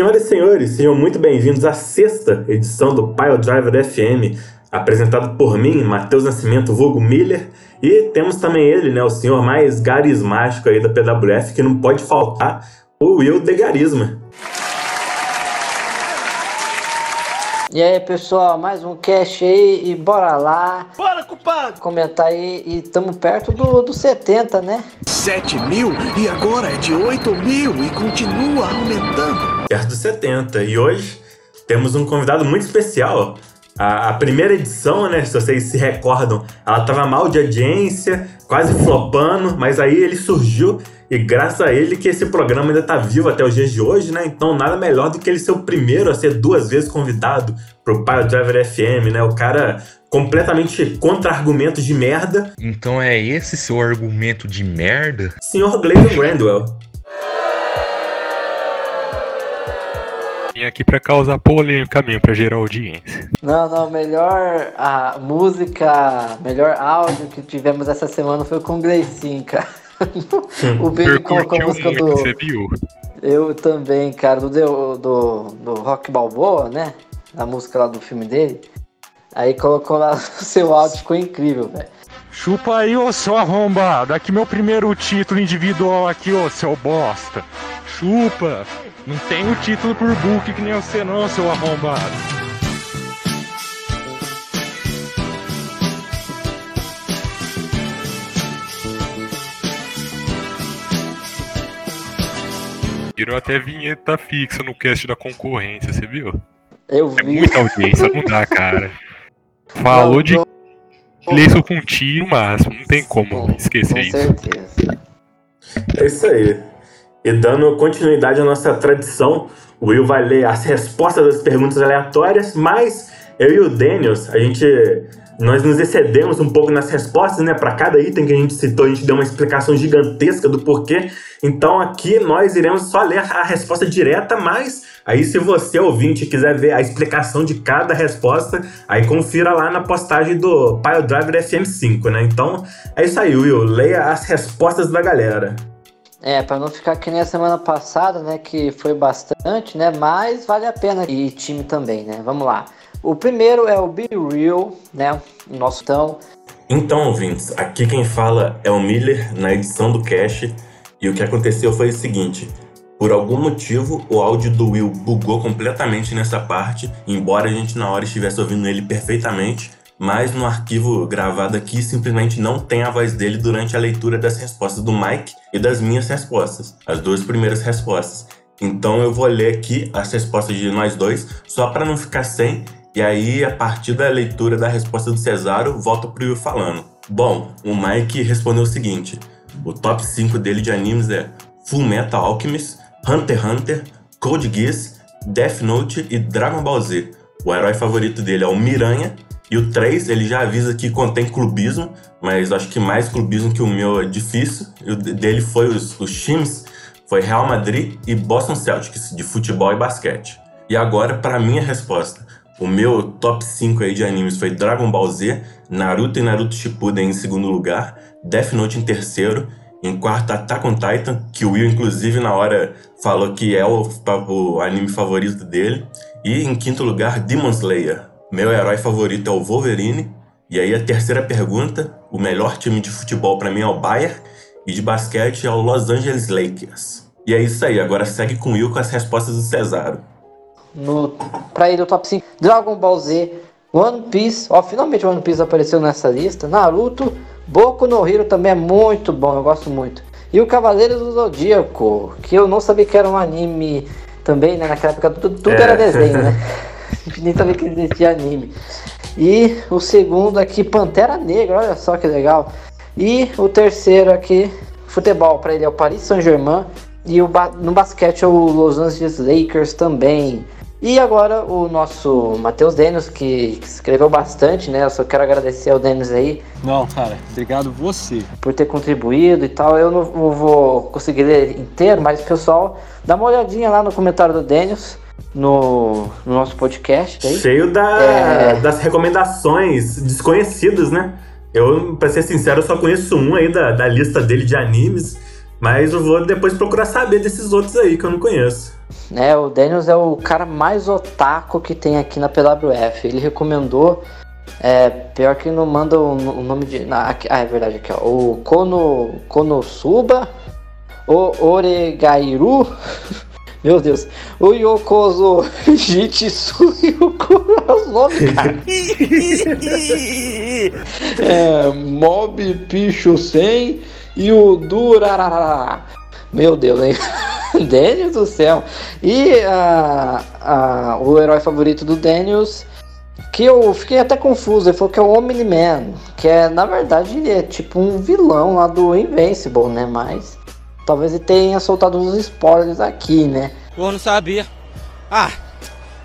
Senhoras e senhores, sejam muito bem-vindos à sexta edição do Pile Driver FM, apresentado por mim, Matheus Nascimento, vulgo Miller, e temos também ele, né, o senhor mais garismático aí da PWF, que não pode faltar, o Will de Garisma. E aí, pessoal, mais um cast aí e bora lá. Bora, culpado! Comentar aí e estamos perto do, do 70, né? 7 mil e agora é de 8 mil e continua aumentando. Perto dos 70. E hoje temos um convidado muito especial. A, a primeira edição, né, se vocês se recordam, ela tava mal de audiência, quase flopando, mas aí ele surgiu e graças a ele que esse programa ainda está vivo até os dias de hoje, né? Então nada melhor do que ele ser o primeiro a ser duas vezes convidado pro Pile Driver FM, né? O cara completamente contra argumentos de merda. Então é esse seu argumento de merda? Senhor Glenn Grandwell. Vim aqui para causar polêmica mesmo, para gerar audiência. Não, não, melhor a música, melhor áudio que tivemos essa semana foi com o Gleicinho, cara. O Billy colocou a música do. Você viu? Eu também, cara, do, do, do Rock Balboa, né? A música lá do filme dele. Aí colocou lá o seu áudio, ficou incrível, velho. Chupa aí, ô seu arrombado. Aqui meu primeiro título individual aqui, ô seu bosta. Chupa. Não tem o título por book que nem você não, seu arrombado. Virou até vinheta fixa no cast da concorrência, você viu? Eu é vi. É muita audiência, não dá, cara. Falou não, de não... isso com tiro máximo, não tem como esquecer com isso. Certeza. É isso aí. E dando continuidade à nossa tradição, o Will vai ler as respostas das perguntas aleatórias, mas eu e o Daniels, a gente nós nos excedemos um pouco nas respostas, né? Para cada item que a gente citou, a gente deu uma explicação gigantesca do porquê. Então aqui nós iremos só ler a resposta direta, mas aí se você ouvinte quiser ver a explicação de cada resposta, aí confira lá na postagem do Pile Driver FM5, né? Então é isso aí, Will. Leia as respostas da galera. É, para não ficar que nem a semana passada, né? Que foi bastante, né? Mas vale a pena. E time também, né? Vamos lá. O primeiro é o Be Real, né? Nosso tão. Então, ouvintes, aqui quem fala é o Miller na edição do Cash. E o que aconteceu foi o seguinte: por algum motivo, o áudio do Will bugou completamente nessa parte, embora a gente na hora estivesse ouvindo ele perfeitamente, mas no arquivo gravado aqui simplesmente não tem a voz dele durante a leitura das respostas do Mike e das minhas respostas, as duas primeiras respostas. Então eu vou ler aqui as respostas de nós dois, só para não ficar sem e aí, a partir da leitura da resposta do Cesaro, volta pro Will falando. Bom, o Mike respondeu o seguinte: o top 5 dele de animes é Full Metal Alchemist, Hunter x Hunter, Code Geass, Death Note e Dragon Ball Z. O herói favorito dele é o Miranha. E o 3, ele já avisa que contém clubismo, mas acho que mais clubismo que o meu é difícil. E o dele foi os, os times, foi Real Madrid e Boston Celtics, de futebol e basquete. E agora, para minha resposta. O meu top 5 aí de animes foi Dragon Ball Z, Naruto e Naruto Shippuden em segundo lugar, Death Note em terceiro, em quarto Attack on Titan, que o Will inclusive na hora falou que é o, o anime favorito dele, e em quinto lugar Demon Slayer. Meu herói favorito é o Wolverine. E aí a terceira pergunta, o melhor time de futebol para mim é o Bayern e de basquete é o Los Angeles Lakers. E é isso aí, agora segue com o Will com as respostas do Cesaro no, pra ir do top 5. Dragon Ball Z, One Piece, ó, finalmente One Piece apareceu nessa lista. Naruto, Boku no Hero também é muito bom, eu gosto muito. E o Cavaleiro do Zodíaco, que eu não sabia que era um anime também, né? Naquela época tudo, tudo é. era desenho, né? Nem sabia que existia anime. E o segundo aqui, Pantera Negra, olha só que legal. E o terceiro aqui, futebol, para ele é o Paris Saint-Germain. E o ba no basquete é o Los Angeles Lakers também. E agora o nosso Matheus Denis, que escreveu bastante, né? Eu só quero agradecer ao Denis aí. Não, cara, obrigado você. Por ter contribuído e tal. Eu não vou conseguir ler inteiro, mas pessoal, dá uma olhadinha lá no comentário do Denis. No, no nosso podcast aí. Cheio da, é... das recomendações desconhecidas, né? Eu, pra ser sincero, só conheço um aí da, da lista dele de animes, mas eu vou depois procurar saber desses outros aí que eu não conheço. né? O Daniels é o cara mais otaku que tem aqui na PWF. Ele recomendou. É, pior que não manda o, o nome de. Ah, aqui- ah, é verdade aqui, ó. O Kono, Konosuba, o Oregairu. Meu Deus. O Yokozo Jitsu e o os nomes, cara. é, Mob Picho 100 e o Durarará. Meu Deus, hein? Daniels do céu. E ah, ah, o herói favorito do Daniels, que eu fiquei até confuso, ele falou que é o Omni-Man, que é, na verdade, ele é tipo um vilão lá do Invincible, né? Mas talvez ele tenha soltado uns spoilers aqui, né? Eu não sabia. Ah,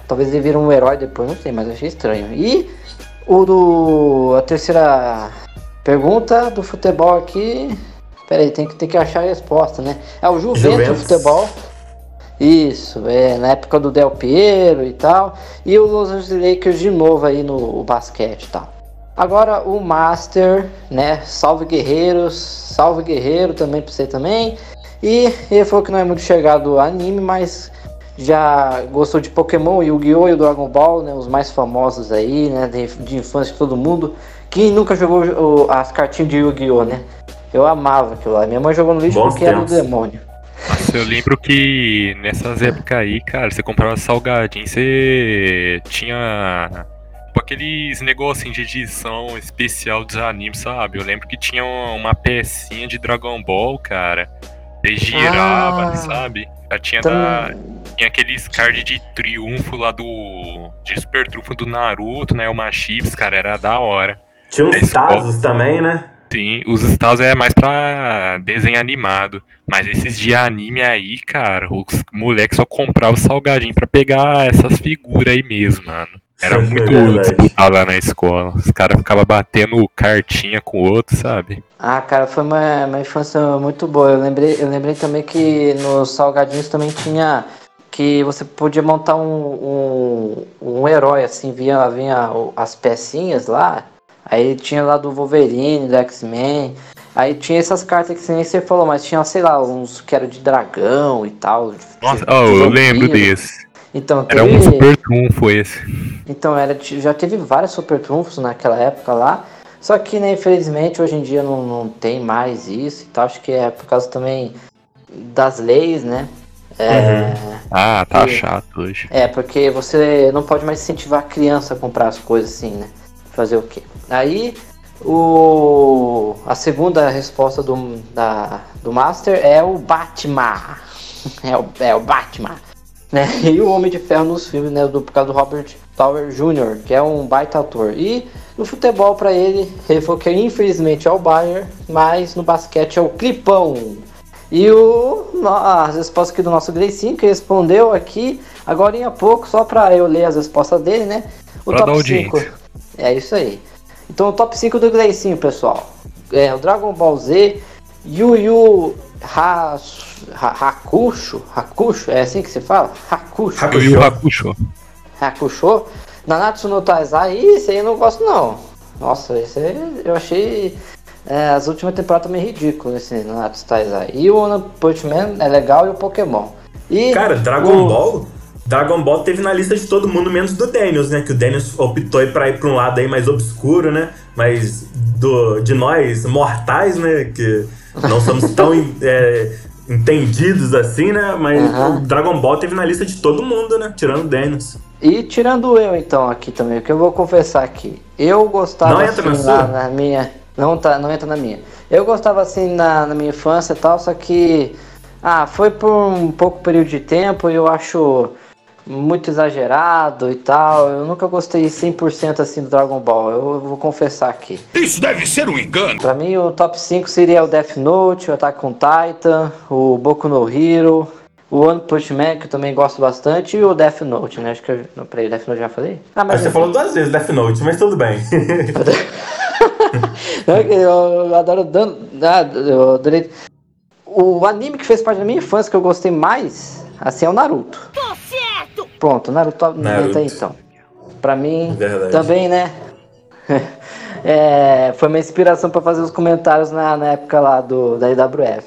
Talvez ele vire um herói depois, não sei, mas achei estranho. E o do. A terceira pergunta do futebol aqui. Pera aí, tem que, tem que achar a resposta, né? É o Juventus, Juventus. Futebol. Isso, é na época do Del Piero e tal. E o Los Angeles Lakers de novo aí no basquete e tal. Agora o Master, né? Salve Guerreiros, salve Guerreiro também pra você também. E ele falou que não é muito chegado ao anime, mas já gostou de Pokémon, Yu-Gi-Oh! e o Dragon Ball, né? Os mais famosos aí, né? De, de infância de todo mundo. Quem nunca jogou o- as cartinhas de Yu-Gi-Oh! né? Eu amava aquilo lá. Minha mãe jogou no lixo Bons porque era do demônio. Nossa, eu lembro que nessas épocas aí, cara, você comprava salgadinho, você tinha tipo, aqueles negocinhos de edição especial dos animes, sabe? Eu lembro que tinha uma uma pecinha de Dragon Ball, cara. Você girava, Ah. sabe? Já tinha, da, Então, tinha aqueles card de triunfo lá do. De super trunfo do Naruto, né? O Machifs, cara, era da hora. Tinha uns. Tazos também, né? Sim, os estados é mais pra desenho animado. Mas esses de anime aí, cara, os moleques só compravam salgadinho pra pegar essas figuras aí mesmo, mano. Era É muito verdade. disputado lá na escola. Os caras ficavam batendo cartinha com o outro, sabe? Ah, cara, foi uma, uma infância muito boa. Eu lembrei, eu lembrei também que nos salgadinhos também tinha que você podia montar um, um, um herói, assim, vinha, vinha o- as pecinhas lá. Aí tinha lá do Wolverine, do X-Men. Aí tinha essas cartas que nem você falou, mas tinha, sei lá, uns que era de dragão e tal. de- Nossa, de oh, eu vampiro. lembro desse. Então, Era teve, um super trunfo esse. então, era, já teve vários super trunfos naquela época lá. Só que, né, infelizmente, hoje em dia não, não tem mais isso e tal. Acho que é por causa também das leis, né? É, Ah, tá chato hoje. é, porque você não pode mais incentivar a criança a comprar as coisas assim, né? Fazer o quê? Aí, o, a segunda resposta do, da, do Master é o Batman. É o, é o Batman. Né? E o Homem de Ferro nos filmes, né? Do, por causa do Robert Tower Jr., que é um baita ator. E no futebol, pra ele, ele falou que infelizmente é o Bayern, mas no basquete é o Clipão. E o, as respostas aqui do nosso Gleicinho, que respondeu aqui agora há pouco, só pra eu ler as respostas dele, né? O Pra top audiência. 5. É isso aí. Então o top 5 do Gleicinho, pessoal. É o Dragon Ball Z, Yu Yu Ha- Ha- Hakusho, Hakusho, é assim que se fala? Hakusho. Yu Yu Hakusho. Hakusho, Nanatsu no Taizai, Ih, esse aí eu não gosto não. Nossa, esse aí eu achei é, as últimas temporadas meio ridículo esse Nanatsu Taizai. E o One Punch Man é legal e o Pokémon. E Cara, Dragon o- Ball. Dragon Ball teve na lista de todo mundo, menos do Daniels, né? Que o Daniels optou pra ir pra um lado aí mais obscuro, né? Mas do, de nós mortais, né? Que não somos tão é, entendidos assim, né? Mas Aham. o Dragon Ball teve na lista de todo mundo, né? Tirando o Daniels. E tirando eu então aqui também, o que eu vou confessar aqui. Eu gostava Não entra assim na na minha. Não, tá, não entra na minha. Eu gostava assim na, na minha infância e tal, só que. Ah, foi por um pouco período de tempo e eu acho muito exagerado e tal. Eu nunca gostei 100% assim do Dragon Ball. Eu vou confessar aqui. Isso deve ser um engano. Pra mim, o top 5 seria o Death Note, o Attack on Titan, o Boku no Hero, o One Punch Man, que eu também gosto bastante, e o Death Note, né? Acho que eu. Não, peraí, Death Note eu já falei? Ah, Mas você enfim. falou duas vezes Death Note, mas tudo bem. Eu adoro dando. Ah, eu adorei. O anime que fez parte da minha infância que eu gostei mais, assim, é o Naruto. Pronto, Naruto, Naruto. então. Pra mim, Verdade. também, né? É, foi uma inspiração pra fazer os comentários na, na época lá do, da IWF.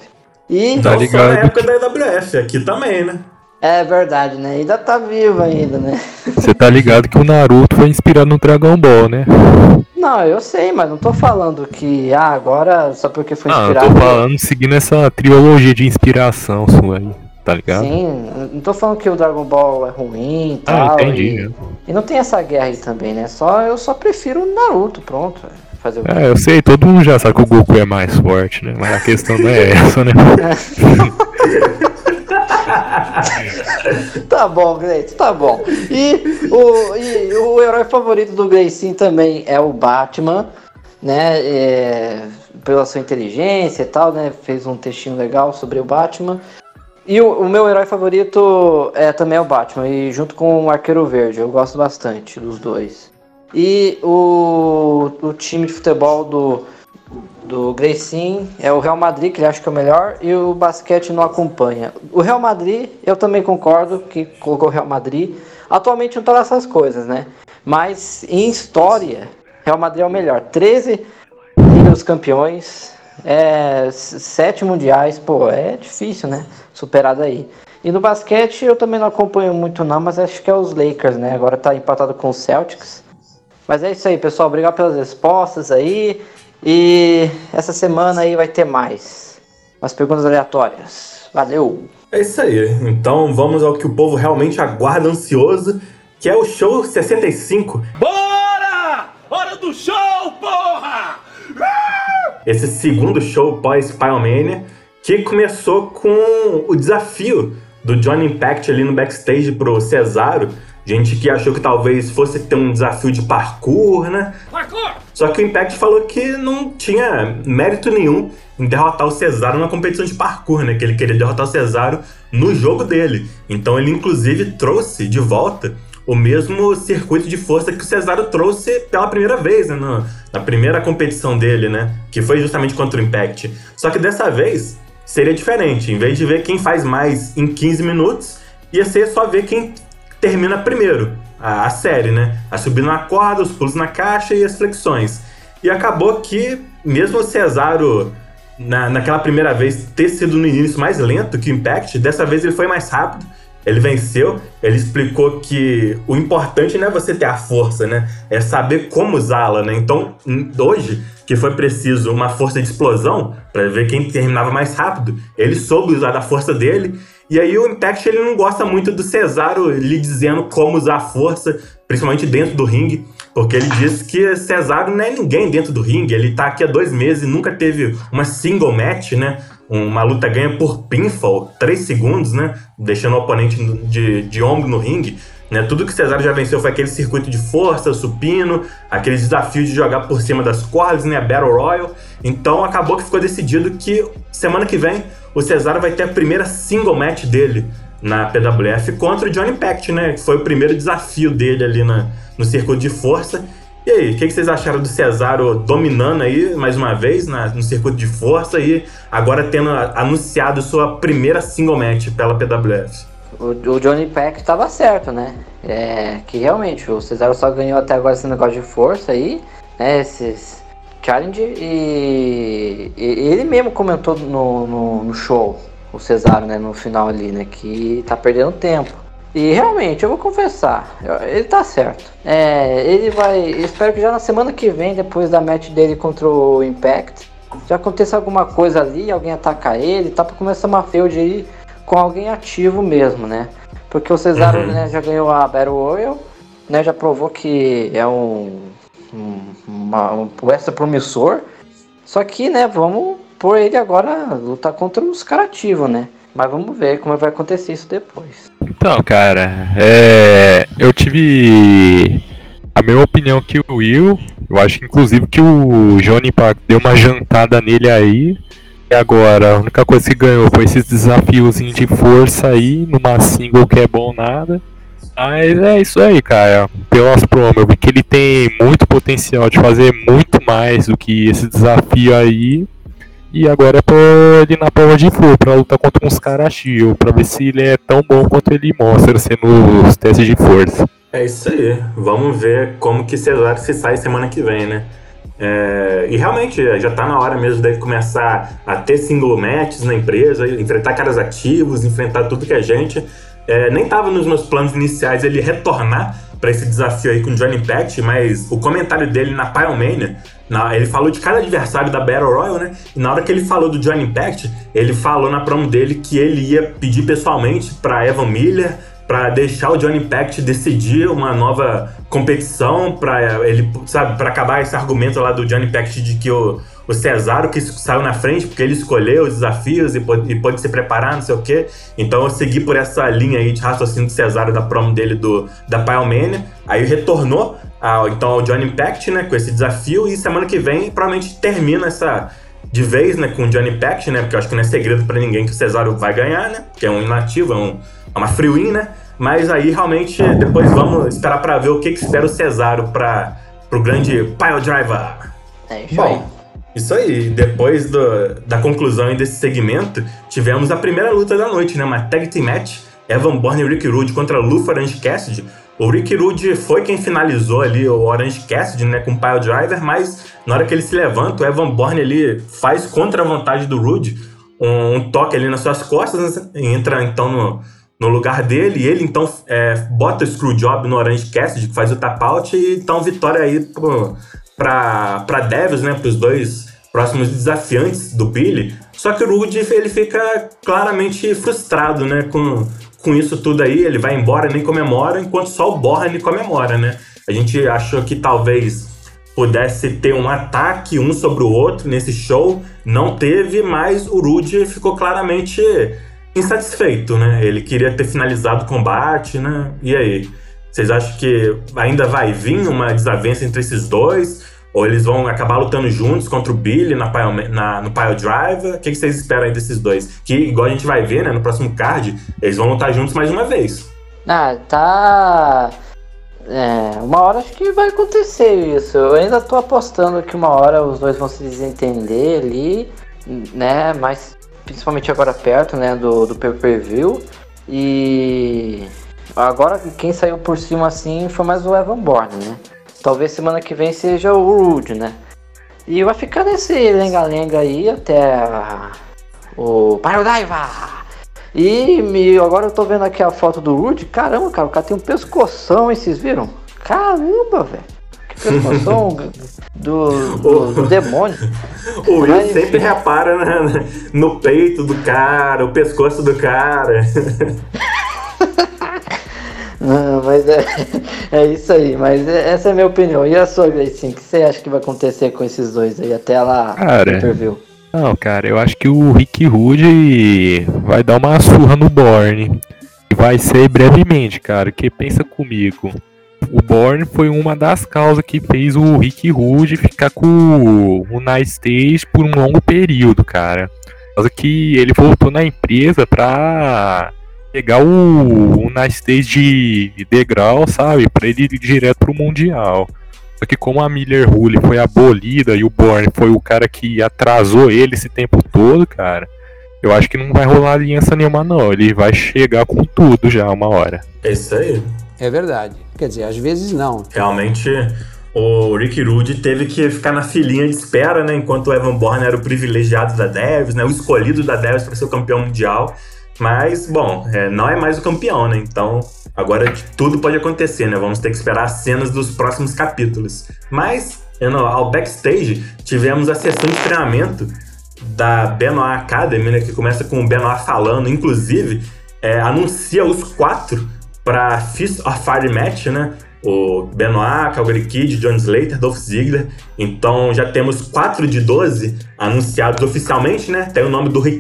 E Tá ligado na época da EWF, aqui também, né? É verdade, né? Ainda tá vivo ainda, né? Você tá ligado que o Naruto foi inspirado no Dragon Ball, né? Não, eu sei, mas não tô falando que ah, agora só porque foi Ah, eu inspirado. tô falando seguindo essa trilogia de inspiração sua aí, tá ligado? Sim, não tô falando que o Dragon Ball é ruim e Ah, tal. entendi. E, e não tem essa guerra aí também, né? Só, eu só prefiro o Naruto, pronto. Fazer o? É, eu sei, todo mundo já sabe que o Goku é mais forte, né? Mas a questão não é essa, né? Tá bom, Gleice, tá bom. E o, e o herói favorito do Gleicinho também é o Batman, né? É, pela sua inteligência e tal, né? Fez um textinho legal sobre o Batman. E o, o meu herói favorito é também é o Batman, e junto com o Arqueiro Verde, eu gosto bastante dos dois. E o, o time de futebol do, do Grecin é o Real Madrid, que ele acha que é o melhor, e o basquete não acompanha. O Real Madrid, eu também concordo que colocou o Real Madrid. Atualmente não tá nessas coisas, né? Mas em história, Real Madrid é o melhor. 13 Liga dos Campeões, é, s- sete mundiais, pô, é difícil, né? Superar daí. E no basquete eu também não acompanho muito não, mas acho que é os Lakers, né? Agora tá empatado com os Celtics. Mas é isso aí, pessoal. Obrigado pelas respostas aí. E essa semana aí vai ter mais. Umas perguntas aleatórias. Valeu! É isso aí. Então vamos ao que o povo realmente aguarda ansioso, que é o show 65. Bora! Hora do show, porra! Esse segundo show pós-Spyomania, que começou com o desafio do Johnny Impact ali no backstage pro Cesaro. Gente que achou que talvez fosse ter um desafio de parkour, né? Parkour! Só que o Impact falou que não tinha mérito nenhum em derrotar o Cesaro na competição de parkour, né? Que ele queria derrotar o Cesaro no jogo dele. Então ele inclusive trouxe de volta o mesmo circuito de força que o Cesaro trouxe pela primeira vez, né? na primeira competição dele, né? Que foi justamente contra o Impact. Só que dessa vez seria diferente. Em vez de ver quem faz mais em 15 minutos, ia ser só ver quem termina primeiro a, a série, né? A subir na corda, os pulos na caixa e as flexões. E acabou que, mesmo o Cesaro, na, naquela primeira vez, ter sido no início mais lento que o Impact, dessa vez ele foi mais rápido. Ele venceu, ele explicou que o importante não é você ter a força, né? É saber como usá-la, né? Então, hoje, que foi preciso uma força de explosão para ver quem terminava mais rápido, ele soube usar da força dele. E aí o Impact ele não gosta muito do Cesaro lhe dizendo como usar a força, principalmente dentro do ringue, porque ele diz que Cesaro não é ninguém dentro do ringue. Ele tá aqui há dois meses e nunca teve uma single match, né? Uma luta ganha por pinfall, 3 segundos, né? Deixando o oponente de, de ombro no ringue. Né? Tudo que Cesaro já venceu foi aquele circuito de força, supino, aquele desafio de jogar por cima das cordas, né? Battle Royal. Então acabou que ficou decidido que semana que vem o Cesaro vai ter a primeira single match dele na PWF contra o Johnny Impact, né? Que foi o primeiro desafio dele ali na, no circuito de força. E aí, o que, que vocês acharam do Cesaro dominando aí mais uma vez na- no circuito de força e agora tendo anunciado sua primeira single match pela PWF? O, o Johnny Pack tava certo, né? É, que realmente o Cesaro só ganhou até agora esse negócio de força aí, né? Esses challenge e, e ele mesmo comentou no, no, no show, o Cesaro, né? No final ali, né? Que tá perdendo tempo. E realmente, eu vou confessar, ele tá certo. É, ele vai. Espero que já na semana que vem, depois da match dele contra o Impact, já aconteça alguma coisa ali, alguém atacar ele, tá pra começar uma feud aí com alguém ativo mesmo, né? Porque o Cesaro Uhum. né, já ganhou a Battle Royal, né? Já provou que é um, um, uma- um extra promissor. Só que, né, vamos pôr ele agora lutar contra os caras ativos, né? Mas vamos ver como vai acontecer isso depois. Então, cara, é, eu tive a mesma opinião que o Will. Eu acho, inclusive, que o Johnny deu uma jantada nele aí. E agora, a única coisa que ganhou foi esses desafios de força aí, numa single que é bom nada. Mas é isso aí, cara. Pelas promos, eu vi que ele tem muito potencial de fazer muito mais do que esse desafio aí. E agora é pôr ele na prova de fogo pra lutar contra uns caras chill, pra ver se ele é tão bom quanto ele mostra sendo os testes de força. É isso aí. Vamos ver como que Cesaro se sai semana que vem, né? É, e realmente, já tá na hora mesmo dele começar a ter single matches na empresa, enfrentar caras ativos, enfrentar tudo que é gente. É, nem tava nos meus planos iniciais ele retornar para esse desafio aí com o Johnny Impact, mas o comentário dele na Pyromania, na, ele falou de cada adversário da Battle Royale, né? E na hora que ele falou do Johnny Impact, ele falou na promo dele que ele ia pedir pessoalmente para Evan Miller para deixar o Johnny Impact decidir uma nova competição para ele, sabe, para acabar esse argumento lá do Johnny Impact de que o o Cesaro que saiu na frente porque ele escolheu os desafios e pôde, e pôde se preparar, não sei o quê. Então eu segui por essa linha aí de raciocínio do Cesaro da promo dele do, da Pyromania. Aí retornou ao, então ao Johnny Impact, né, com esse desafio. E semana que vem provavelmente termina essa de vez, né, com o Johnny Impact, né, porque eu acho que não é segredo para ninguém que o Cesaro vai ganhar, né, porque é um inativo, é, um, é uma free win, né. Mas aí realmente depois vamos esperar para ver o que, que espera o Cesaro para o grande Pile Driver. É isso Bom, aí. Isso aí, depois do, da conclusão desse segmento, tivemos a primeira luta da noite, né? Uma tag team match, Evan Bourne e Rick Rude contra Lufa Orange Cassidy. O Rick Rude foi quem finalizou ali o Orange Cassidy, né, com o Pile Driver, mas na hora que ele se levanta, o Evan Bourne ali faz contra a vontade do Rude um, um toque ali nas suas costas, né, entra então no, no lugar dele, e ele então é, bota o Screwjob no Orange Cassidy, que faz o tap out, e então vitória aí pra Devils, né, pros dois próximos desafiantes do Billy. Só que o Rude ele fica claramente frustrado, né, com, com isso tudo aí. Ele vai embora, nem comemora, enquanto só o Borne comemora, né? A gente achou que talvez pudesse ter um ataque um sobre o outro nesse show, não teve, mas o Rude ficou claramente insatisfeito, né? Ele queria ter finalizado o combate, né? E aí? Vocês acham que ainda vai vir uma desavença entre esses dois? Ou eles vão acabar lutando juntos contra o Billy na, na, no Pile Driver? O que, que vocês esperam aí desses dois? Que, igual a gente vai ver, né, no próximo card, eles vão lutar juntos mais uma vez. Ah, tá. É, uma hora acho que vai acontecer isso. Eu ainda tô apostando que uma hora os dois vão se desentender ali, né? Mas principalmente agora perto, né, do, do pay-per-view. E agora quem saiu por cima assim foi mais o Evan Bourne, né? Talvez semana que vem seja o Rude, né? E vai ficar nesse lenga-lenga aí até a... o Parodaiva! E me, agora eu tô vendo aqui a foto do Rude. Caramba, cara, o cara tem um pescoção, hein? Vocês viram? Caramba, velho. Que pescoção do, do, do, demônio. O Will Mas, sempre repara né, no peito do cara, o pescoço do cara. Não, mas é, é isso aí. Mas é, essa é a minha opinião. E a sua, Gleicinho? O que você acha que vai acontecer com esses dois aí até lá cara, interview? Não, cara, eu acho que o Rick Rude vai dar uma surra no Borne. E vai ser brevemente, cara. Que pensa comigo. O Borne foi uma das causas que fez o Rick Rude ficar com o Night Stage por um longo período, cara. Por causa que ele voltou na empresa pra pegar o, o Nice Days de degrau, sabe? Pra ele ir direto pro Mundial. Só que como a Miller Rule foi abolida e o Bourne foi o cara que atrasou ele esse tempo todo, cara, eu acho que não vai rolar aliança nenhuma não. Ele vai chegar com tudo já uma hora. É isso aí. É verdade. Quer dizer, às vezes não. Realmente, o Rick Rude teve que ficar na filinha de espera, né? Enquanto o Evan Bourne era o privilegiado da Devs, né? O escolhido da Devs para ser o campeão mundial. Mas, bom, é, não é mais o campeão, né? Então, agora tudo pode acontecer, né? Vamos ter que esperar as cenas dos próximos capítulos. Mas, ao backstage, tivemos a sessão de treinamento da Benoit Academy, né? Que começa com o Benoit falando, inclusive, é, anuncia os quatro para Fist of Fire Match, né? O Benoit, Calgary Kid, John Slater, Dolph Ziggler. Então já temos 4 de 12 anunciados oficialmente, né? Tem o nome do Rick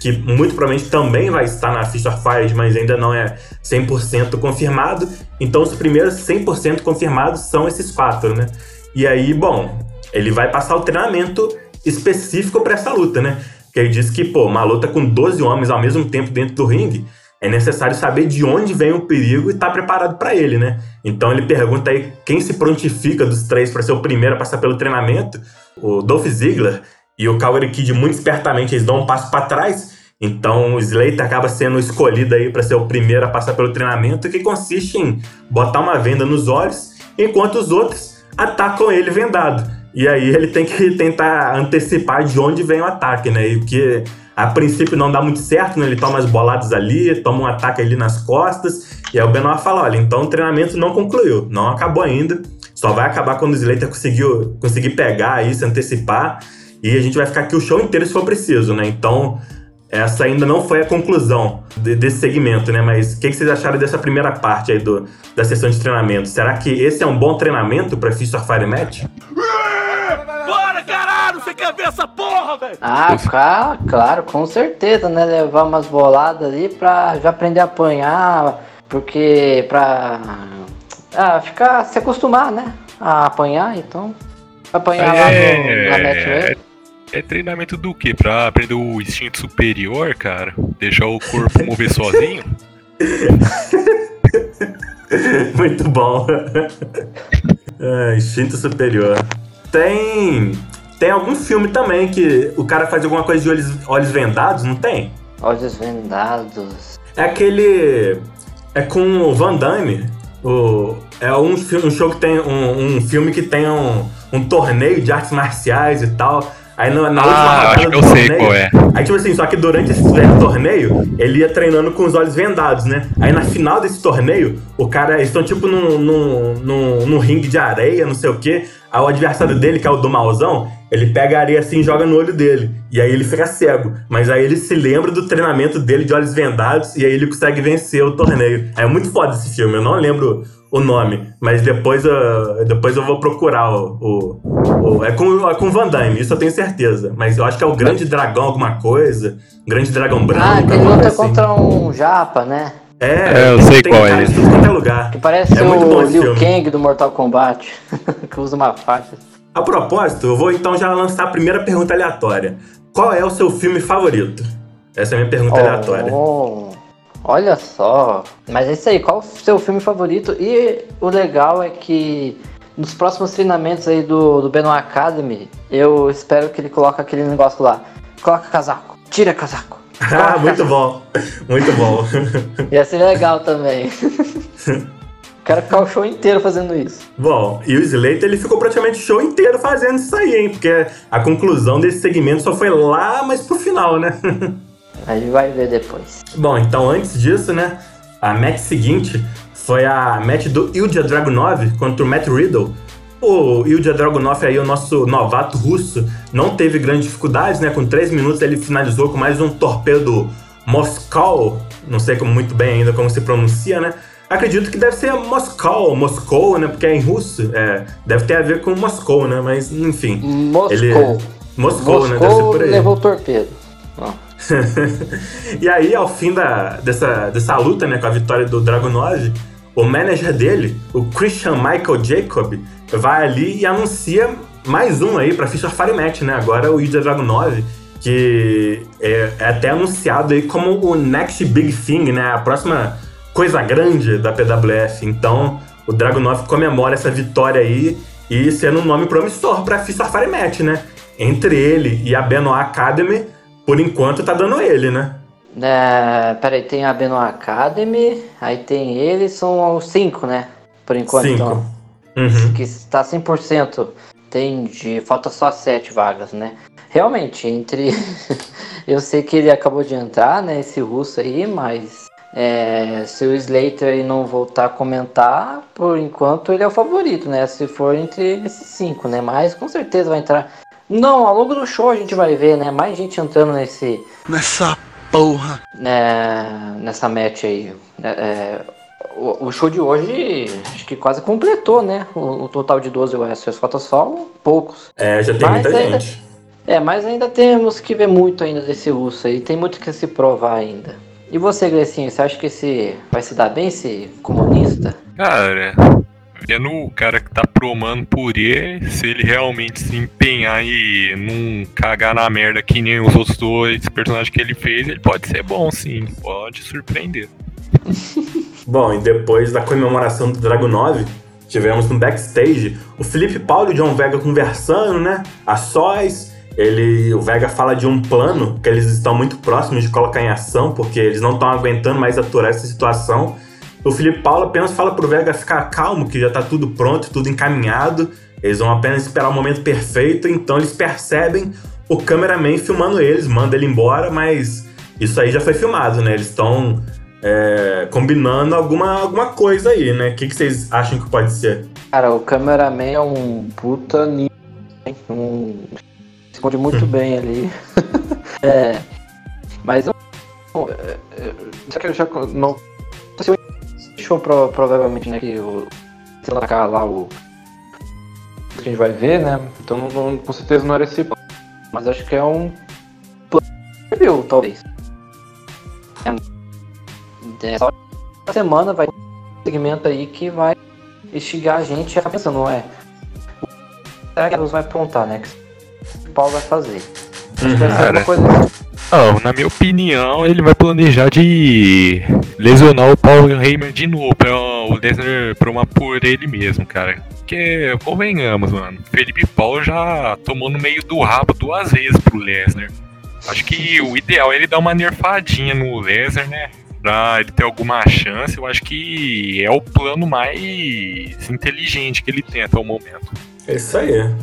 que muito provavelmente também vai estar na Fist of Fire, mas ainda não é 100% confirmado. Então os primeiros 100% confirmados são esses quatro, né? E aí, bom, ele vai passar o treinamento específico para essa luta, né? Que ele diz que, pô, uma luta com 12 homens ao mesmo tempo dentro do ringue é necessário saber de onde vem o perigo e estar tá preparado para ele, né? Então ele pergunta aí quem se prontifica dos três para ser o primeiro a passar pelo treinamento. O Dolph Ziggler e o Calgary Kid muito espertamente eles dão um passo para trás. Então o Slater acaba sendo escolhido aí para ser o primeiro a passar pelo treinamento, que consiste em botar uma venda nos olhos, enquanto os outros atacam ele vendado. E aí ele tem que tentar antecipar de onde vem o ataque, né? E porque A princípio não dá muito certo, né? Ele toma as boladas ali, toma um ataque ali nas costas. E aí o Benoit fala: olha, então o treinamento não concluiu, não acabou ainda. Só vai acabar quando o Slater conseguiu, conseguir pegar se antecipar. E a gente vai ficar aqui o show inteiro se for preciso, né? Então, essa ainda não foi a conclusão de, desse segmento, né? Mas o que, que, vocês acharam dessa primeira parte aí do, da sessão de treinamento? Será que esse é um bom treinamento pra Fist of Fire Match? Bora, caralho! Você quer ver essa porra, velho? Ah, claro, claro, com certeza, né? Levar umas boladas ali pra já aprender a apanhar, porque pra ah, ficar, se acostumar, né? A apanhar, então. Apanhar é, lá no, na match é, é treinamento do quê? Pra aprender o instinto superior, cara? Deixar o corpo mover sozinho? Muito bom. É, instinto superior. Tem. Tem algum filme também que o cara faz alguma coisa de olhos, olhos vendados, não tem? Olhos vendados. É aquele. É com o Van Damme. O, é um, um show que tem. Um, um filme que tem um, um torneio de artes marciais e tal. Aí na, na ah, última acho que eu torneio, sei qual é. Aí, tipo assim, só que durante esse torneio, ele ia treinando com os olhos vendados, né? Aí na final desse torneio, o cara, eles estão tipo num, num, num, num ringue de areia, não sei o quê. Aí o adversário dele, que é o do malzão, ele pega a areia assim e joga no olho dele. E aí ele fica cego. Mas aí ele se lembra do treinamento dele de olhos vendados e aí ele consegue vencer o torneio. É muito foda esse filme, eu não lembro o nome, mas depois, uh, depois eu vou procurar o, o, o, é, com, é com Van Damme, isso eu tenho certeza. Mas eu acho que é o Grande Dragão alguma coisa, Grande Dragão Branco. Ah, que ele luta assim. contra um japa, né? É, É, eu sei tem qual é tudo quanto é lugar. Que parece É muito bom o Liu filme. Kang do Mortal Kombat, que usa uma faixa. A propósito, eu vou então já lançar a primeira pergunta aleatória. Qual é o seu filme favorito? Essa é a minha pergunta aleatória. Oh, olha só. Mas é isso aí, qual o seu filme favorito? E o legal é que nos próximos treinamentos aí do, do Benoit Academy, eu espero que ele coloque aquele negócio lá. Coloca casaco, tira casaco. Ah, muito bom. Muito bom. Ia ser legal também. Quero ficar o show inteiro fazendo isso. Bom, e o Slater ele ficou praticamente o show inteiro fazendo isso aí, hein? Porque a conclusão desse segmento só foi lá, mas pro final, né? A gente vai ver depois. Bom, então antes disso, né? A match seguinte foi a match do Ilja Dragunov contra o Matt Riddle. O Ilja Dragunov aí, o nosso novato russo, não teve grandes dificuldades, né? Com 3 minutos ele finalizou com mais um torpedo Moscow, não sei como muito bem ainda como se pronuncia, né? Acredito que deve ser Moscou, Moscou, né? Porque é em russo, é, deve ter a ver com Moscou, né? Mas enfim. Moscou. Ele- Moscou, né? Deve ser Moscou por aí. levou o torpedo. e aí, ao fim da, dessa, dessa luta, né, com a vitória do Dragunov, o manager dele, o Christian Michael Jacob, vai ali e anuncia mais um aí pra Fischer Fire Match, né? Agora o Ilja Dragunov, que é, é até anunciado aí como o next big thing, né? A próxima coisa grande da PWF. Então, o Dragunov comemora essa vitória aí e sendo um nome promissor pra Fischer Fire Match, né? Entre ele e a Benoit Academy, por enquanto tá dando ele, né? É, peraí, tem a Benoit Academy, aí tem ele, são os cinco, né? Por enquanto, Cinco. então. Uhum. Que está 100%. Entendi. Falta só sete vagas, né? Realmente, entre. eu sei que ele acabou de entrar, né? Esse russo aí, mas. é, se o Slater aí não voltar a comentar, por enquanto ele é o favorito, né? Se for entre esses cinco, né? Mas com certeza vai entrar. Não, ao longo do show a gente vai ver, né? Mais gente entrando nesse, Nessa porra. né, nessa match aí. É, é, o, o show de hoje acho que quase completou, né? O, o total de 12 wrestlers. Falta só poucos. É, já tem Mas muita ainda- gente. É, mas ainda temos que ver muito ainda desse russo aí. Tem muito que se provar ainda. E você, Grecinho, você acha que esse vai se dar bem, esse comunista? Cara, vendo o cara que tá promando ele, se ele realmente se empenhar e não cagar na merda que nem os outros dois personagens que ele fez, ele pode ser bom sim, pode surpreender. Bom, e depois da comemoração do Dragunov, tivemos no backstage o Felipe Paulo e o John Vega conversando, né? A sós. Ele, o Vega fala de um plano que eles estão muito próximos de colocar em ação, porque eles não estão aguentando mais aturar essa situação. O Felipe Paulo apenas fala pro Vega ficar calmo, que já tá tudo pronto, tudo encaminhado. Eles vão apenas esperar o momento perfeito, então eles percebem o cameraman filmando eles, manda ele embora, mas isso aí já foi filmado, né? Eles estão é, combinando alguma, alguma coisa aí, né? O que, que vocês acham que pode ser? Cara, o cameraman é um puta hein? Um... Esconde muito bem ali. é. Mas é, Só que eu já não. Show pro- provavelmente, né? Que o. Se lá, lá o. Que a gente vai ver, né? Então não- não- com certeza não era esse plano. Mas acho que é um. Viu, talvez. É, é só semana vai ter um segmento aí que vai instigar a gente a ficar pensando, não é? Será que Deus vai apontar, né? Que o Paulo vai fazer? Acho que vai ser uma coisa. Não, na minha opinião, ele vai planejar de lesionar o Paul Heyman de novo, pra o Lesnar promar por ele mesmo, cara. Porque, convenhamos, mano, Felipe Paul já tomou no meio do rabo duas vezes pro Lesnar. Acho que o ideal é ele dar uma nerfadinha no Lesnar, né? Pra ele ter alguma chance, eu acho que é o plano mais inteligente que ele tem até o momento. É isso aí.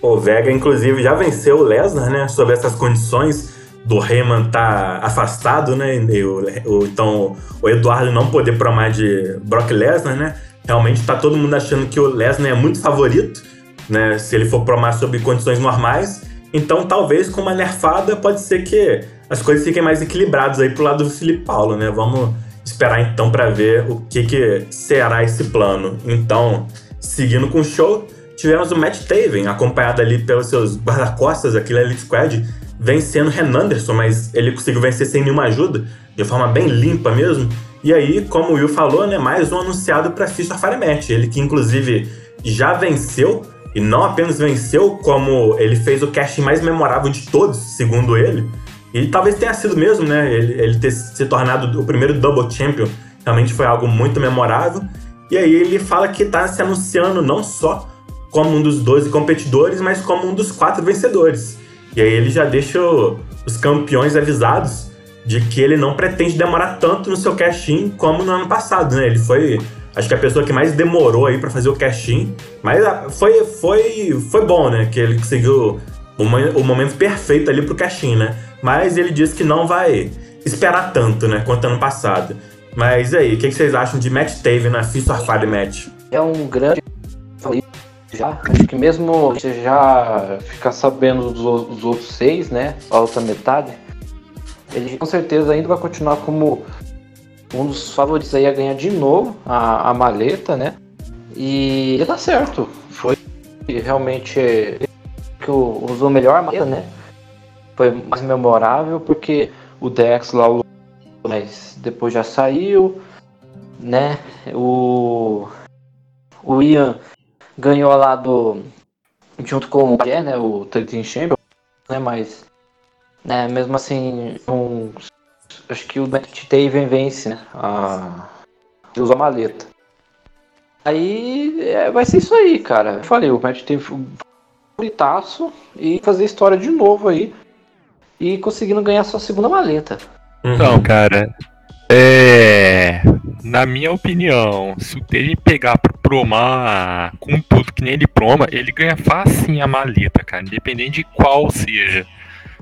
O Vega, inclusive, já venceu o Lesnar, né? Sob essas condições do Heyman tá afastado, né? O, o- então, o Eduardo não poder promar de Brock Lesnar, né? Realmente tá todo mundo achando que o Lesnar é muito favorito, né? Se ele for promar sob condições normais. Então, talvez com uma nerfada, pode ser que as coisas fiquem mais equilibradas aí pro lado do Felipe Paulo, né? Vamos esperar então para ver o que, que será esse plano. Então, seguindo com o show, tivemos o Matt Taven, acompanhado ali pelos seus guarda-costas, aquele Elite Squad, vencendo Ren Anderson, mas ele conseguiu vencer sem nenhuma ajuda, de forma bem limpa mesmo. E aí, como o Will falou, né, mais um anunciado para Fist Fire Match, ele que inclusive já venceu, e não apenas venceu, como ele fez o casting mais memorável de todos, segundo ele. E talvez tenha sido mesmo, né? Ele, ele ter se tornado o primeiro Double Champion realmente foi algo muito memorável. E aí ele fala que tá se anunciando não só como um dos 12 competidores, mas como um dos quatro vencedores. E aí ele já deixa os campeões avisados de que ele não pretende demorar tanto no seu cash-in como no ano passado, né? Ele foi, acho que a pessoa que mais demorou aí pra fazer o cash-in, mas ah, foi, foi, foi bom, né? Que ele conseguiu o, o momento perfeito ali pro cash-in, né? Mas ele disse que não vai esperar tanto, né? Quanto ano passado. Mas aí, o que, que vocês acham de Matt Taven na or Fire Match? É um grande já. Acho que mesmo você já ficar sabendo dos, dos outros seis, né? A outra metade, ele com certeza ainda vai continuar como um dos favoritos aí a ganhar de novo a, a maleta, né? E ele tá certo. Foi realmente que usou melhor a maleta, né? Foi mais memorável porque o Dex lá, mas depois já saiu, né? O o Ian ganhou lá do junto com o Pierre, né, o 13 Champion, né, mas né, mesmo assim, um, acho que o Matt Taven vence, né, a usa a maleta. Aí é, vai ser isso aí, cara. Eu falei, o Matt Taven um e fazer história de novo aí e conseguindo ganhar sua segunda maleta. Então, cara, é. Na minha opinião, se o TJ pegar pro promar com tudo que nem ele proma, ele ganha facinho a maleta, cara, independente de qual seja.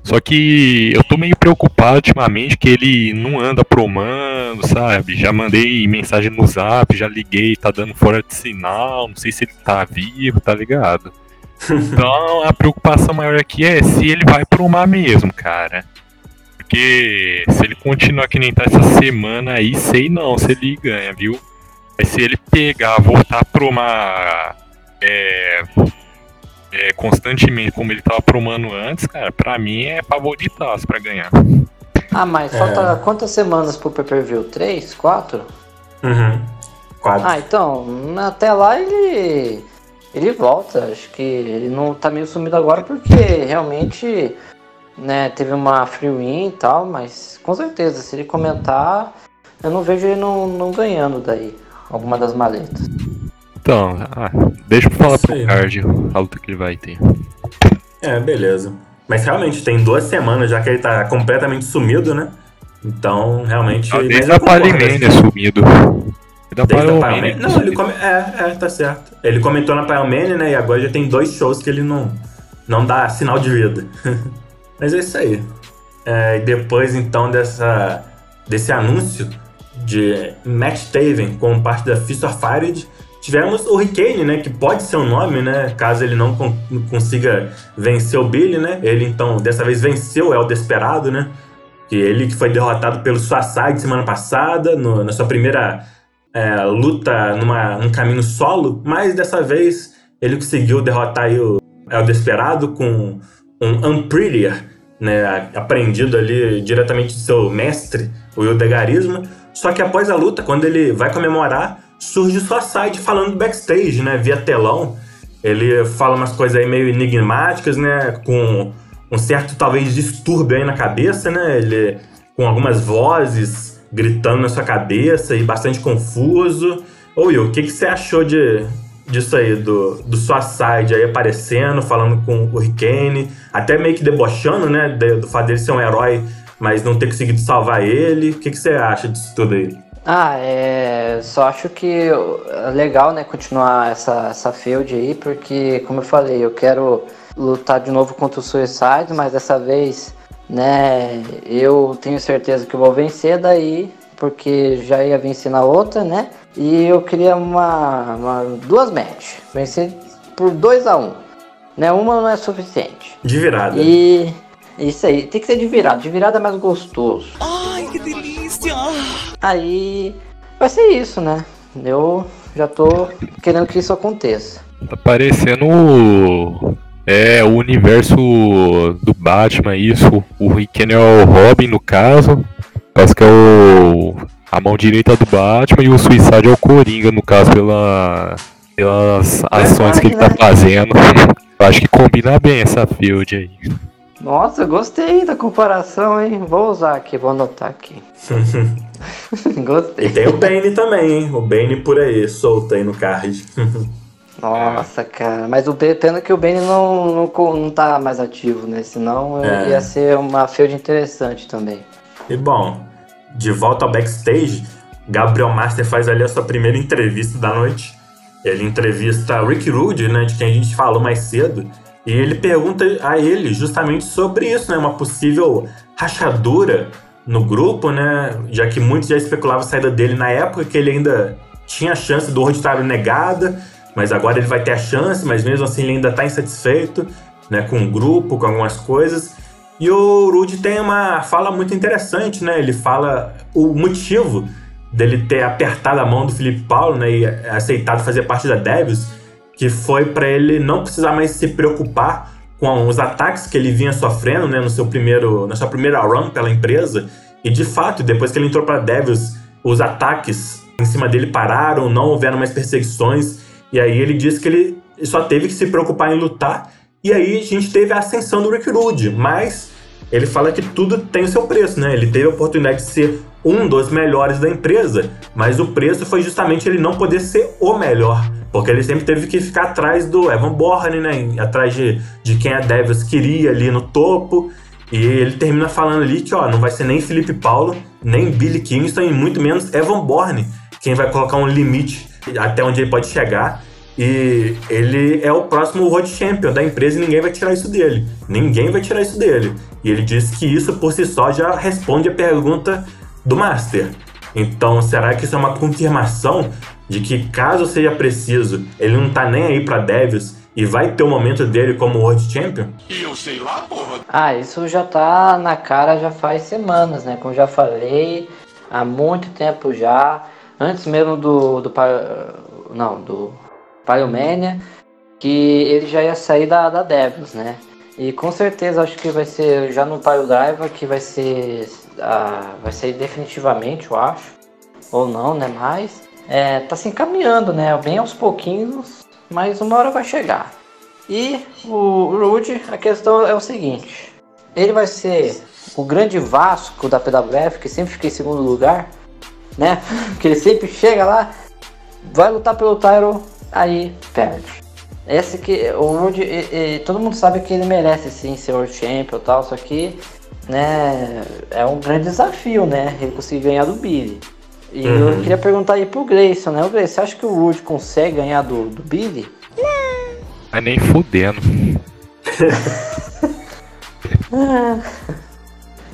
Só que eu tô meio preocupado ultimamente que ele não anda promando, sabe? Já mandei mensagem no zap, já liguei, tá dando fora de sinal, não sei se ele tá vivo, tá ligado? Então a preocupação maior aqui é se ele vai promar mesmo, cara. Porque se ele continuar que nem tá essa semana aí, sei não se ele ganha, viu? Mas se ele pegar, voltar a promar é, é, constantemente como ele tava promando antes, cara, pra mim é favoritaço pra ganhar. Ah, mas falta quantas semanas pro pay-per-view? Três? Quatro? Uhum. Quatro. Ah, então, até lá ele ele volta. Acho que ele não tá meio sumido agora porque realmente, né, teve uma free win e tal, mas com certeza, se ele comentar, eu não vejo ele não, não ganhando daí alguma das maletas. Então, ah, deixa eu falar pro card a luta que ele vai ter. É, beleza. Mas realmente, tem duas semanas já que ele tá completamente sumido, né? Então, realmente. Ah, mas Desde a Palimania assim. sumido. Desde a Desde a Palimania Pile Man. Não, ele come... é, é, tá certo. Ele comentou na Pile Man, né? E agora já tem dois shows que ele não, não dá sinal de vida. Mas é isso aí. É, depois, então, dessa, desse anúncio de Matt Taven como parte da Fist of Fired, tivemos o Hurricane, né? Que pode ser um nome, né? Caso ele não con consiga vencer o Billy, né? Ele, então, dessa vez venceu o El Desperado, né? Que ele que foi derrotado pelo Suicide semana passada, no, na sua primeira é, luta numa, num caminho solo, mas dessa vez ele conseguiu derrotar o El Desperado com um Unprettier, né, aprendido ali diretamente do seu mestre, o Ildegarismo. Só que após a luta, quando ele vai comemorar, surge o Suicide falando backstage, né, via telão. Ele fala umas coisas aí meio enigmáticas, né, com um certo talvez distúrbio aí na cabeça, né, ele com algumas vozes gritando na sua cabeça e bastante confuso. Ô Will, o que, que você achou de, disso aí, do, do Suicide aí aparecendo, falando com o Hurricane, até meio que debochando, né, do fato dele ser um herói, mas não ter conseguido salvar ele. O que, que você acha disso tudo aí? Ah, é. Só acho que é legal, né, continuar essa, essa field aí, porque, como eu falei, eu quero lutar de novo contra o Suicide, mas dessa vez, né, eu tenho certeza que vou vencer daí, porque já ia vencer na outra, né? E eu queria uma, uma duas matches, vencer por 2 a 1 um. Né? Uma não é suficiente. De virada. E isso aí, tem que ser de virada. De virada é mais gostoso. Ai, que delícia! Aí vai ser isso, né? Eu já tô querendo que isso aconteça. Tá parecendo o- é, o universo do Batman, isso. O Ricken é o Robin, no caso. Parece que é o, a mão direita do Batman e o Suicide é o Coringa, no caso, pela, pelas ações que ele tá fazendo. Eu acho que combina bem essa field aí. Nossa, gostei da comparação, hein? Vou usar aqui, vou anotar aqui. gostei. E tem o Bane também, hein? O Bane por aí, solto aí no card. Nossa, cara. Mas o pena que o Benny não, não, não tá mais ativo, né? Senão É. ia ser uma field interessante também. E bom, de volta ao backstage, Gabriel Master faz ali a sua primeira entrevista da noite. Ele entrevista Rick Rude, né, de quem a gente falou mais cedo, e ele pergunta a ele justamente sobre isso, né, uma possível rachadura no grupo, né, já que muitos já especulavam a saída dele na época que ele ainda tinha a chance do ordinário negada, mas agora ele vai ter a chance, mas mesmo assim ele ainda está insatisfeito, né, com o grupo, com algumas coisas. E o Rude tem uma fala muito interessante, né? Ele fala o motivo dele ter apertado a mão do Felipe Paulo, né, e aceitado fazer parte da Devils, que foi para ele não precisar mais se preocupar com os ataques que ele vinha sofrendo, né, no seu primeiro, na sua primeira run pela empresa. E de fato, depois que ele entrou para Devils, os ataques em cima dele pararam, não houveram mais perseguições. E aí ele disse que ele só teve que se preocupar em lutar. E aí a gente teve a ascensão do Rick Rude, mas ele fala que tudo tem o seu preço, né? Ele teve a oportunidade de ser um dos melhores da empresa, mas o preço foi justamente ele não poder ser o melhor, porque ele sempre teve que ficar atrás do Evan Bourne, né? Atrás de, de quem a Devils queria ali no topo. E ele termina falando ali que, ó, não vai ser nem Felipe Paulo, nem Billy Kingston e muito menos Evan Bourne quem vai colocar um limite até onde ele pode chegar. E ele é o próximo World Champion da empresa e ninguém vai tirar isso dele. Ninguém vai tirar isso dele. E ele disse que isso por si só já responde a pergunta do Master. Então, será que isso é uma confirmação de que caso seja preciso, ele não tá nem aí pra Devils e vai ter o momento dele como World Champion? E eu sei lá, porra. Ah, isso já tá na cara já faz semanas, né? Como já falei, há muito tempo já. Antes mesmo do. do não, do Pyromania, que ele já ia sair da, da Devils, né? E com certeza acho que vai ser já no Pyro Driver que vai ser. ah, vai sair definitivamente, eu acho. Ou não, né? Mas é, tá se encaminhando, né? Bem aos pouquinhos, mas uma hora vai chegar. E o Rude, a questão é o seguinte: ele vai ser o grande Vasco da PWF, que sempre fica em segundo lugar, né? Que ele sempre chega lá, vai lutar pelo title, aí perde. Esse que o Rude, e- e todo mundo sabe que ele merece sim ser World Champion e tal, só que né, é um grande desafio, né? Ele conseguir ganhar do Billy. E eu Uhum. queria perguntar aí pro Grayson, né? O Grayson, você acha que o Rude consegue ganhar do, do Billy? Mas nem fudendo.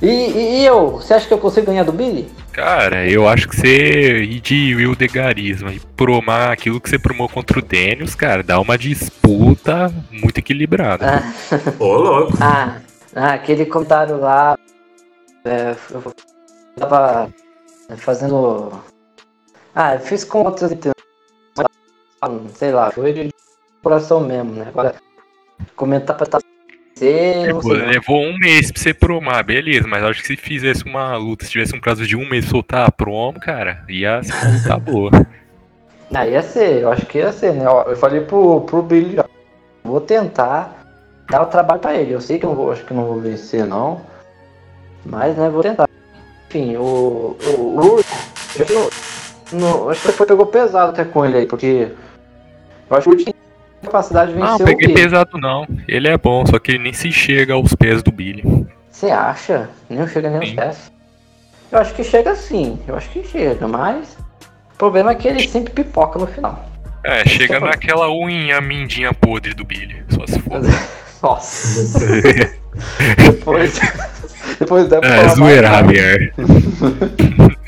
E, e- e eu? Você acha que eu consigo ganhar do Billy? Cara, eu acho que você ir de Will de Garisma e promar aquilo que você promou contra o Daniels, cara, dá uma disputa muito equilibrada. Ah, Ô, louco. ah, ah, aquele comentário lá. É, eu tava fazendo. Ah, eu fiz com outras. Sei lá, foi de coração mesmo, né? Agora, comentar pra tá. Pô, sei, levou um mês pra você promar, beleza, mas acho que se fizesse uma luta, se tivesse um prazo de um mês soltar a promo, cara, ia ser uma luta boa. Ah, ia ser, eu acho que ia ser, né? Eu falei pro, pro Billy, ó, vou tentar dar o trabalho pra ele. Eu sei que eu não vou, acho que não vou vencer, não. Mas, né, vou tentar. Enfim, o. O. Rude, eu não- acho que foi pegou pesado até com ele aí, porque. Eu acho que capacidade de Não, vencer o peguei Billy. pesado não. Ele é bom, só que ele nem se chega aos pés do Billy. Você acha? Nem chega nem aos Sim. pés. Eu acho que chega sim, eu acho que chega, mas. O problema é que ele sempre pipoca no final. É, chega naquela unha mindinha podre do Billy, só se for. Nossa. depois. Depois dá pra É, zoeira, nada. Javier.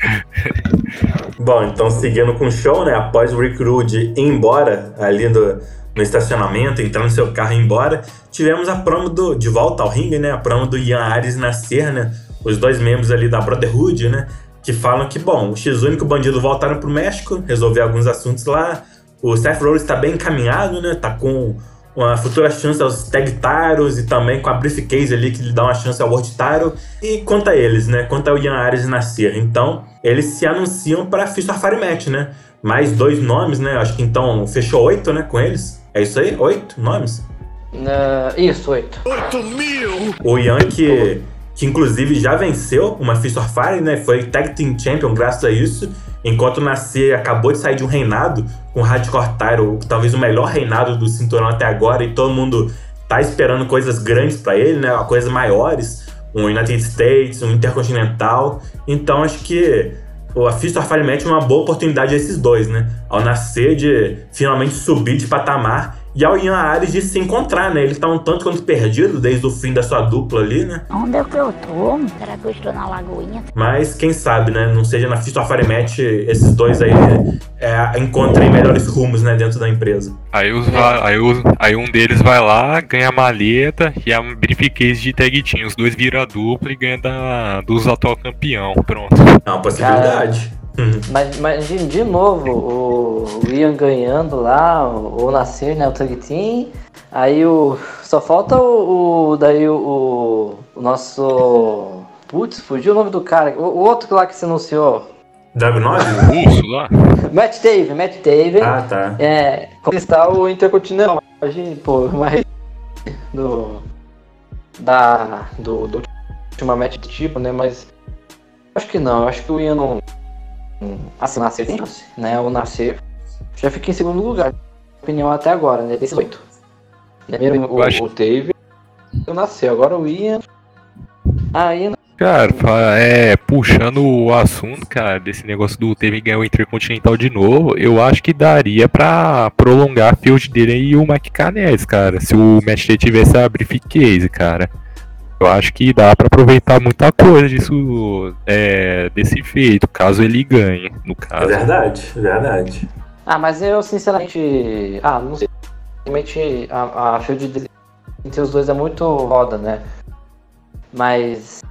Bom, então seguindo com o show, né? Após o Rick Rude ir embora ali do, no estacionamento, entrar no seu carro e ir embora, tivemos a promo do, de volta ao ringue, né? A promo do Ian Ares nascer, né? Os dois membros ali da Brotherhood, né? Que falam que, bom, o X-Único e o Bandido voltaram pro México, resolver alguns assuntos lá. O Seth Rollins tá bem encaminhado, né? Tá com uma futura chance aos Tag Titles e também com a Briefcase ali que lhe dá uma chance ao World Title. E quanto a eles, né? Quanto ao Ian Ares nascer. Então, eles se anunciam para Fist of Fire Match, né? Mais dois nomes, né? Acho que então fechou oito, né? Com eles. É isso aí? Oito nomes? Ah, isso, oito. 8 mil! O Ian que, que inclusive já venceu uma Fist of Fire, né? Foi Tag Team Champion graças a isso. Enquanto o Nascer acabou de sair de um reinado com o Hardcore Title, talvez o melhor reinado do cinturão até agora, e todo mundo tá esperando coisas grandes pra ele, né? Coisas maiores, um United States, um Intercontinental. Então acho que a Fist of Fire Match é uma boa oportunidade esses dois, né? Ao nascer de finalmente subir de patamar e ao Ian Ares de se encontrar, né? Ele tá um tanto quanto perdido desde o fim da sua dupla ali, né? Onde é que eu tô? Será que eu estou na lagoinha? Mas quem sabe, né? Não seja na Fist of Fire Match esses dois aí é, encontrem melhores rumos, né? Dentro da empresa. Aí, os aí, os- aí um deles vai lá, ganha a maleta e a briefcase de tag team. Os dois viram a dupla e ganha da, dos atual campeão. Pronto. É uma possibilidade. Uhum. Mas, mas de, de novo, o, o Ian ganhando lá, o, o Nascer, né? O Tag Team. Aí o. Só falta o. o- daí o, o. o nosso. Putz, fugiu o nome do cara. O, o outro lá que se anunciou. Dragunov? Russo lá? Matt Dave, Matt Dave. Ah, tá. É, conquistar o Intercontinental. Hoje, pô, uma re- do. Da. Do, do último match do tipo, né? Mas. Acho que não, acho que o Ian não. Assim, o Nascer tem chance, né? O Nascer já fica em segundo lugar. Opinião até agora, né? Desses oito. Primeiro o, Eu acho- o Dave o Nascer, agora o Ian. Ian. Cara, é, puxando o assunto, cara, desse negócio do Teve ganhar o Intercontinental de novo, eu acho que daria pra prolongar a field dele e o Mike Canese, cara. Se o match tivesse a briefcase, cara. Eu acho que dá pra aproveitar muita coisa disso, é, desse feito, caso ele ganhe, no É caso. verdade, é verdade. Ah, mas eu sinceramente. Ah, não sei. Realmente a, a field entre os dois é muito roda, né? Mas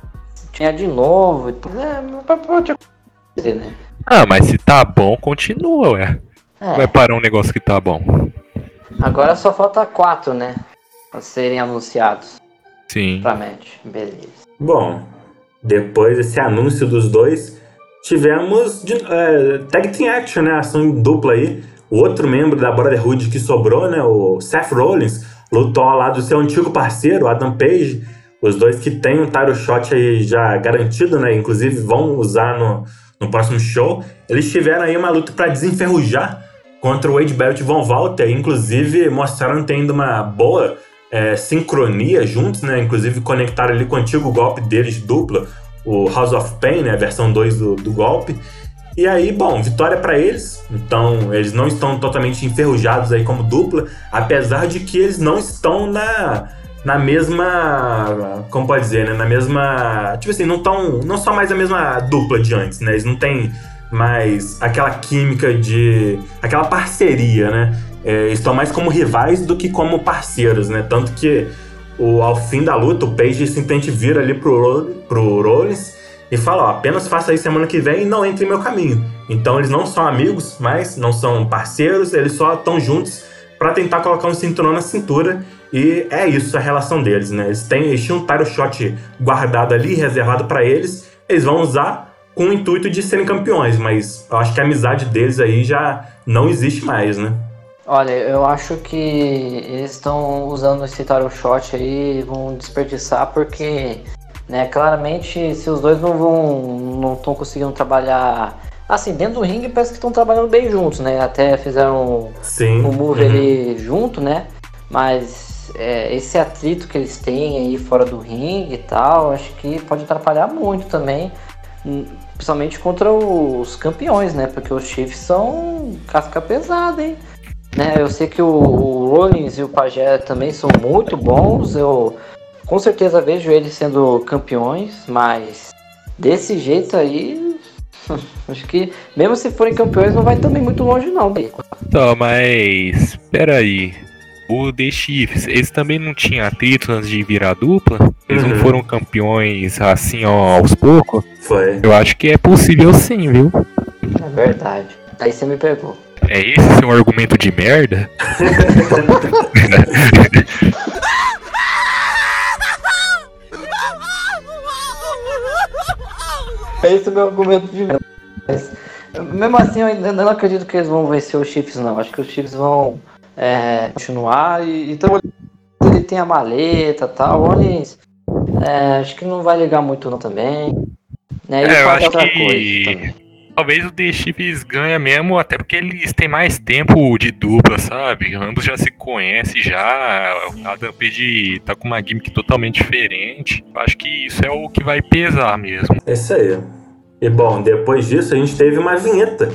tinha de novo. É, pra- pode acontecer, né? Ah, mas se tá bom, continua, ué. É, Vai parar um negócio que tá bom. agora só falta quatro, né? Pra serem anunciados Sim. pra match. Beleza. Bom, depois desse anúncio dos dois, tivemos de, é, Tag Team Action, né? Ação em dupla aí. O outro membro da Brotherhood que sobrou, né? O Seth Rollins, lutou ao lado do seu antigo parceiro, Adam Page. Os dois que têm um title shot aí já garantido, né? Inclusive vão usar no, no próximo show. Eles tiveram aí uma luta para desenferrujar contra o Wade Barrett e Von Walter. Inclusive mostraram tendo uma boa é, sincronia juntos, né? Inclusive conectaram ali com o antigo golpe deles de dupla, o House of Pain, né? Versão 2 do, do golpe. E aí, bom, vitória para eles. Então, eles não estão totalmente enferrujados aí como dupla, apesar de que eles não estão na na mesma. Como pode dizer, né? Na mesma. Tipo assim, não tão. Não só mais a mesma dupla de antes, né? Eles não têm mais aquela química de. aquela parceria, né? É, estão mais como rivais do que como parceiros, né? Tanto que o, ao fim da luta, o Page simplesmente vira ali pro, pro Rollins e fala: ó, apenas faça isso semana que vem e não entre em meu caminho. Então eles não são amigos, mas não são parceiros, eles só estão juntos para tentar colocar um cinturão na cintura. E é isso a relação deles, né? Eles, têm, eles tinham um title shot guardado ali, reservado para eles. Eles vão usar com o intuito de serem campeões, mas eu acho que a amizade deles aí já não existe mais, né? Olha, eu acho que eles estão usando esse title shot aí, vão desperdiçar porque, né, claramente se os dois não vão, não estão conseguindo trabalhar assim, dentro do ringue parece que estão trabalhando bem juntos, né? Até fizeram Sim. um move uhum. ali junto, né? Mas é, esse atrito que eles têm aí fora do ringue e tal, acho que pode atrapalhar muito também, hum, principalmente contra os campeões, né? Porque os Chiefs são casca pesada, hein? Né, eu sei que o, o Rollins e o Pajé também são muito bons. Eu com certeza vejo eles sendo campeões, mas desse jeito aí, acho que mesmo se forem campeões não vai também muito longe não. Tá, mas peraí. O The Chiefs, eles também não tinham atrito antes de virar dupla? Eles não Uhum. foram campeões assim ó, aos poucos? Foi. Eu acho que é possível sim, viu? É verdade. Aí você me pegou. É esse seu argumento de merda? Esse é o meu argumento de venda. Mas, mesmo assim, eu ainda não acredito que eles vão vencer os Chiefs, não. Acho que os Chiefs vão é, continuar. E, então, ele tem a maleta e tal. O Rollins, é, acho que não vai ligar muito, não, também. Né? E É, eu acho outra que- coisa também. Talvez o The Chiefs ganha mesmo, até porque eles têm mais tempo de dupla, sabe? Ambos já se conhecem já. O Adam Page tá com uma gimmick totalmente diferente. Acho que isso é o que vai pesar mesmo. É isso aí. E bom, depois disso a gente teve uma vinheta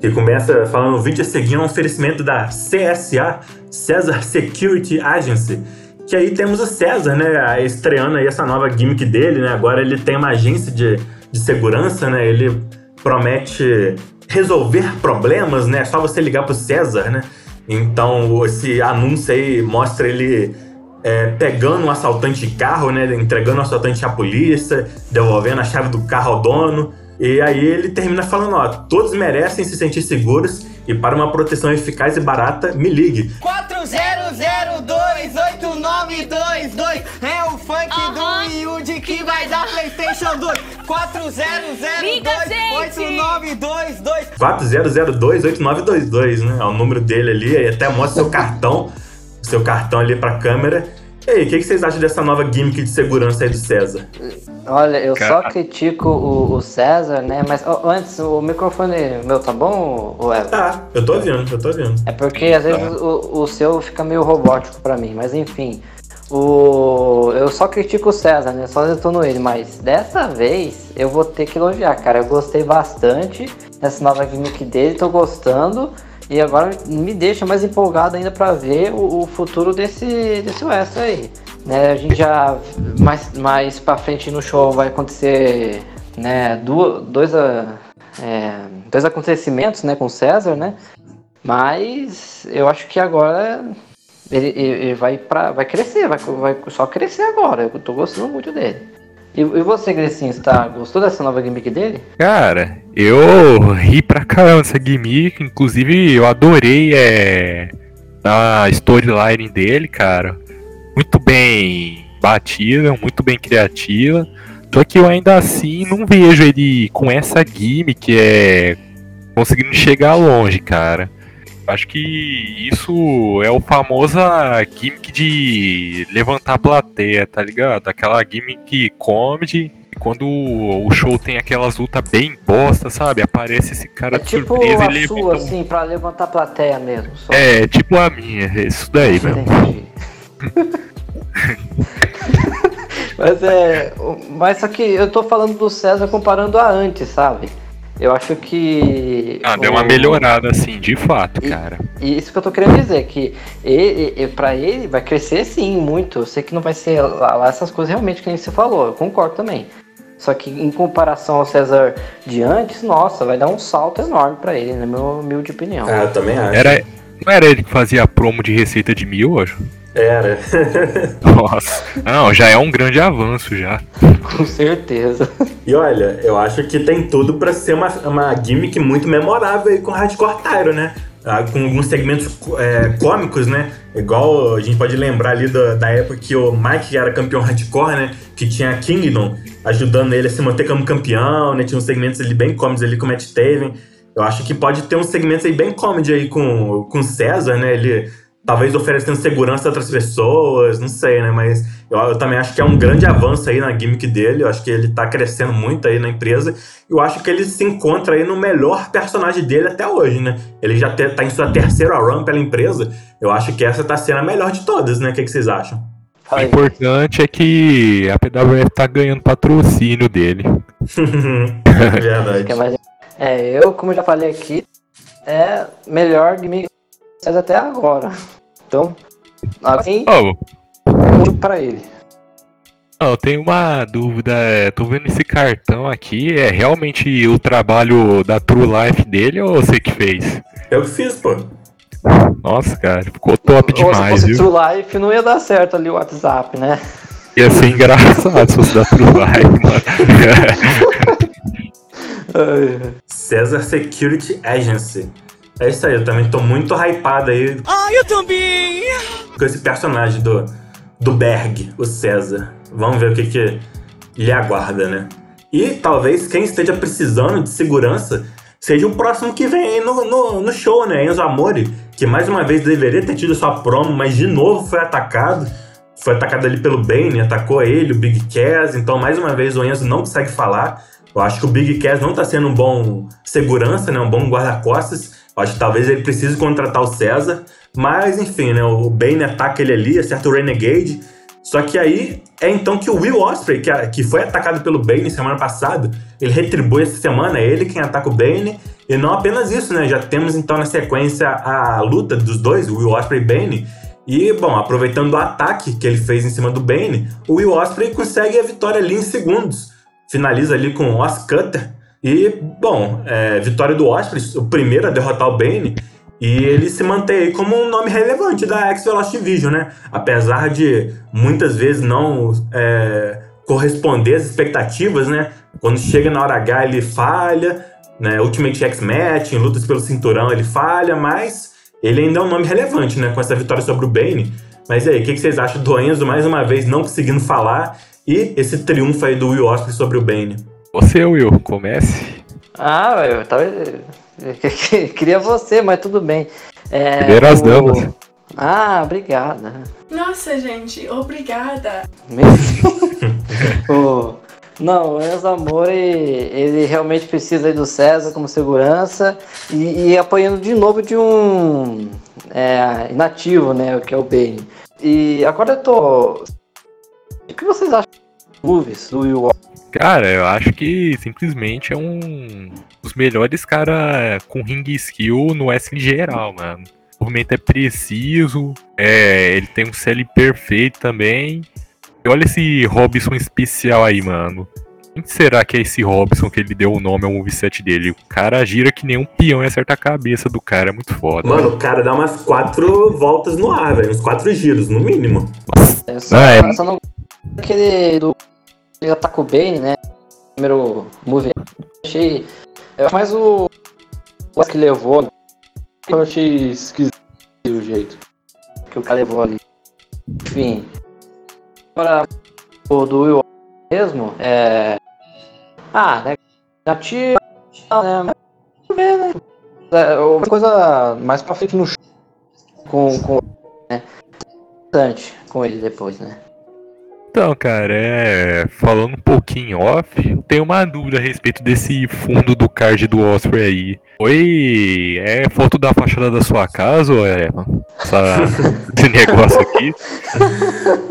que começa falando o vídeo a seguir um oferecimento da CSA, Cesar Security Agency. Que aí temos o César, né, estreando aí essa nova gimmick dele, né? Agora ele tem uma agência de, de segurança, né? Ele promete resolver problemas, né? É só você ligar pro César, né? Então esse anúncio aí mostra ele é, pegando um assaltante de carro, né? Entregando o assaltante à polícia, devolvendo a chave do carro ao dono. E aí ele termina falando, ó, todos merecem se sentir seguros e para uma proteção eficaz e barata, me ligue. 40028922 é o funk do Yudi que vai dar Playstation 2 40028922 40028922, né? É o número dele ali, aí até mostra seu cartão, seu cartão ali pra câmera. E aí, o que, que vocês acham dessa nova gimmick de segurança aí do César? Olha, eu só Cara. critico o, o César, né? Mas ó, antes, o microfone meu tá bom, o Evan? Tá, eu tô ouvindo, eu tô ouvindo. É porque às vezes o, o seu fica meio robótico pra mim, mas enfim. O, eu só critico o César, né? Só detono ele, mas dessa vez eu vou ter que elogiar, cara. Eu gostei bastante dessa nova gimmick dele, tô gostando. E agora me deixa mais empolgado ainda pra ver o, o futuro desse, desse West aí. Né, a gente já mais, mais pra frente no show vai acontecer né, duas, dois, a- é, dois acontecimentos né, com o César, né? Mas eu acho que agora ele- ele vai, pra, vai crescer, vai, vai só crescer agora. Eu tô gostando muito dele. E, você, Grecinho, você tá, gostou dessa nova gimmick dele? Cara, eu ri pra caramba dessa gimmick. Inclusive, eu adorei é, a storyline dele, cara. Muito bem batida, muito bem criativa. Só que eu ainda assim não vejo ele com essa gimmick é, conseguindo chegar longe, cara. Acho que isso é o famoso gimmick de levantar a plateia, tá ligado? Aquela gimmick comedy quando o show tem aquelas lutas bem bosta, sabe? Aparece esse cara É de tipo surpresa a e sua, levanta. um- assim, pra levantar a plateia mesmo. Só. É, tipo a minha, é isso daí. Entendi. mas é. Mas só que eu tô falando do César comparando a antes, sabe? Eu acho que. Ah, deu uma o- melhorada, assim, de fato, cara. E isso que eu tô querendo dizer, que ele, ele, pra ele vai crescer sim, muito. Eu sei que não vai ser lá, lá essas coisas realmente que nem você falou, eu concordo também. Só que em comparação ao César de antes, nossa, vai dar um salto enorme pra ele, na minha humilde opinião. Ah, eu também acho. Era, não era ele que fazia a promo de receita de miojo? Era. Nossa. Não, já é um grande avanço já. Com certeza. E olha, eu acho que tem tudo pra ser uma, uma gimmick muito memorável aí com Hardcore Tyro, né? Ah, Com alguns segmentos é, cômicos, né? Igual a gente pode lembrar ali da, da época que o Mike era campeão hardcore, né? Que tinha a Kingdom ajudando ele a se manter como campeão, né? Tinha uns segmentos ali bem cômicos ali com o Matt Taven. Eu acho que pode ter uns segmentos aí bem comedy aí com, com o César, né? Ele talvez oferecendo segurança a outras pessoas, não sei, né? Mas eu, eu também acho que é um grande avanço aí na gimmick dele. Eu acho que ele tá crescendo muito aí na empresa. Eu acho que ele se encontra aí no melhor personagem dele até hoje, né? Ele já te- tá em sua terceira run pela empresa. Eu acho que essa tá sendo a melhor de todas, né? O que, que vocês acham? O importante é que a PWF tá ganhando patrocínio dele. Verdade. É É, eu, como eu já falei aqui, é melhor de mim até agora. Então, assim, Oh, muito pra ele. não, eu tenho uma dúvida. é, Tô vendo esse cartão aqui. É realmente o trabalho da True Life dele ou você que fez? Eu que fiz, pô. Nossa, cara, ficou top Ou se demais, fosse viu? True Life, não ia dar certo ali o WhatsApp, né? Ia ser engraçado se fosse da True Life, mano. César Security Agency. É isso aí, eu também tô muito hypado aí Ah, eu também! com esse personagem do, do Berg, o César. Vamos ver o que, que lhe aguarda, né? E talvez quem esteja precisando de segurança seja o próximo que vem aí no, no, no show, né? Enzo Amore, que mais uma vez deveria ter tido sua promo, mas de novo foi atacado. Foi atacado ali pelo Bane, atacou ele, o Big Cass. Então, mais uma vez, o Enzo não consegue falar. Eu acho que o Big Cass não tá sendo um bom segurança, né? Um bom guarda-costas. Acho que talvez ele precise contratar o César. Mas, enfim, né? O Bane ataca ele ali, acerta o Renegade. Só que aí é então que o Will Ospreay, que, que foi atacado pelo Bane semana passada, ele retribui essa semana, é ele quem ataca o Bane. E não apenas isso, né? Já temos então na sequência a luta dos dois, Will Ospreay e Bane. E, bom, aproveitando o ataque que ele fez em cima do Bane, o Will Ospreay consegue a vitória ali em segundos. Finaliza ali com o Os Cutter. E, bom, é, vitória do Ospreay, o primeiro a derrotar o Bane. E ele se mantém como um nome relevante da X-Velocity Vision, né? Apesar de muitas vezes não é, corresponder às expectativas, né? Quando chega na hora H ele falha, né? Ultimate X-Match, em lutas pelo cinturão ele falha, mas ele ainda é um nome relevante, né? Com essa vitória sobre o Bane. Mas aí, o que, vocês acham do Enzo mais uma vez não conseguindo falar e esse triunfo aí do Will Ospreay sobre o Bane? Você, Will, comece. Ah, eu tava. eu Queria você, mas tudo bem. É, Primeiro as o- damas. Ah, obrigada. Nossa, gente, obrigada. Mesmo? O- Não, o Enzo Amore, ele realmente precisa aí do César como segurança e, e apoiando de novo de um é, inativo, né, que é o Bane. E agora eu tô... O que vocês acham dos moves do Will Cara, eu acho que simplesmente é um dos melhores cara com ring skill no wrestling geral, mano. O movimento é preciso, é, ele tem um CL perfeito também. E olha esse Robson especial aí, mano. Quem será que é esse Robson que ele deu o nome ao moveset dele? O cara gira que nem um peão e acerta a cabeça do cara, é muito foda. Mano, o cara dá umas quatro voltas no ar, velho. Uns quatro giros, no mínimo. Eu só, Ah, é- só não aquele do ele ataca o Bane, né? Primeiro move. Achei. Mais o. O que levou. Eu achei esquisito o jeito que o cara levou ali. Enfim. Agora, o do Will mesmo, é. Ah, né? Nativo, né? mas vamos ver, né? É, uma coisa mais pra frente no com. com né? Bastante com ele depois, né? Então, cara, é. Falando um pouquinho off, eu tenho uma dúvida a respeito desse fundo do card do Osprey aí. Oi, é foto da fachada da sua casa ou é essa, esse negócio aqui?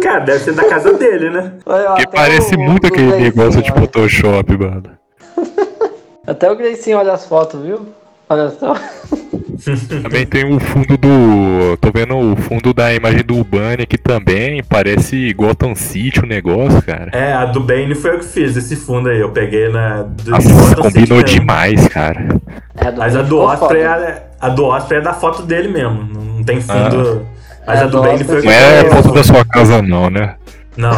Cara, deve ser da casa dele, né? Porque parece muito aquele negócio de Photoshop, mano. Até o Gleicinho olha as fotos, viu? Olha só. Também tem o fundo do. Tô vendo o fundo da imagem do Bunny aqui também. Parece Gotham City o negócio, cara. É, a do Bane foi eu que fiz, esse fundo aí. Eu peguei na. Do, Nossa, Gotham City combinou mesmo. demais, cara. É, do Mas a do Osprey é, a do Osprey é da foto dele mesmo. Não tem fundo. Mas É, a do Bane foi eu que Não é fiz. foto da sua casa, não, né? Não.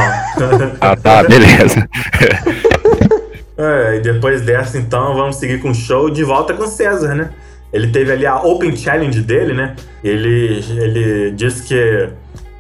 Ah, tá, beleza. É, e depois dessa, então, vamos seguir com o show de volta com o César, né? Ele teve ali a Open Challenge dele, né? Ele, ele disse que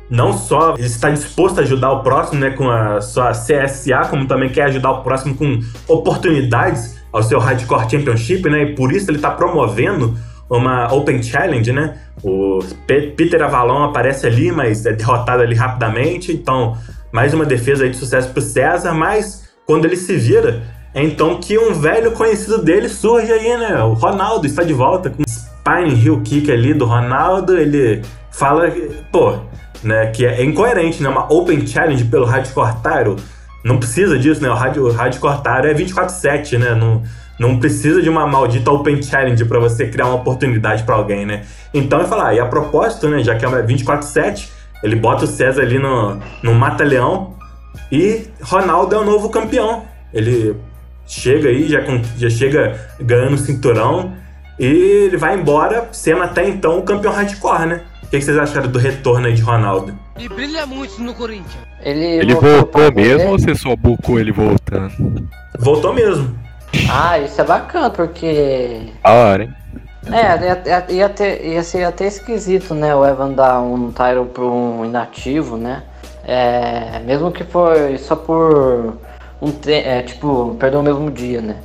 não só ele está disposto a ajudar o próximo, né, com a sua CSA, como também quer ajudar o próximo com oportunidades ao seu Hardcore Championship, né? E por isso ele está promovendo uma Open Challenge, né? O Pe- Peter Avalon aparece ali, mas é derrotado ali rapidamente. Então, mais uma defesa de sucesso pro César, mas quando ele se vira, então que um velho conhecido dele surge aí, né? O Ronaldo está de volta com o Spine Hill Kick ali do Ronaldo. Ele fala, pô, né, que é incoerente, né? Uma Open Challenge pelo Hardcore Tyro. Não precisa disso, né? O Hard- o é 24-7, né? Não, não precisa de uma maldita Open Challenge para você criar uma oportunidade para alguém, né? Então, eu falar, e a propósito, né? Já que é 24-7, ele bota o César ali no, no Mata-Leão e Ronaldo é o novo campeão. Ele chega aí, já, já chega ganhando o cinturão e ele vai embora sendo até então o campeão hardcore, né? O que que vocês acharam do retorno aí de Ronaldo? E brilha muito no Corinthians. Ele, Ele voltou mesmo ou você só bucou ele voltando? Voltou mesmo. Ah, isso é bacana, porque. Da hora, hein? É, ia, ia, ia, ter, ia ser até esquisito, né? O Evan dar um Tyro pra um inativo, né? É, mesmo que foi só por um é, tipo, perdão, o mesmo dia, né?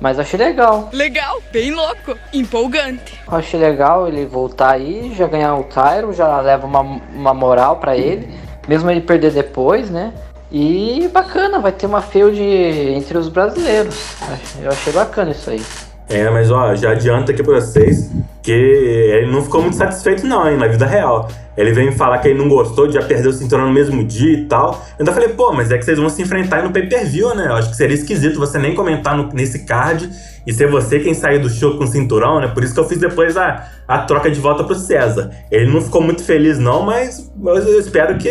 Mas achei legal. Legal, bem louco, empolgante. Achei legal ele voltar aí, já ganhar o Tyro, já leva uma, uma moral pra ele, mesmo ele perder depois, né? E bacana, vai ter uma feud entre os brasileiros. Eu achei bacana isso aí. É, mas ó, já adianta aqui pra vocês que ele não ficou muito satisfeito não, hein, na vida real. Ele veio me falar que ele não gostou já perder o cinturão no mesmo dia e tal. Eu ainda falei, pô, mas é que vocês vão se enfrentar no pay-per-view, né? Eu acho que seria esquisito você nem comentar no- nesse card e ser você quem sair do show com o cinturão, né? Por isso que eu fiz depois a, a troca de volta pro César. Ele não ficou muito feliz não, mas, mas eu espero que,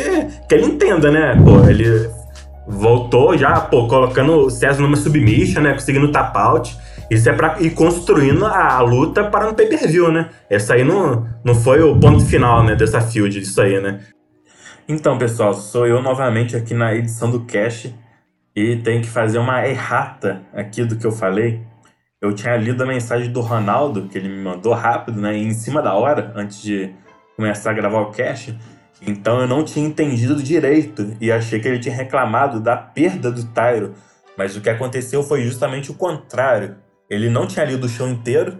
que ele entenda, né? Pô, ele voltou já, pô, colocando o César numa submission, né? Conseguindo tap out. Isso é pra ir construindo a, a luta para no pay-per-view, né? Essa aí não, não foi o ponto final, né? Dessa field, isso aí, né? Então, pessoal, sou eu novamente aqui na edição do Cash e tenho que fazer uma errata aqui do que eu falei. Eu tinha lido a mensagem do Ronaldo, que ele me mandou rápido, né? Em cima da hora, antes de começar a gravar o Cash. Então eu não tinha entendido direito e achei que ele tinha reclamado da perda do Tyro. Mas o que aconteceu foi justamente o contrário. Ele não tinha lido o show inteiro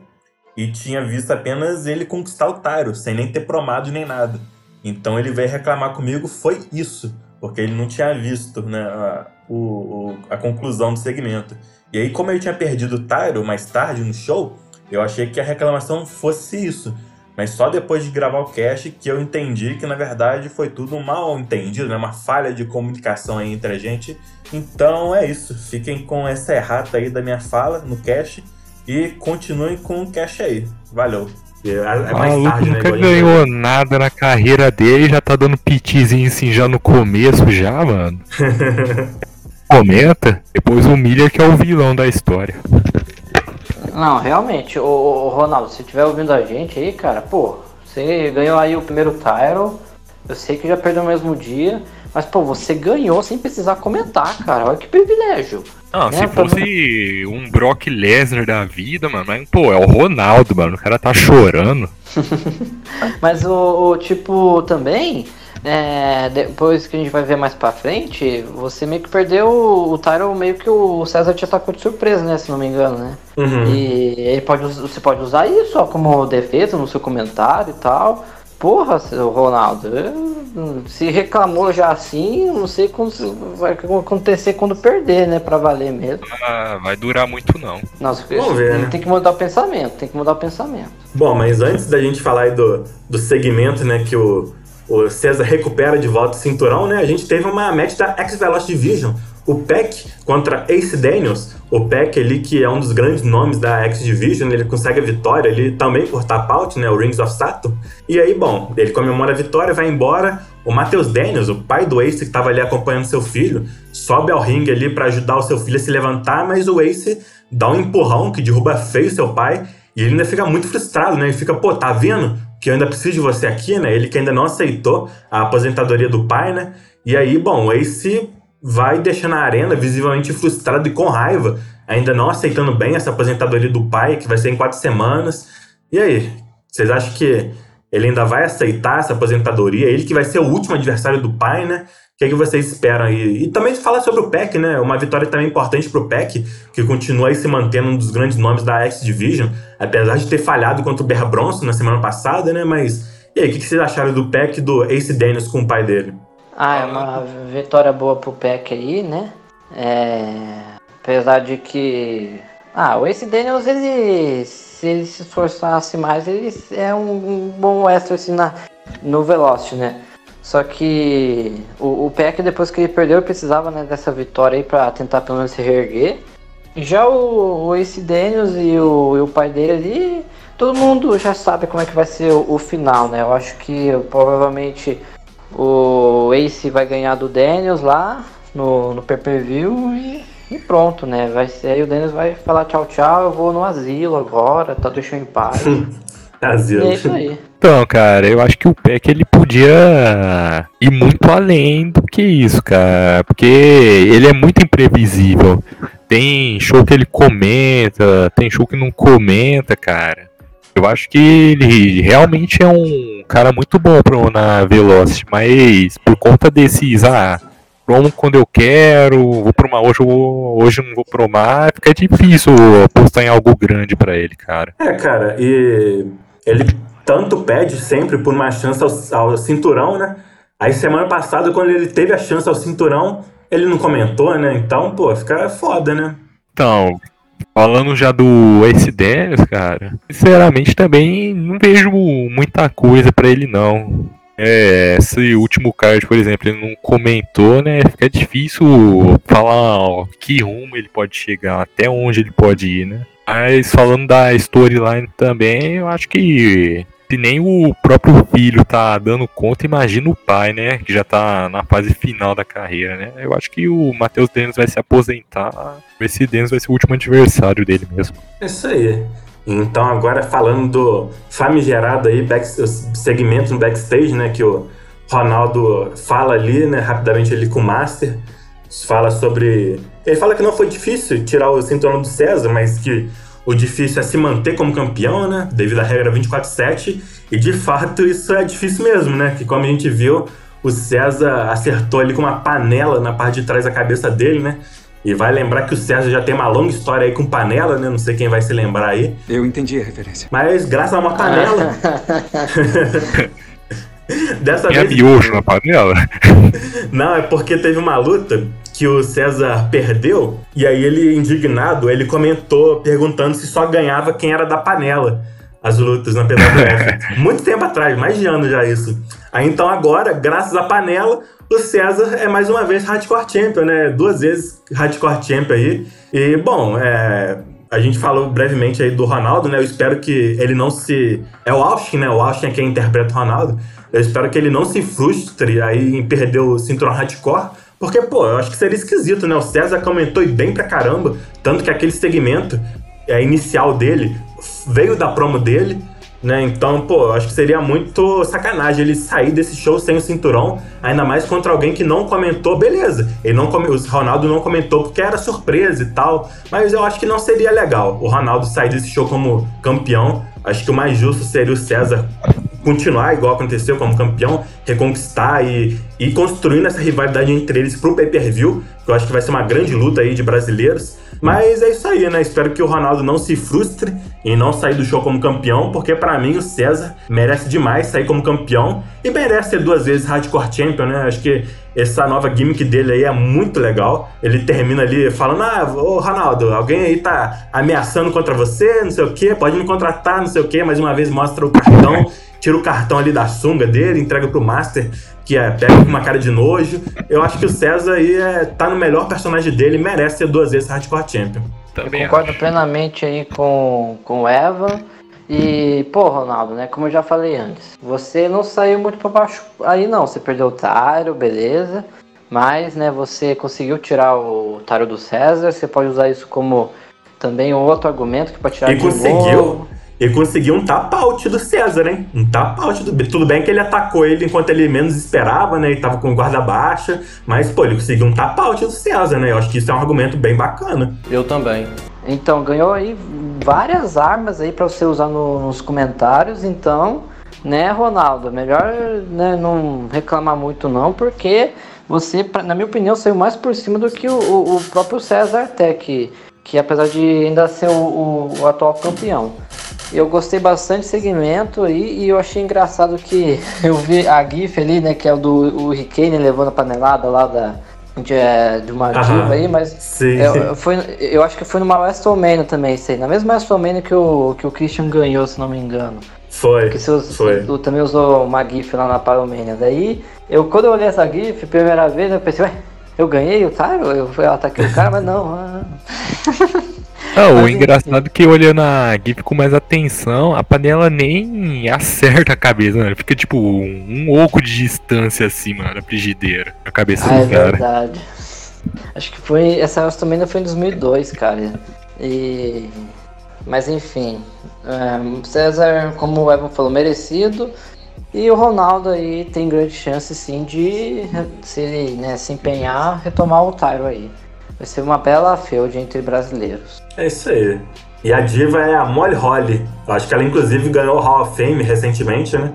e tinha visto apenas ele conquistar o Tyro, sem nem ter promado nem nada. Então ele veio reclamar comigo, foi isso, porque ele não tinha visto né, a, o, a conclusão do segmento. E aí, como ele tinha perdido o Tyro mais tarde no show, eu achei que a reclamação fosse isso. Mas só depois de gravar o cast que eu entendi que na verdade foi tudo um mal entendido, né? uma falha de comunicação aí entre a gente. Então é isso. Fiquem com essa errata aí da minha fala no cast e continuem com o cast aí. Valeu. É, é mais tarde, né? nunca ganhou nada na carreira dele e já tá dando pitizinho assim já no começo já, mano. Comenta, depois o Miller que é o vilão da história. Não, realmente, o, o Ronaldo, se estiver ouvindo a gente aí, cara, pô, você ganhou aí o primeiro Tyro, eu sei que já perdeu no mesmo dia, mas pô, você ganhou sem precisar comentar, cara, olha que privilégio. Não, Né, se fosse um Brock Lesnar da vida, mano, mas, pô, é o Ronaldo, mano, o cara tá chorando. Mas o, o tipo também, é, depois que a gente vai ver mais pra frente, você meio que perdeu o, o Tyro, meio que o César te atacou de surpresa, né, se não me engano, né? Uhum. E ele pode, você pode usar isso ó, como defesa no seu comentário e tal. Porra, seu Ronaldo, eu- se reclamou já assim, eu não sei quando se- vai acontecer quando perder, né? Pra valer mesmo. Ah, vai durar muito não. Nossa, Vamos ver, né? tem que mudar o pensamento, tem que mudar o pensamento. Bom, mas antes da gente falar aí do, do segmento, né, que o, o César recupera de volta o cinturão, né, a gente teve uma match da X-Velocity Division, o Peck contra Ace Daniels, o Peck ali, que é um dos grandes nomes da X-Division, ele consegue a vitória ali também por tap out, né? O Rings of Saturn. E aí, bom, ele comemora a vitória, vai embora. O Matheus Daniels, o pai do Ace que estava ali acompanhando seu filho, sobe ao ringue ali para ajudar o seu filho a se levantar, mas o Ace dá um empurrão que derruba feio seu pai. E ele ainda fica muito frustrado, né? Ele fica, pô, tá vendo que eu ainda preciso de você aqui, né? Ele que ainda não aceitou a aposentadoria do pai, né? E aí, bom, o Ace vai deixando a arena visivelmente frustrado e com raiva, ainda não aceitando bem essa aposentadoria do pai, que vai ser em quatro semanas. E aí, vocês acham que ele ainda vai aceitar essa aposentadoria? Ele que vai ser o último adversário do pai, né? O que, é que vocês esperam aí? E também fala sobre o PEC, né? Uma vitória também importante pro PEC, que continua aí se mantendo um dos grandes nomes da X-Division, apesar de ter falhado contra o Bear Bronson na semana passada, né? Mas e aí, o que, que vocês acharam do PEC do Ace Daniels com o pai dele? Ah, é uma vitória boa pro PEC aí, né? É... Apesar de que. Ah, o Ace Daniels, ele. Se ele se esforçasse mais, ele é um bom extra assim na, no Velocity, né? Só que o, o Peck, depois que ele perdeu, precisava né, dessa vitória aí pra tentar pelo menos se reerguer. Já o, o Ace Daniels e o, e o pai dele ali, todo mundo já sabe como é que vai ser o, o final, né? Eu acho que provavelmente o Ace vai ganhar do Daniels lá no, no pay-per-view e, e, pronto, né? Vai ser, aí o Daniels vai falar tchau, tchau, eu vou no asilo agora, tá deixando em paz. E é isso aí. Então, cara, eu acho que o Peck ele podia ir muito além do que isso, cara, porque ele é muito imprevisível. Tem show que ele comenta, tem show que não comenta, cara. Eu acho que ele realmente é um cara muito bom pro, na Velocity, mas por conta desses, ah, promo quando eu quero, vou promar hoje, vou, hoje não vou promar, fica difícil apostar em algo grande para ele, cara. É, cara, e ele tanto pede sempre por uma chance ao, ao cinturão, né? Aí semana passada, quando ele teve a chance ao cinturão, ele não comentou, né? Então, pô, fica foda, né? Então, Falando já do Ace Dennis, cara, sinceramente também não vejo muita coisa para ele não. É, esse último card, por exemplo, ele não comentou, né? Fica difícil falar ó, que rumo ele pode chegar, até onde ele pode ir, né? Mas falando da storyline também, eu acho que se nem o próprio filho tá dando conta, imagina o pai, né? Que já tá na fase final da carreira, né? Eu acho que o Matheus Dennis vai se aposentar. Esse Dennis vai ser o último adversário dele mesmo. É isso aí. Então, agora falando do famigerado aí, back, segmento no backstage, né? Que o Ronaldo fala ali, né? Rapidamente ali com o Master. Fala sobre. Ele fala que não foi difícil tirar o cinturão do César, mas que o difícil é se manter como campeão, né? Devido à regra 24-7. E de fato isso é difícil mesmo, né? Que como a gente viu, o César acertou ali com uma panela na parte de trás da cabeça dele, né? E vai lembrar que o César já tem uma longa história aí com panela, né? Não sei quem vai se lembrar aí. Eu entendi a referência. Mas graças a uma panela. Dessa Tem vez. miojo na panela? Não, é porque teve uma luta que o César perdeu, e aí ele, indignado, ele comentou perguntando se só ganhava quem era da panela as lutas na PWF. Muito tempo atrás, mais de ano já isso. Aí então agora, graças à panela, o César é mais uma vez Hardcore Champion, né? Duas vezes Hardcore Champion aí. E, bom, é, a gente falou brevemente aí do Ronaldo, né? Eu espero que ele não se... É o Austin, né? O Austin é quem interpreta o Ronaldo. Eu espero que ele não se frustre aí em perder o cinturão Hardcore, porque, pô, eu acho que seria esquisito, né? O César comentou bem pra caramba, tanto que aquele segmento é, inicial dele veio da promo dele, né? Então, pô, eu acho que seria muito sacanagem ele sair desse show sem o cinturão, ainda mais contra alguém que não comentou, beleza. Ele não come... O Ronaldo não comentou porque era surpresa e tal, mas eu acho que não seria legal o Ronaldo sair desse show como campeão. Acho que o mais justo seria o César continuar igual aconteceu como campeão, reconquistar e ir construindo essa rivalidade entre eles pro pay-per-view, que eu acho que vai ser uma grande luta aí de brasileiros. Mas é isso aí, né? Espero que o Ronaldo não se frustre em não sair do show como campeão, porque para mim o César merece demais sair como campeão e merece ser duas vezes Hardcore Champion, né? Acho que essa nova gimmick dele aí é muito legal. Ele termina ali falando: Ah, ô Ronaldo, alguém aí tá ameaçando contra você, não sei o que, pode me contratar, não sei o que. Mais uma vez mostra o cartão tira o cartão ali da sunga dele, entrega pro Master, que é, pega com uma cara de nojo. Eu acho que o César aí é, tá no melhor personagem dele, merece ser duas vezes Hardcore Champion. Também eu concordo acho. plenamente aí com, com o Evan. E, pô, Ronaldo, né? Como eu já falei antes, você não saiu muito pra baixo aí não. Você perdeu o Tyro, beleza. Mas, né, você conseguiu tirar o Tyro do César. Você pode usar isso como também outro argumento que pode tirar E de conseguiu. novo. E conseguiu um tap-out do César, hein? Um tap-out do. Tudo bem que ele atacou ele enquanto ele menos esperava, né? E tava com guarda baixa. Mas, pô, ele conseguiu um tap-out do César, né? Eu acho que isso é um argumento bem bacana. Eu também. Então, ganhou aí várias armas aí pra você usar no- nos comentários. Então, né, Ronaldo, melhor né, não reclamar muito não, porque você, pra- na minha opinião, saiu mais por cima do que o, o- o próprio César até, que, que apesar de ainda ser o, o- o atual campeão. Eu gostei bastante do segmento aí e eu achei engraçado que eu vi a GIF ali, né, que é o do o Rickane levando a panelada lá da, de, é, de uma Aham. diva aí, mas Sim. eu, fui, eu acho que foi numa WrestleMania também, isso aí. Na mesma WrestleMania que o, que o Christian ganhou, se não me engano. Foi. Que você us- foi. tu também usou uma GIF lá na Paromania. Daí, eu, quando eu olhei essa GIF, primeira vez, eu pensei, ué, eu ganhei o Tyro? Eu fui eu ataquei o cara, mas não. ah. O Mas, engraçado é que olhando a GIF com mais atenção, a panela nem acerta a cabeça, mano. Fica tipo um, um oco de distância assim, mano, da frigideira. A cabeça Ah, é do cara. verdade. Acho que foi. Essa WrestleMania foi em 2002, cara. E. Mas enfim. é, César, como o Evan falou, merecido. E o Ronaldo aí tem grande chance sim de, se né, se empenhar, retomar o Tyro aí. Vai ser uma bela feud entre brasileiros. É isso aí. E a diva é a Molly Holly. Eu acho que ela, inclusive, ganhou o Hall of Fame recentemente, né?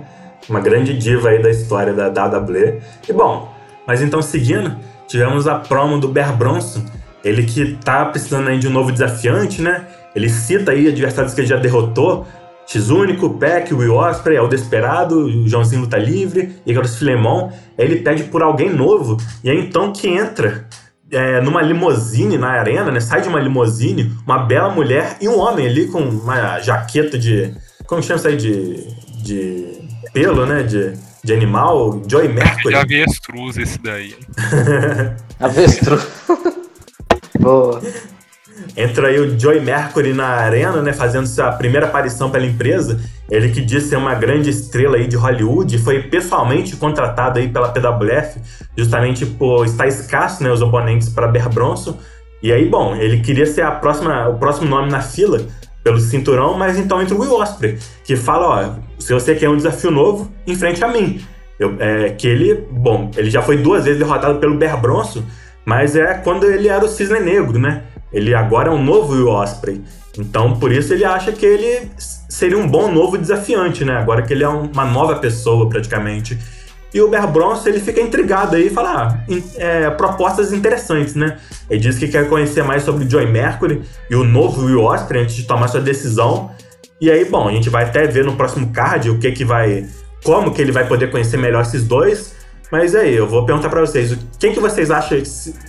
Uma grande diva aí da história da WWE. E bom, mas então seguindo, tivemos a promo do Bear Bronson. Ele que tá precisando aí de um novo desafiante, né? Ele cita aí adversários que ele já derrotou. X-Único, Peck, Will Ospreay, El Desperado, o Joãozinho Luta Livre, Igor Filemon. Ele pede por alguém novo. E é então que entra é, numa limusine na arena, né? Sai de uma limusine, uma bela mulher e um homem ali com uma jaqueta de. Como chama isso aí? De. de pelo, né? De, de animal. Joy Mercury. Já vi estruz esse daí. Avestruz. Boa. Entra aí o Joey Mercury na arena, né, fazendo sua primeira aparição pela empresa. Ele que diz ser uma grande estrela aí de Hollywood, foi pessoalmente contratado aí pela PWF, justamente por estar escasso, né, os oponentes para Bear Bronson. E aí, bom, ele queria ser a próxima, o próximo nome na fila pelo cinturão, mas então entra o Will Ospreay, que fala, ó, se você quer um desafio novo, enfrente a mim. Eu, é, que ele, bom, ele já foi duas vezes derrotado pelo Bear Bronson, mas é quando ele era o Cisne Negro, né? Ele agora é um novo Will Ospreay. Então, por isso ele acha que ele seria um bom novo desafiante, né? Agora que ele é um- uma nova pessoa, praticamente. E o Bear Bronson, ele fica intrigado aí e fala, ah, é, propostas interessantes, né? Ele diz que quer conhecer mais sobre o Joy Mercury e o novo Will Ospreay antes de tomar sua decisão. E aí, bom, a gente vai até ver no próximo card o que que vai... Como que ele vai poder conhecer melhor esses dois. Mas aí, eu vou perguntar pra vocês, o- quem que vocês acham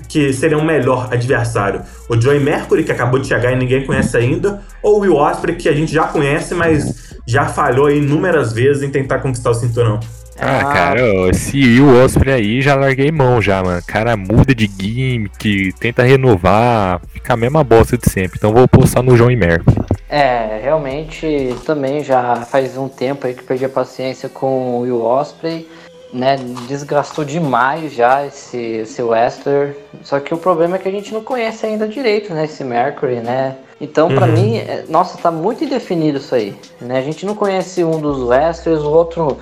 que seria um melhor adversário? O Joey Mercury, que acabou de chegar e ninguém conhece ainda, ou o Will Ospreay, que a gente já conhece, mas já falhou aí inúmeras vezes em tentar conquistar o cinturão? Ah, cara, ó, esse Will Osprey aí já larguei mão já, mano. Cara muda de gimmick, tenta renovar, fica a mesma bosta de sempre. Então vou postar no João e Mercury. É, realmente também já faz um tempo aí que perdi a paciência com o Will Osprey, né? Desgastou demais já esse, esse Wester. Só que o problema é que a gente não conhece ainda direito, né? Esse Mercury, né? Então, pra Uhum. mim, é- nossa, tá muito indefinido isso aí. Né? A gente não conhece um dos Westers, o outro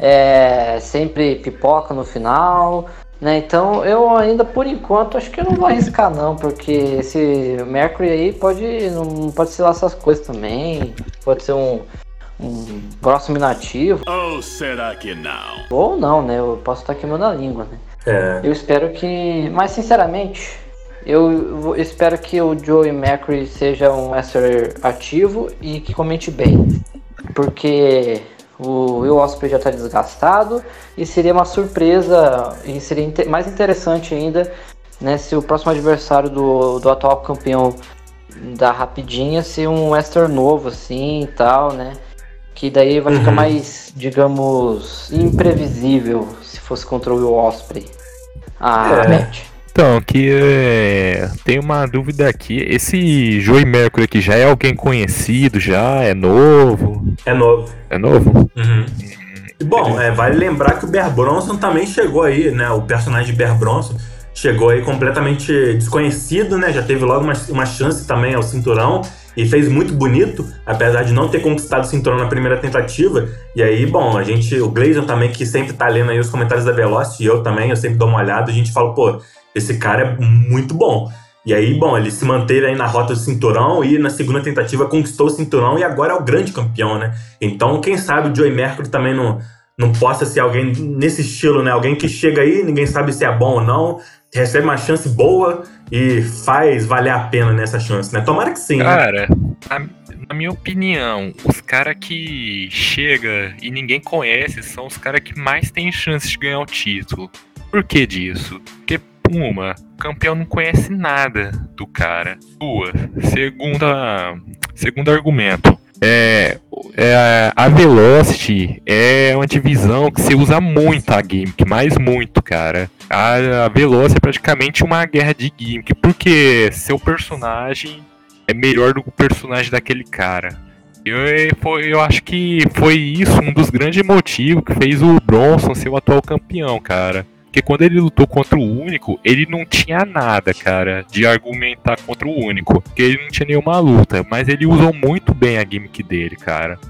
é sempre pipoca no final. Né? Então eu ainda por enquanto acho que eu não vou arriscar não, porque esse Mercury aí pode não pode ser lá essas coisas também, pode ser um, um próximo inativo Ou será que não? ou não, né? Eu posso estar queimando a língua, né? É, Eu espero que, mas sinceramente, eu espero que o Joey Mercury seja um wrestler ativo e que comente bem, porque o Will Ospreay já está desgastado e seria uma surpresa e seria mais interessante ainda, né, se o próximo adversário do, do atual campeão da rapidinha ser um wrestler novo assim e tal, né? Que daí vai ficar Uhum. mais, digamos, imprevisível se fosse contra o Will Ospreay. A É. match. Então, que é, tem uma dúvida aqui. Esse Joey Mercury aqui já é alguém conhecido? Já é novo? É novo. É novo? Uhum. E, bom, é, vale lembrar que o Bear Bronson também chegou aí, né? O personagem de Bear Bronson chegou aí completamente desconhecido, né? Já teve logo uma, uma chance também ao cinturão e fez muito bonito, apesar de não ter conquistado o cinturão na primeira tentativa. E aí, bom, a gente, o Gleison também, que sempre tá lendo aí os comentários da Velocity, e eu também, eu sempre dou uma olhada, a gente fala, pô, esse cara é muito bom. E aí, bom, ele se manteve aí na rota do cinturão e na segunda tentativa conquistou o cinturão e agora é o grande campeão, né? Então, quem sabe o Joey Mercury também não, não possa ser alguém nesse estilo, né? Alguém que chega aí, ninguém sabe se é bom ou não, recebe uma chance boa e faz valer a pena nessa chance, né? Tomara que sim. Né? Cara, né? na minha opinião, os caras que chega e ninguém conhece são os caras que mais têm chance de ganhar o título. Por que disso? Porque uma, o campeão não conhece nada do cara. Duas, segunda, segundo argumento. É, é, a Velocity é uma divisão que se usa muito a gimmick, mais muito, cara. A, a Velocity é praticamente uma guerra de gimmick, porque seu personagem é melhor do que o personagem daquele cara. Eu, foi, eu acho que foi isso um dos grandes motivos que fez o Bronson ser o atual campeão, cara. Porque quando ele lutou contra o único, ele não tinha nada, cara, de argumentar contra o único. Porque ele não tinha nenhuma luta. Mas ele usou muito bem a gimmick dele, cara.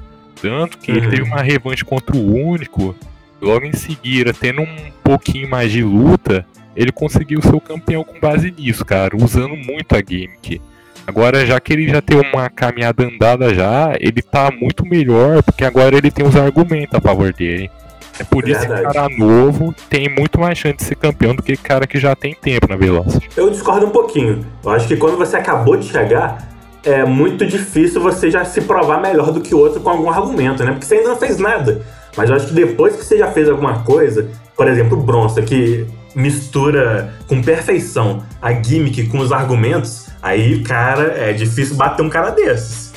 Tanto que uhum. ele teve uma revanche contra o único. Logo em seguida, tendo um pouquinho mais de luta, ele conseguiu ser o campeão com base nisso, cara, usando muito a gimmick. Agora, já que ele já tem uma caminhada andada já, ele tá muito melhor, porque agora ele tem os argumentos a favor dele. É por isso que cara novo tem muito mais chance de ser campeão do que cara que já tem tempo na Velocity. Eu discordo um pouquinho. Eu acho que quando você acabou de chegar, é muito difícil você já se provar melhor do que o outro com algum argumento, né? Porque você ainda não fez nada. Mas eu acho que depois que você já fez alguma coisa, por exemplo, o Bronson, que mistura com perfeição a gimmick com os argumentos, aí, cara, é difícil bater um cara desses.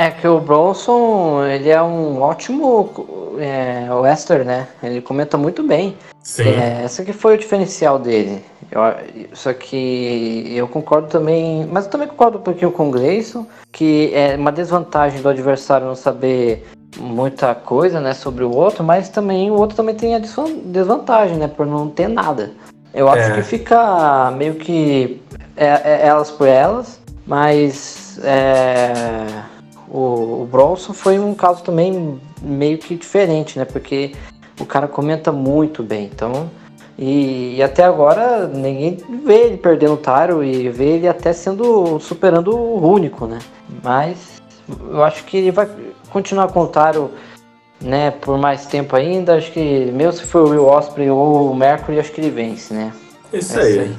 É que o Bronson, ele é um ótimo é, western, né? Ele comenta muito bem. Sim. É, essa que foi o diferencial dele. Eu, só que eu concordo também, mas eu também concordo um pouquinho com o Gleison, que é uma desvantagem do adversário não saber muita coisa, né, sobre o outro, mas também o outro também tem a desvantagem, né, por não ter nada. Eu acho é. que fica meio que é, é, elas por elas, mas é, o, o Bronson foi um caso também meio que diferente, né? Porque o cara comenta muito bem. Então, e, e, até agora ninguém vê ele perdendo o Taro e vê ele até sendo superando o único, né? Mas eu acho que ele vai continuar com o Taro, né, por mais tempo ainda. Acho que mesmo se for o Will Osprey ou o Mercury, acho que ele vence, né? Isso é aí. aí.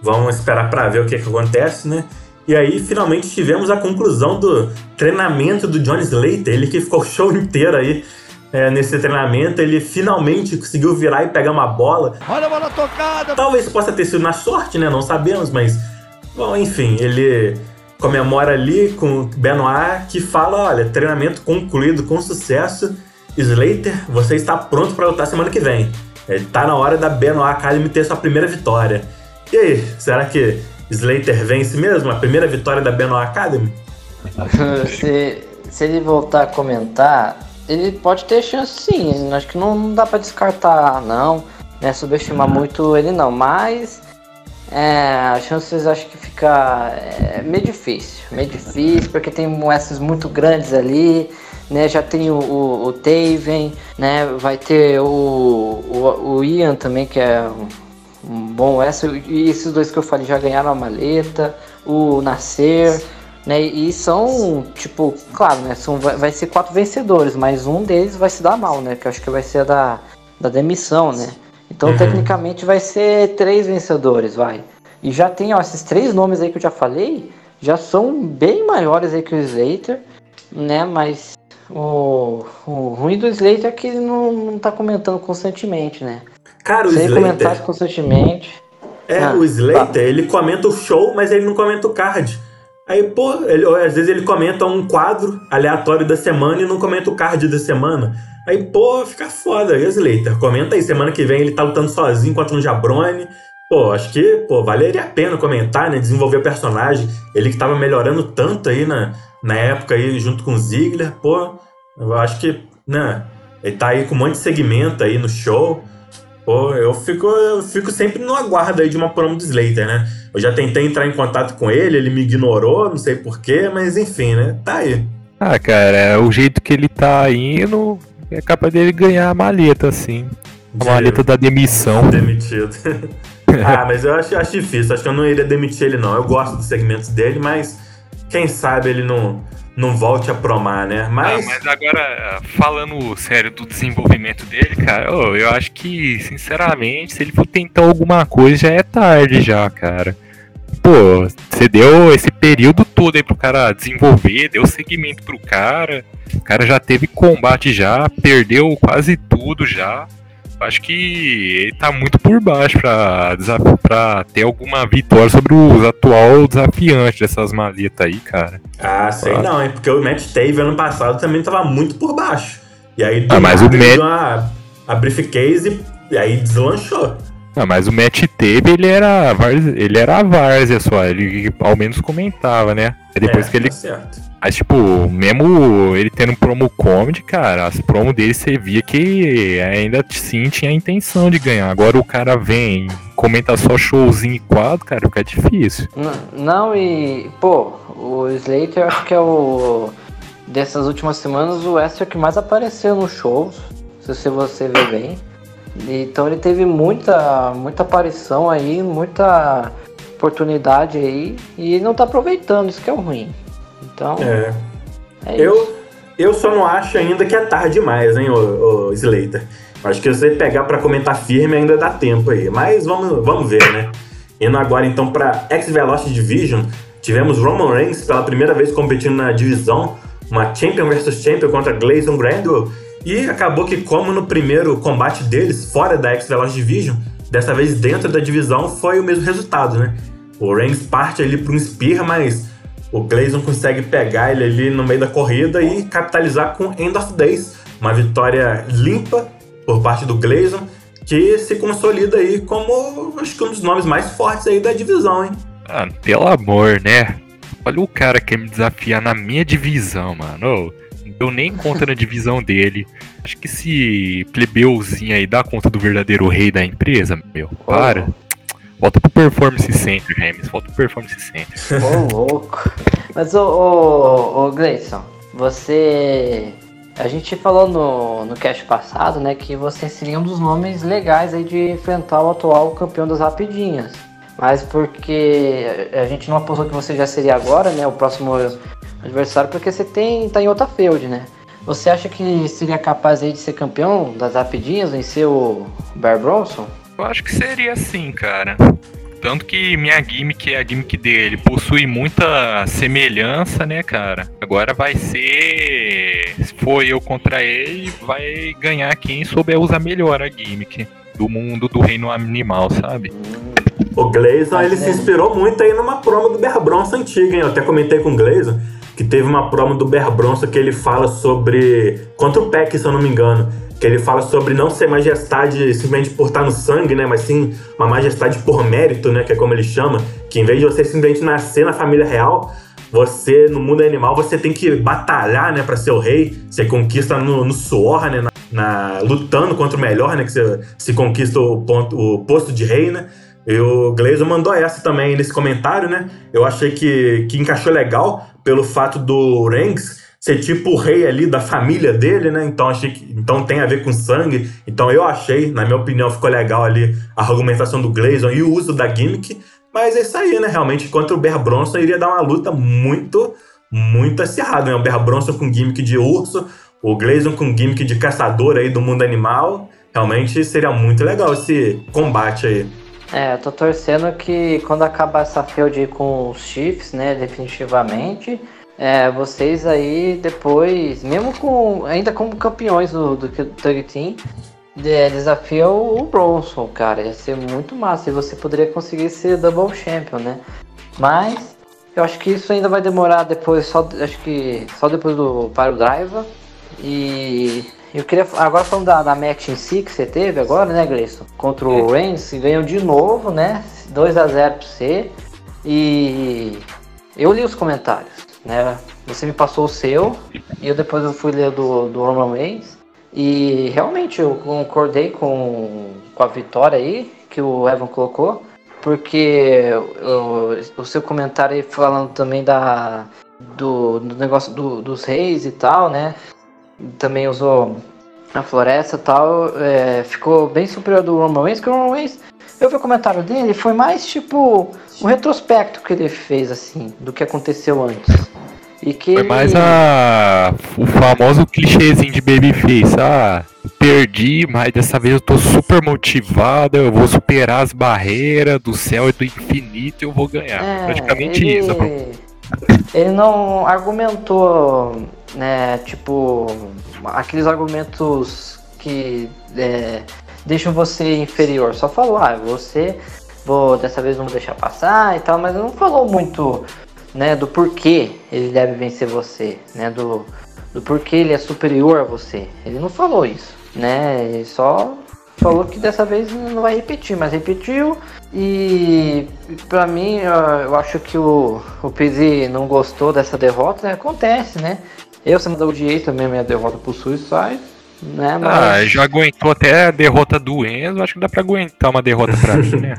Vamos esperar para ver o que, que acontece, né? E aí, finalmente, tivemos a conclusão do treinamento do John Slater. Ele que ficou o show inteiro aí é, nesse treinamento. Ele finalmente conseguiu virar e pegar uma bola. Olha a bola tocada! Talvez possa ter sido na sorte, né? Não sabemos, mas... Bom, enfim, ele comemora ali com o Benoit, que fala, olha, treinamento concluído com sucesso. Slater, você está pronto para lutar semana que vem. Está na hora da Benoit Academy ter sua primeira vitória. E aí, será que Slater vence mesmo? A primeira vitória da Benoit Academy? se, se ele voltar a comentar, ele pode ter chance sim. Acho que não, não dá para descartar, não. Né, subestimar uhum. muito ele não. Mas é, as chances acho que fica é, meio difícil. Meio difícil, porque tem moedas muito grandes ali. Né, já tem o, o, o Taven, né, vai ter o, o, o Ian também, que é bom, essa, e esses dois que eu falei já ganharam a maleta, o Nascer, né? E são, tipo, claro, né? São, vai, vai ser quatro vencedores, mas um deles vai se dar mal, né? Que eu acho que vai ser a da, da demissão, né? Então, uhum. tecnicamente, vai ser três vencedores, vai. E já tem, ó, esses três nomes aí que eu já falei, já são bem maiores aí que o Slater, né? Mas o, o ruim do Slater é que ele não, não tá comentando constantemente, né? Cara, o Sem Slater. comentar constantemente. É, ah, o Slater, tá. ele comenta o show, mas ele não comenta o card. Aí, pô, ele, às vezes ele comenta um quadro aleatório da semana e não comenta o card da semana. Aí, pô, fica foda. E o Slater, comenta aí, semana que vem ele tá lutando sozinho contra um Jabrone. Pô, acho que, pô, valeria a pena comentar, né? Desenvolver o personagem. Ele que tava melhorando tanto aí na, na época aí, junto com o Ziggler, pô, eu acho que, né? Ele tá aí com um monte de segmento aí no show. Pô, eu fico, eu fico sempre no aguardo aí de uma promo do Slater, né? Eu já tentei entrar em contato com ele, ele me ignorou, não sei porquê, mas enfim, né? Tá aí. Ah, cara, o jeito que ele tá indo é capaz dele ganhar a maleta, assim. A De- maleta da demissão. Demitido. ah, mas eu acho, acho difícil. Acho que eu não iria demitir ele, não. Eu gosto dos segmentos dele, mas quem sabe ele não, não volte a promar, né? Mas. Ah, mas agora, falando sério do desenvolvimento dele, cara, eu acho que, sinceramente, se ele for tentar alguma coisa, já é tarde já, cara. Pô, você deu esse período todo aí pro cara desenvolver, deu seguimento pro cara. O cara já teve combate já, perdeu quase tudo já. Acho que ele tá muito por baixo pra ter alguma vitória sobre o atual desafiante dessas maletas aí, cara. Ah, sei Ah. não, hein? Porque o Matt Tave ano passado também tava muito por baixo. E aí, Ah, mas o Matt- uma, a briefcase e aí deslanchou. Ah, mas o Matt teve, ele era, ele era a várzea só, ele ao menos comentava, né? Aí depois É, que ele. tá certo. Mas, tipo, mesmo ele tendo promo comedy, cara, as promos dele você via que ainda sim tinha a intenção de ganhar. Agora o cara vem, comenta só showzinho e quadro, cara, fica difícil. N- Não, e, pô, o Slater acho que é o. Dessas últimas semanas, o Wester que mais apareceu nos shows, se você- você ver bem. Então ele teve muita, muita aparição aí, muita oportunidade aí, e ele não tá aproveitando, isso que é o ruim. Então, É. é isso. Eu, eu só não acho ainda que é tarde demais, hein, ô, ô Slater. Acho que você pegar pra comentar firme ainda dá tempo aí. Mas vamos, vamos ver, né? Indo agora então pra X-Velocity Division, tivemos Roman Reigns pela primeira vez competindo na divisão, uma Champion vs Champion contra Gleison Grandwell. E acabou que, como no primeiro combate deles, fora da X-Velocity Division, dessa vez dentro da divisão, foi o mesmo resultado, né? O Reigns parte ali para um spear, mas o Gleison consegue pegar ele ali no meio da corrida e capitalizar com End of Days. Uma vitória limpa por parte do Gleison, que se consolida aí como acho que um dos nomes mais fortes aí da divisão, hein? Ah, pelo amor, né? Olha o cara que quer me desafiar na minha divisão, mano. Deu nem conta na divisão dele. Acho que esse plebeuzinho aí dá conta do verdadeiro rei da empresa, meu. Para. Volta pro Performance Center, James. Volta pro Performance Center. Ô, louco. Mas, ô, ô, ô Gleison, você. A gente falou no, no cast passado, né, que você seria um dos nomes legais aí de enfrentar o atual campeão das rapidinhas. Mas porque a gente não apostou que você já seria agora, né, o próximo adversário, porque você tem tá em outra field, né? Você acha que seria capaz aí de ser campeão das rapidinhas, vencer o Bear Bronson? Eu acho que seria assim, cara. Tanto que minha gimmick, a gimmick dele, possui muita semelhança, né, cara? Agora vai ser. Se for eu contra ele, vai ganhar quem souber usar melhor a gimmick do mundo do reino animal, sabe? O Gleison, Ah, ele é. se inspirou muito aí numa promo do Bear Bronson antiga, hein? Eu até comentei com o Gleison que teve uma promo do Bear Bronson que ele fala sobre... Contra o Peck, se eu não me engano. Que ele fala sobre não ser majestade simplesmente por estar no sangue, né? Mas sim uma majestade por mérito, né? Que é como ele chama. Que em vez de você simplesmente nascer na família real, você, no mundo animal, você tem que batalhar, né? Pra ser o rei. Você conquista no, no suor, né? Na, na- lutando contra o melhor, né? Que você se conquista o, ponto, o posto de rei, né? E o Gleison mandou essa também nesse comentário, né? Eu achei que, que encaixou legal pelo fato do Reigns ser tipo o rei ali da família dele, né? Então achei que então tem a ver com sangue. Então eu achei, na minha opinião, ficou legal ali a argumentação do Gleison e o uso da gimmick. Mas é isso aí, né? Realmente contra o Bear Bronson iria dar uma luta muito, muito acirrada, né? O Bear Bronson com gimmick de urso, o Gleison com gimmick de caçador aí do mundo animal. Realmente seria muito legal esse combate aí. É, eu tô torcendo que quando acabar essa aí com os Chiefs, né, definitivamente, é, vocês aí depois, mesmo com ainda como campeões do, do Tag Team, de, desafia o, o Bronson, cara, ia ser muito massa e você poderia conseguir ser Double Champion, né? Mas eu acho que isso ainda vai demorar depois, só acho que só depois do Pyro Driver e eu queria. Agora falando da, da match em si que você teve agora, né, Gleison? Contra o Reigns, ganhou de novo, né? 2 a 0 pra você. E eu li os comentários, né? Você me passou o seu e eu depois eu fui ler do, do Roman Reigns. E realmente eu concordei com, com a vitória aí que o Evan colocou, porque o, o seu comentário aí falando também da, do, do negócio do, dos reis e tal, né? Também usou a floresta e tal, é, ficou bem superior do Roman Reigns, que o Roman Reigns, eu vi o comentário dele, foi mais tipo um retrospecto que ele fez, assim, do que aconteceu antes. E que Foi mais a, o famoso clichêzinho de Babyface. Ah, perdi, mas dessa vez eu tô super motivado. Eu vou superar as barreiras do céu e do infinito e eu vou ganhar. É, Praticamente ele, isso. Ele não argumentou, né? Tipo, aqueles argumentos que é, deixam você inferior. Só falou, ah, você vou dessa vez não vou deixar passar e tal, mas não falou muito né, do porquê ele deve vencer você, né, do, do porquê ele é superior a você. Ele não falou isso, né, ele só falou que dessa vez não vai repetir, mas repetiu e pra mim eu acho que o, o Pizzi não gostou dessa derrota, né, acontece, né, eu sempre odiei também a minha derrota pro Suicide, né, mas... Ah, já aguentou até a derrota do Enzo, acho que dá pra aguentar uma derrota pra mim, né?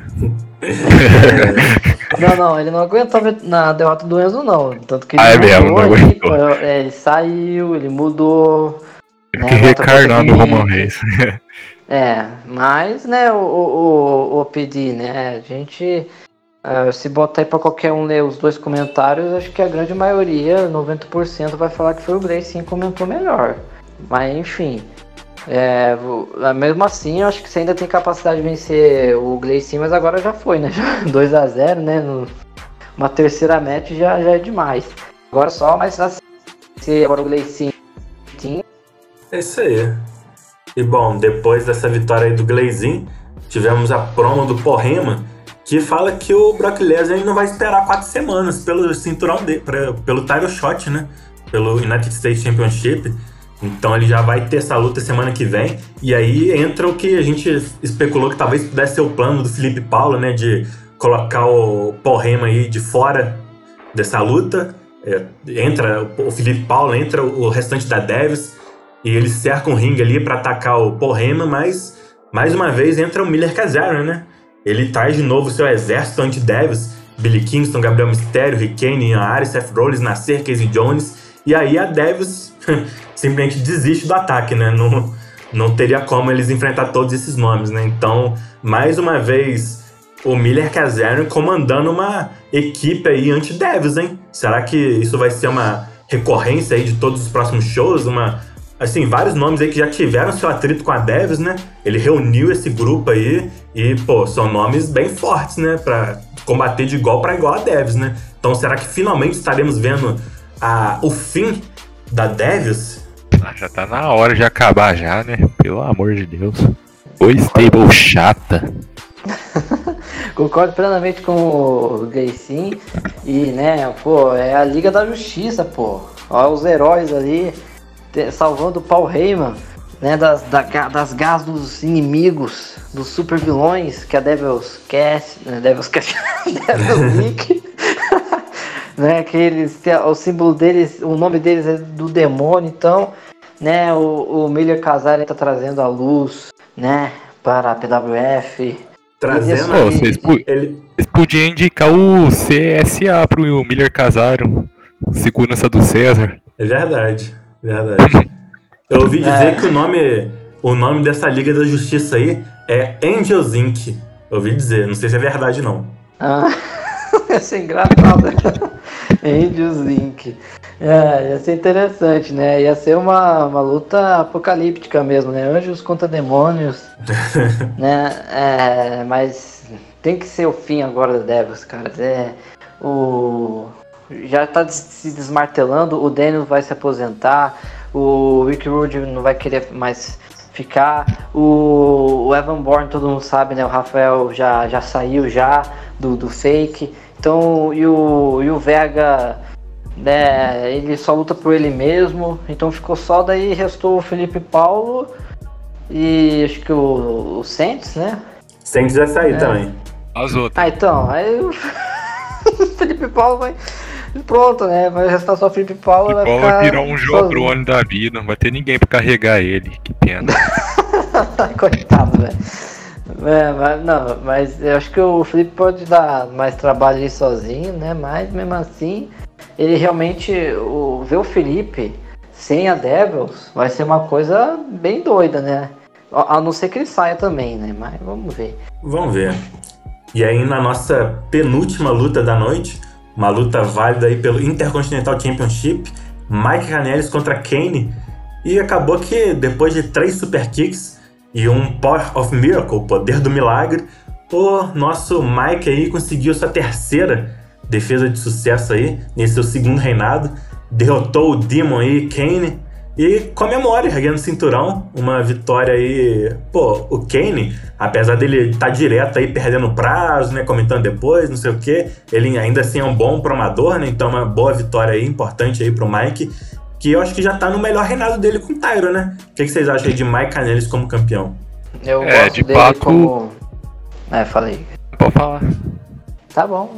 Não, não, ele não aguentou na derrota do Enzo, não. Tanto que ele, ah, é mesmo, não ele, aguentou. é, ele saiu, ele mudou. Teve que recarnar no Roman Reigns. É, mas, né, o, o, o PD, né, a gente. Uh, se botar aí pra qualquer um ler os dois comentários, acho que a grande maioria, 90%, vai falar que foi o Gray sim comentou melhor. Mas enfim. É, mesmo assim, eu acho que você ainda tem capacidade de vencer o Gleicinho, mas agora já foi, né? 2 a 0 né? No, uma terceira match já, já é demais. Agora só, mas se agora o Gleicinho É isso aí. E bom, depois dessa vitória aí do Gleizinho, tivemos a promo do Porrema, que fala que o Brock Lesnar não vai esperar quatro semanas pelo cinturão dele, pra, pelo title shot, né? Pelo United States Championship. Então ele já vai ter essa luta semana que vem. E aí entra o que a gente especulou que talvez pudesse ser o plano do Felipe Paulo, né? De colocar o Paul Heyman aí de fora dessa luta. É, entra o Felipe Paulo, entra o restante da Davis. E eles cercam o ringue ali para atacar o Paul Heyman, mas mais uma vez entra o Miller Kazarian, né? Ele traz de novo seu exército anti-Davis. Billy Kingston, Gabriel Mistério, Rick Kane, Ian Ares, Seth Rollins, Nasser, Casey Jones. E aí a Davis simplesmente desiste do ataque, né? Não, não teria como eles enfrentar todos esses nomes, né? Então, mais uma vez, o Miller Kazarian comandando uma equipe aí anti-Devs, hein? Será que isso vai ser uma recorrência aí de todos os próximos shows? Uma, assim, vários nomes aí que já tiveram seu atrito com a Devs, né? Ele reuniu esse grupo aí e, pô, são nomes bem fortes, né? Pra combater de igual para igual a Devs, né? Então, será que finalmente estaremos vendo a, o fim da Devils? Ah, já tá na hora de acabar já, né? Pelo amor de Deus. Oi, stable chata. Concordo plenamente com o Gleicin. E, né, pô, é a Liga da Justiça, pô. Olha os heróis ali salvando o Paul Heyman, né, das, da, das gás dos inimigos, dos super vilões que a Devil's Cast, né, Devil's Cast, Devil's League, né, que eles, o símbolo deles, o nome deles é do demônio, então, né, o, o Miller Casari tá trazendo a luz, né, para a PWF. Trazendo oh, vocês, ele... vocês podiam indicar o CSA pro Miller Casaro, segurança do César. É verdade, verdade. Eu ouvi dizer é. que o nome, o nome dessa Liga da Justiça aí é Angels Inc. Eu ouvi dizer, não sei se é verdade não. Ah, ia ser engraçado. Angels Inc. É, ia ser interessante, né? Ia ser uma, uma luta apocalíptica mesmo, né? Anjos contra demônios. né? É, mas tem que ser o fim agora da Devils, cara. É, o, já tá se desmartelando, o Daniel vai se aposentar, o Rick Rude não vai querer mais ficar, o, o Evan Bourne, todo mundo sabe, né? O Rafael já, já saiu já do, do fake. Então, e o, e o Vega né, ele só luta por ele mesmo, então ficou só daí, restou o Felipe Paulo e acho que o, o Saints, né? Saints vai sair é. também. As outras. Ah, então, aí o Felipe Paulo vai. Pronto, né? Vai restar só o Felipe Paulo. Vai, Paulo vai virar um Jobrone da vida, não vai ter ninguém pra carregar ele. Que pena. Coitado, velho. É, mas, não, mas eu acho que o Felipe pode dar mais trabalho ali sozinho, né? Mas mesmo assim, ele realmente. O, ver o Felipe sem a Devils vai ser uma coisa bem doida, né? A não ser que ele saia também, né? Mas vamos ver. Vamos ver. E aí, na nossa penúltima luta da noite, uma luta válida aí pelo Intercontinental Championship, Mike Canellis contra Kane. E acabou que depois de três super kicks e um Power of Miracle, poder do milagre, o nosso Mike aí conseguiu sua terceira defesa de sucesso aí, nesse seu segundo reinado, derrotou o Demon aí, Kane, e comemora erguendo o cinturão, uma vitória aí. Pô, o Kane, apesar dele estar tá direto aí perdendo prazo, né? Comentando depois, não sei o quê, ele ainda assim é um bom promador, né? Então, uma boa vitória aí, importante aí pro Mike, que eu acho que já tá no melhor reinado dele com o Tyro, né? O que, que vocês acham aí de Mike Canelis como campeão? Eu é, gosto de dele fato... como. É, falei. Pode falar. Tá bom.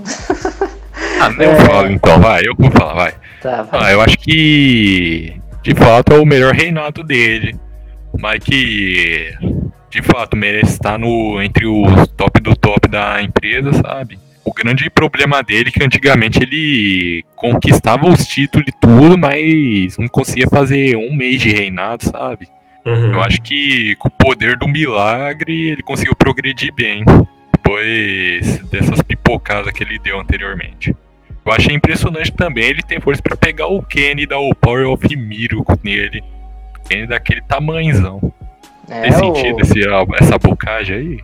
ah, eu é... falo então, vai, eu vou falar, vai. Tá, vai. Ah, eu acho que de fato é o melhor reinado dele. Mas que de fato merece estar no, entre os top do top da empresa, sabe? O grande problema dele é que antigamente ele conquistava os títulos e tudo, mas não conseguia fazer um mês de reinado, sabe? Uhum. Eu acho que com o poder do milagre ele conseguiu progredir bem depois dessas pipocadas que ele deu anteriormente. Eu achei impressionante também ele tem força para pegar o Kenny e dar o Power of Miracle nele. O Kenny daquele tamanzão. É, Tem sentido o... esse, essa bocagem aí?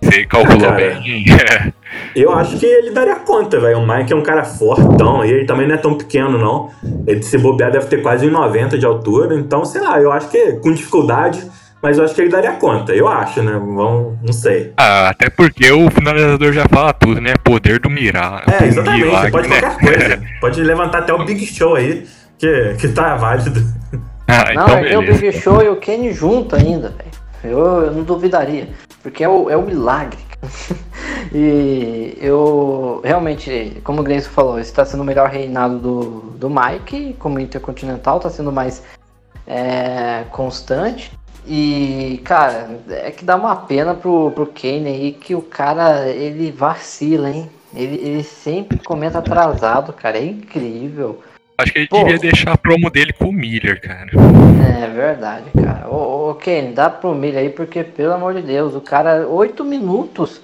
Você calculou bem? eu acho que ele daria conta, velho. O Mike é um cara fortão e ele também não é tão pequeno, não. Ele se bobear deve ter quase 1,90 de altura. Então, sei lá, eu acho que com dificuldade mas eu acho que ele daria conta, eu acho, né? Vamos, não sei. Ah, até porque o finalizador já fala tudo, né? Poder do mirar. É, exatamente. Milagre, pode né? qualquer coisa. pode levantar até o Big Show aí, que, que tá válido. Ah, então não, é o Big Show e o Kenny junto ainda, velho. Eu, eu não duvidaria. Porque é o, é o milagre. e eu realmente, como o Gleison falou, esse está sendo o melhor reinado do, do Mike, como Intercontinental, está sendo mais é, constante. E, cara, é que dá uma pena pro, pro Kane aí que o cara, ele vacila, hein? Ele, ele sempre comenta atrasado, cara. É incrível. Acho que ele Pô, devia deixar a promo dele com o Miller, cara. É verdade, cara. Ô, ô Kane, dá pro Miller aí, porque, pelo amor de Deus, o cara, oito minutos.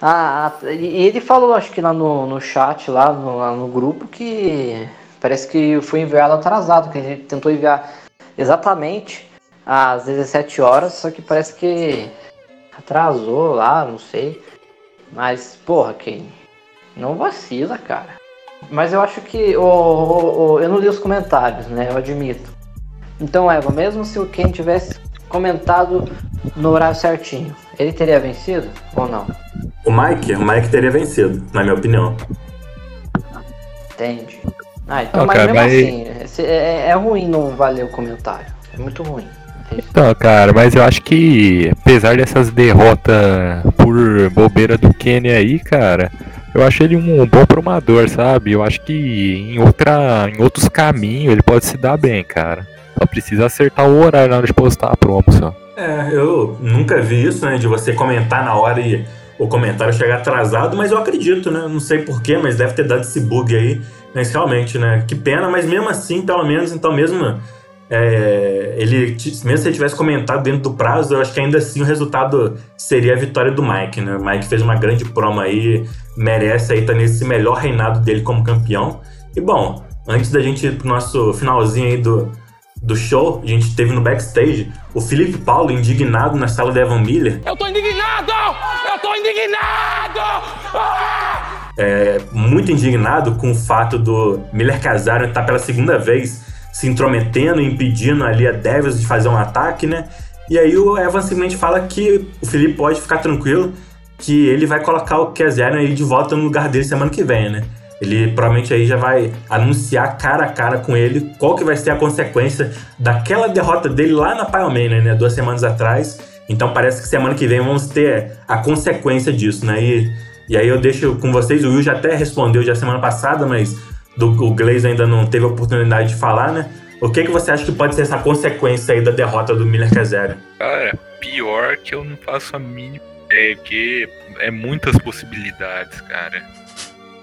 Ah, ah e ele falou, acho que lá no, no chat, lá no, lá no grupo, que parece que foi enviado atrasado, que ele tentou enviar exatamente às 17 horas, só que parece que atrasou lá, não sei. Mas, porra, quem não vacila, cara. Mas eu acho que. Oh, eu não li os comentários, né? Eu admito. Então, Eva, mesmo se o Ken tivesse comentado no horário certinho, ele teria vencido ou não? O Mike, o Mike teria vencido, na minha opinião. Entende. Ah, então, mas mesmo mas... assim, é, é, é ruim não valer o comentário. É muito ruim. Então, cara, mas eu acho que apesar dessas derrotas por bobeira do Kenny aí, cara, eu acho ele um bom promador, sabe? Eu acho que em, outra, em outros caminhos ele pode se dar bem, cara. Só precisa acertar o horário na hora de postar a promo, só. É, eu nunca vi isso, né? De você comentar na hora e o comentário chegar atrasado, mas eu acredito, né? Não sei porquê, mas deve ter dado esse bug aí. Mas realmente, né? Que pena, mas mesmo assim, pelo menos, então mesmo é, ele, mesmo se ele tivesse comentado dentro do prazo, eu acho que ainda assim o resultado seria a vitória do Mike, né? O Mike fez uma grande promo aí, merece aí estar tá nesse melhor reinado dele como campeão. E bom, antes da gente ir pro nosso finalzinho aí do, do show, a gente teve no backstage o Felipe Paulo indignado na sala da Evan Miller. Eu tô indignado! Eu tô indignado! Ah! É, muito indignado com o fato do Miller Casaro estar pela segunda vez se intrometendo, impedindo ali a Devils de fazer um ataque, né? E aí o Evan simplesmente fala que o Felipe pode ficar tranquilo, que ele vai colocar o Kazarian aí de volta no lugar dele semana que vem, né? Ele provavelmente aí já vai anunciar cara a cara com ele qual que vai ser a consequência daquela derrota dele lá na Pioneer, né? Duas semanas atrás. Então parece que semana que vem vamos ter a consequência disso, né? E, e aí eu deixo com vocês, o Will já até respondeu já semana passada, mas do, o Glaze ainda não teve a oportunidade de falar, né? O que, que você acha que pode ser essa consequência aí da derrota do Miller Kazera? Cara, pior que eu não faço a mínima ideia, porque é muitas possibilidades, cara.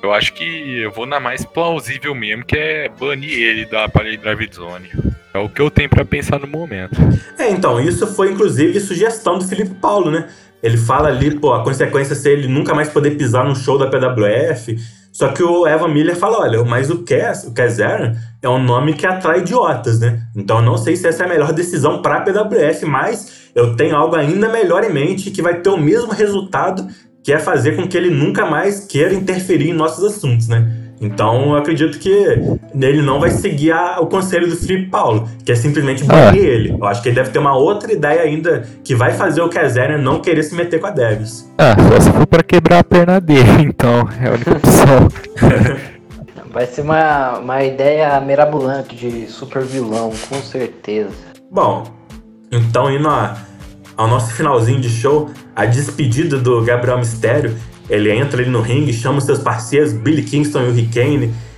Eu acho que eu vou na mais plausível mesmo, que é banir ele da Parade Drive Zone. É o que eu tenho para pensar no momento. É, então, isso foi inclusive sugestão do Felipe Paulo, né? Ele fala ali, pô, a consequência ser ele nunca mais poder pisar num show da PWF. Só que o Evan Miller fala, olha, mas o Cass, o Kazar é um nome que atrai idiotas, né? Então eu não sei se essa é a melhor decisão para a PWF, mas eu tenho algo ainda melhor em mente que vai ter o mesmo resultado, que é fazer com que ele nunca mais queira interferir em nossos assuntos, né? Então eu acredito que ele não vai seguir a, o conselho do Felipe Paulo, que é simplesmente banir ah. ele. Eu acho que ele deve ter uma outra ideia ainda que vai fazer o Kazarian não querer se meter com a Davis. Ah, só se for pra quebrar a perna dele, então é a única opção. vai ser uma, uma ideia mirabolante de super vilão, com certeza. Bom, então indo a, ao nosso finalzinho de show, a despedida do Gabriel Mistério ele entra ali no ringue, chama os seus parceiros, Billy Kingston e o Rick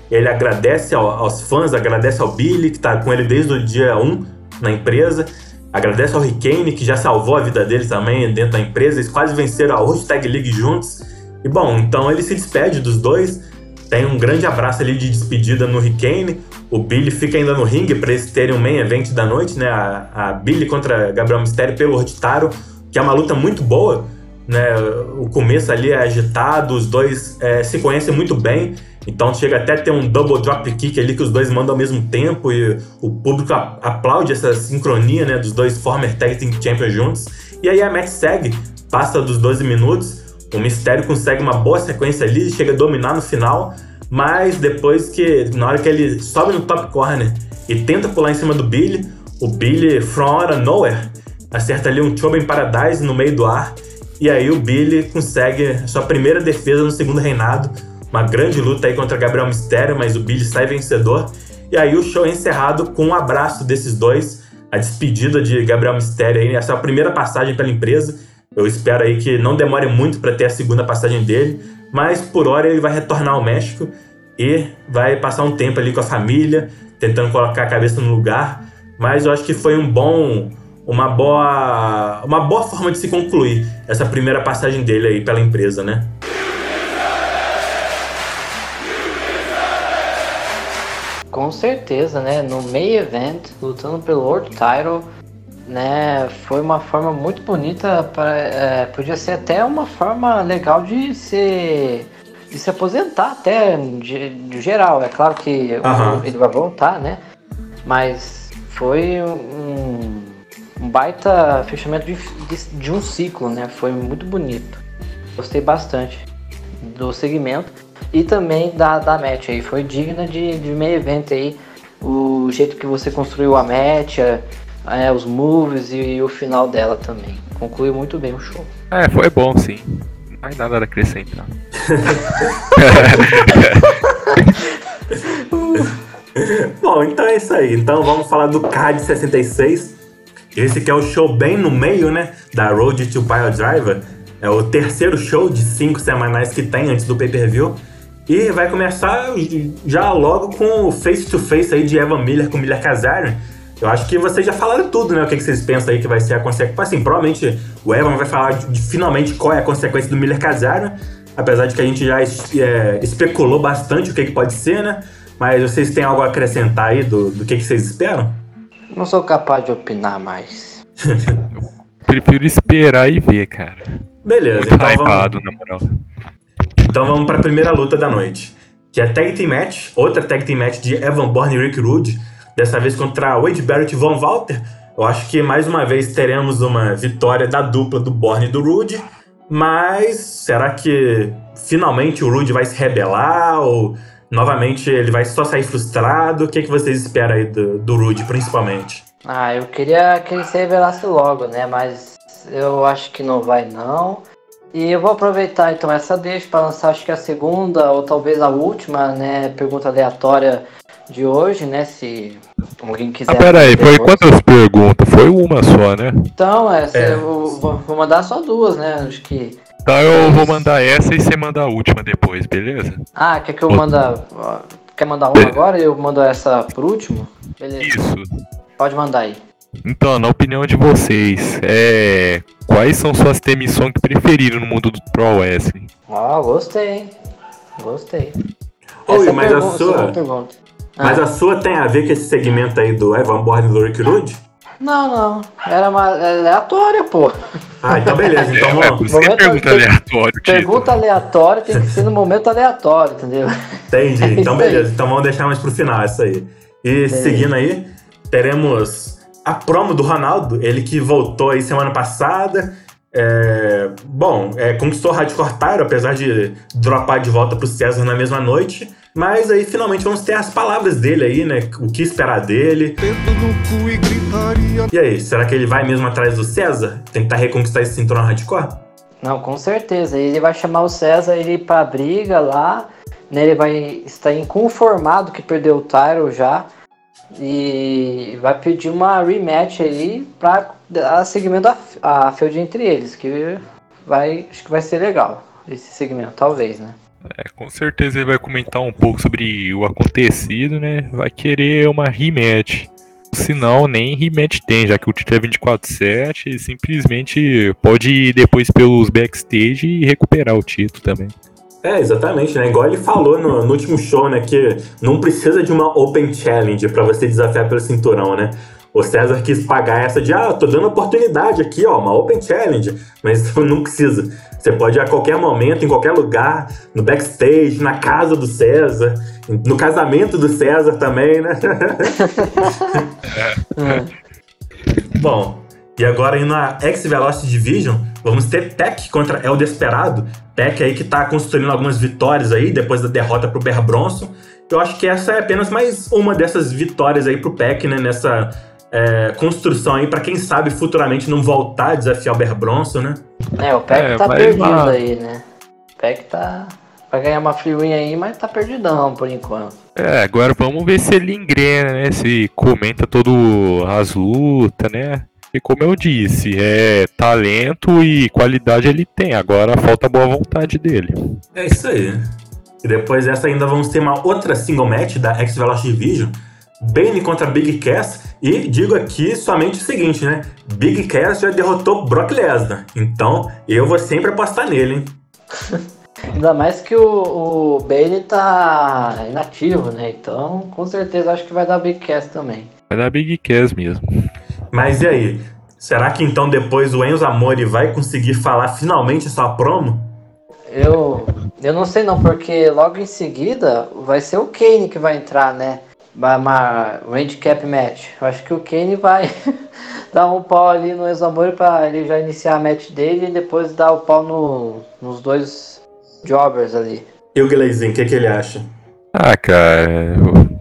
Ele agradece ao, aos fãs, agradece ao Billy, que está com ele desde o dia 1 na empresa. Agradece ao Rick que já salvou a vida dele também dentro da empresa. Eles quase venceram a World Tag League juntos. E bom, então ele se despede dos dois. Tem um grande abraço ali de despedida no Rick O Billy fica ainda no ringue para eles terem um main event da noite, né? A, a Billy contra Gabriel Mistério pelo World que é uma luta muito boa né? O começo ali é agitado, os dois é, se conhecem muito bem, então chega até a ter um double drop kick ali que os dois mandam ao mesmo tempo e o público aplaude essa sincronia né, dos dois former tag team champions juntos. E aí a match segue, passa dos 12 minutos, o Mistério consegue uma boa sequência ali, chega a dominar no final, mas depois que, na hora que ele sobe no top corner e tenta pular em cima do Billy, o Billy, from out of nowhere, acerta ali um Choben Paradise no meio do ar e aí o Billy consegue sua primeira defesa no segundo reinado. Uma grande luta aí contra Gabriel Mistério, mas o Billy sai vencedor. E aí o show é encerrado com um abraço desses dois. A despedida de Gabriel Mistério aí, essa é a primeira passagem pela empresa. Eu espero aí que não demore muito para ter a segunda passagem dele, mas por hora ele vai retornar ao México e vai passar um tempo ali com a família, tentando colocar a cabeça no lugar. Mas eu acho que foi um bom uma boa, uma boa forma de se concluir essa primeira passagem dele aí pela empresa, né? Com certeza, né? No meio event, lutando pelo World Title, né? Foi uma forma muito bonita para, é, podia ser até uma forma legal de se de se aposentar até de, de geral. É claro que uhum. ele vai voltar, né? Mas foi um um baita fechamento de, de, de, um ciclo, né? Foi muito bonito. Gostei bastante do segmento e também da, da match aí. Foi digna de, de meio evento aí. O jeito que você construiu a match, é, é, os moves e, e, o final dela também. Concluiu muito bem o show. É, foi bom sim. Mais nada a acrescentar. bom, então é isso aí. Então vamos falar do CAD 66 esse que é o show bem no meio, né, da Road to Pile Driver. É o terceiro show de cinco semanais que tem antes do pay-per-view. E vai começar já logo com o face-to-face aí de Evan Miller com Miller Kazarian. Eu acho que vocês já falaram tudo, né? O que vocês pensam aí que vai ser a consequência. Assim, provavelmente o Evan vai falar de, de finalmente qual é a consequência do Miller Kazarian. Apesar de que a gente já é, especulou bastante o que, que pode ser, né? Mas vocês têm algo a acrescentar aí do, do que, que vocês esperam? Não sou capaz de opinar mais. Prefiro esperar e ver, cara. Beleza, Muito então hypado, vamos... na moral. Então vamos para a primeira luta da noite. Que é Tag Team Match, outra Tag Team Match de Evan Bourne e Rick Rude. Dessa vez contra Wade Barrett e Von Walter. Eu acho que mais uma vez teremos uma vitória da dupla do Bourne e do Rude. Mas será que finalmente o Rude vai se rebelar? Ou novamente ele vai só sair frustrado? O que, é que vocês esperam aí do, do Rude, principalmente? Ah, eu queria que ele se revelasse logo, né? Mas eu acho que não vai não. E eu vou aproveitar então essa deixa para lançar acho que a segunda ou talvez a última, né, pergunta aleatória de hoje, né, se alguém quiser. Ah, peraí, foi quantas perguntas? Foi uma só, né? Então, essa É. eu vou, vou mandar só duas, né, acho que... Então eu vou mandar essa e você manda a última depois, beleza? Ah, quer que eu manda... Quer mandar uma agora e eu mando essa por último? Beleza. Isso. Pode mandar aí. Então, na opinião de vocês, é... quais são suas demissões preferidas no mundo do Pro Wrestling? Ó, gostei, hein? Gostei. Oi, é mas a sua-. Mas Ah. a sua tem a ver com esse segmento aí do Evan Bourne e Rude? Não, não. Era uma é aleatória, pô. Ah, então beleza. Então É, vamos. por isso que é Momento- pergunta aleatória, o título. Pergunta aleatória tem que ser no momento aleatório, entendeu? Entendi. É Então isso aí. beleza. Então vamos deixar mais pro final essa aí. E seguindo aí, teremos a promo do Ronaldo, ele que voltou aí semana passada. É, bom, é, conquistou o Hardcore Tyro, apesar de dropar de volta pro César na mesma noite. Mas aí finalmente vamos ter as palavras dele aí, né? O que esperar dele. E aí, será que ele vai mesmo atrás do César? Tentar reconquistar esse cinturão hardcore? Não, com certeza. Ele vai chamar o César ele pra briga lá. Né? Ele vai estar inconformado que perdeu o Tyro já. E vai pedir uma rematch aí pra dar segmento a, a feud entre eles. Que vai. Acho que vai ser legal. Esse segmento, talvez, né? É, com certeza ele vai comentar um pouco sobre o acontecido, né? Vai querer uma rematch. Se não, nem rematch tem, já que o título é 24-7 e simplesmente pode ir depois pelos backstage e recuperar o título também. É, exatamente, né? Igual ele falou no, no último show, né? Que não precisa de uma Open Challenge pra você desafiar pelo cinturão, né? O César quis pagar essa de, ah, tô dando oportunidade aqui, ó, uma Open Challenge. Mas não precisa. Você pode ir a qualquer momento, em qualquer lugar, no backstage, na casa do César, no casamento do César também, né? Bom, e agora indo na X-Velocity Division, vamos ter Peck contra El Desperado. Peck aí que tá construindo algumas vitórias aí, depois da derrota pro Ber Bronson. Eu acho que essa é apenas mais uma dessas vitórias aí pro Peck, né? Nessa é, construção aí, pra quem sabe futuramente não voltar a desafiar o Ber Bronson, né? É, o Peck É, tá perdido uma- aí, né? O Peck tá. Vai ganhar uma win aí, mas tá perdidão por enquanto. É, agora vamos ver se ele engrena, né? Se comenta todo as lutas, né? E como eu disse, é talento e qualidade ele tem, agora falta boa vontade dele. É isso aí. E depois dessa ainda vamos ter uma outra single match da X-Velocity Division. Bane contra Big Cass. E digo aqui somente o seguinte, né? Big Cass já derrotou Brock Lesnar. Então eu vou sempre apostar nele, hein? Ainda mais que o, o Bailey tá inativo, né? Então, com certeza acho que vai dar Big Cass também. Vai dar Big Cass mesmo. Mas e aí? Será que então depois o Enzo Amore vai conseguir falar finalmente sua promo? Eu, eu não sei não, porque logo em seguida vai ser o Kane que vai entrar, né? Vai uma handicap match. Eu acho que o Kane vai dar um pau ali no Examore pra ele já iniciar a match dele e depois dar o pau no, nos dois jobbers ali. E o Glazinho, o que, que ele acha? Ah, cara, eu-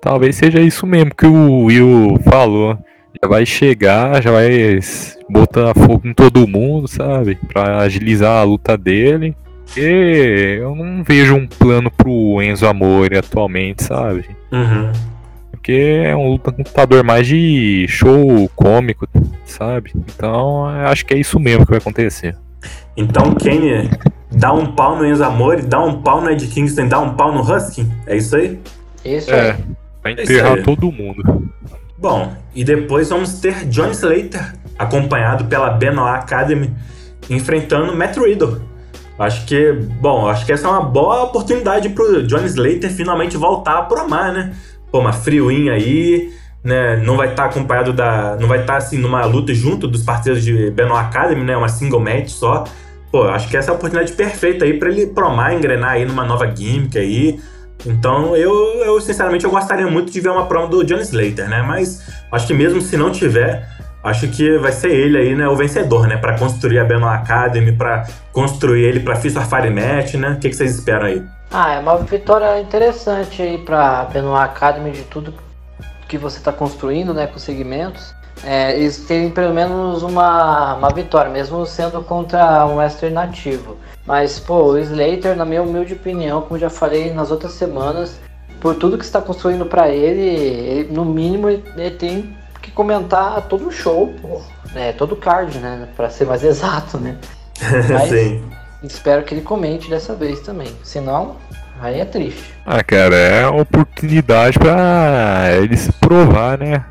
talvez seja isso mesmo que o Will falou. Já vai chegar, já vai botar fogo em todo mundo, sabe? Pra agilizar a luta dele. E eu não vejo um plano pro Enzo Amore atualmente, sabe? Uhum. Porque é um lutador mais de show cômico, sabe? Então acho que é isso mesmo que vai acontecer. Então Kane dá um pau no Enzo Amore, dá um pau no Ed Kingston, dá um pau no Husky? É isso aí? Isso É, aí. vai É enterrar aí. todo mundo. Bom, e depois vamos ter John Slater, acompanhado pela Benoit Academy, enfrentando Matt Riddle. Acho que, bom, acho que essa é uma boa oportunidade pro John Slater finalmente voltar a promar, né? Pô, uma win aí, né? Não vai estar acompanhado da. Não vai estar assim numa luta junto dos parceiros de Benoit Academy, né? Uma single match só. Pô, acho que essa é a oportunidade perfeita aí pra ele promar, engrenar aí numa nova gimmick aí. Então, eu, eu sinceramente eu gostaria muito de ver uma promo do John Slater, né? Mas acho que mesmo se não tiver, acho que vai ser ele aí, né, o vencedor, né, Pra construir a Benoit Academy, pra construir ele Fist or Fire Match, né? O que, que vocês esperam aí? Ah, é uma vitória interessante aí pra Benoit Academy de tudo que você tá construindo, né, com segmentos. é, eles terem pelo menos uma, uma vitória, mesmo sendo contra um Western nativo. Mas, pô, o Slater, na minha humilde opinião, como já falei nas outras semanas, por tudo que está construindo para ele, ele, no mínimo ele, tem que comentar todo o show, pô, né, todo o card, né, para ser mais exato, né. Mas Sim. espero que ele comente dessa vez também, senão aí é triste. Ah, cara, é uma oportunidade pra ele se provar, né?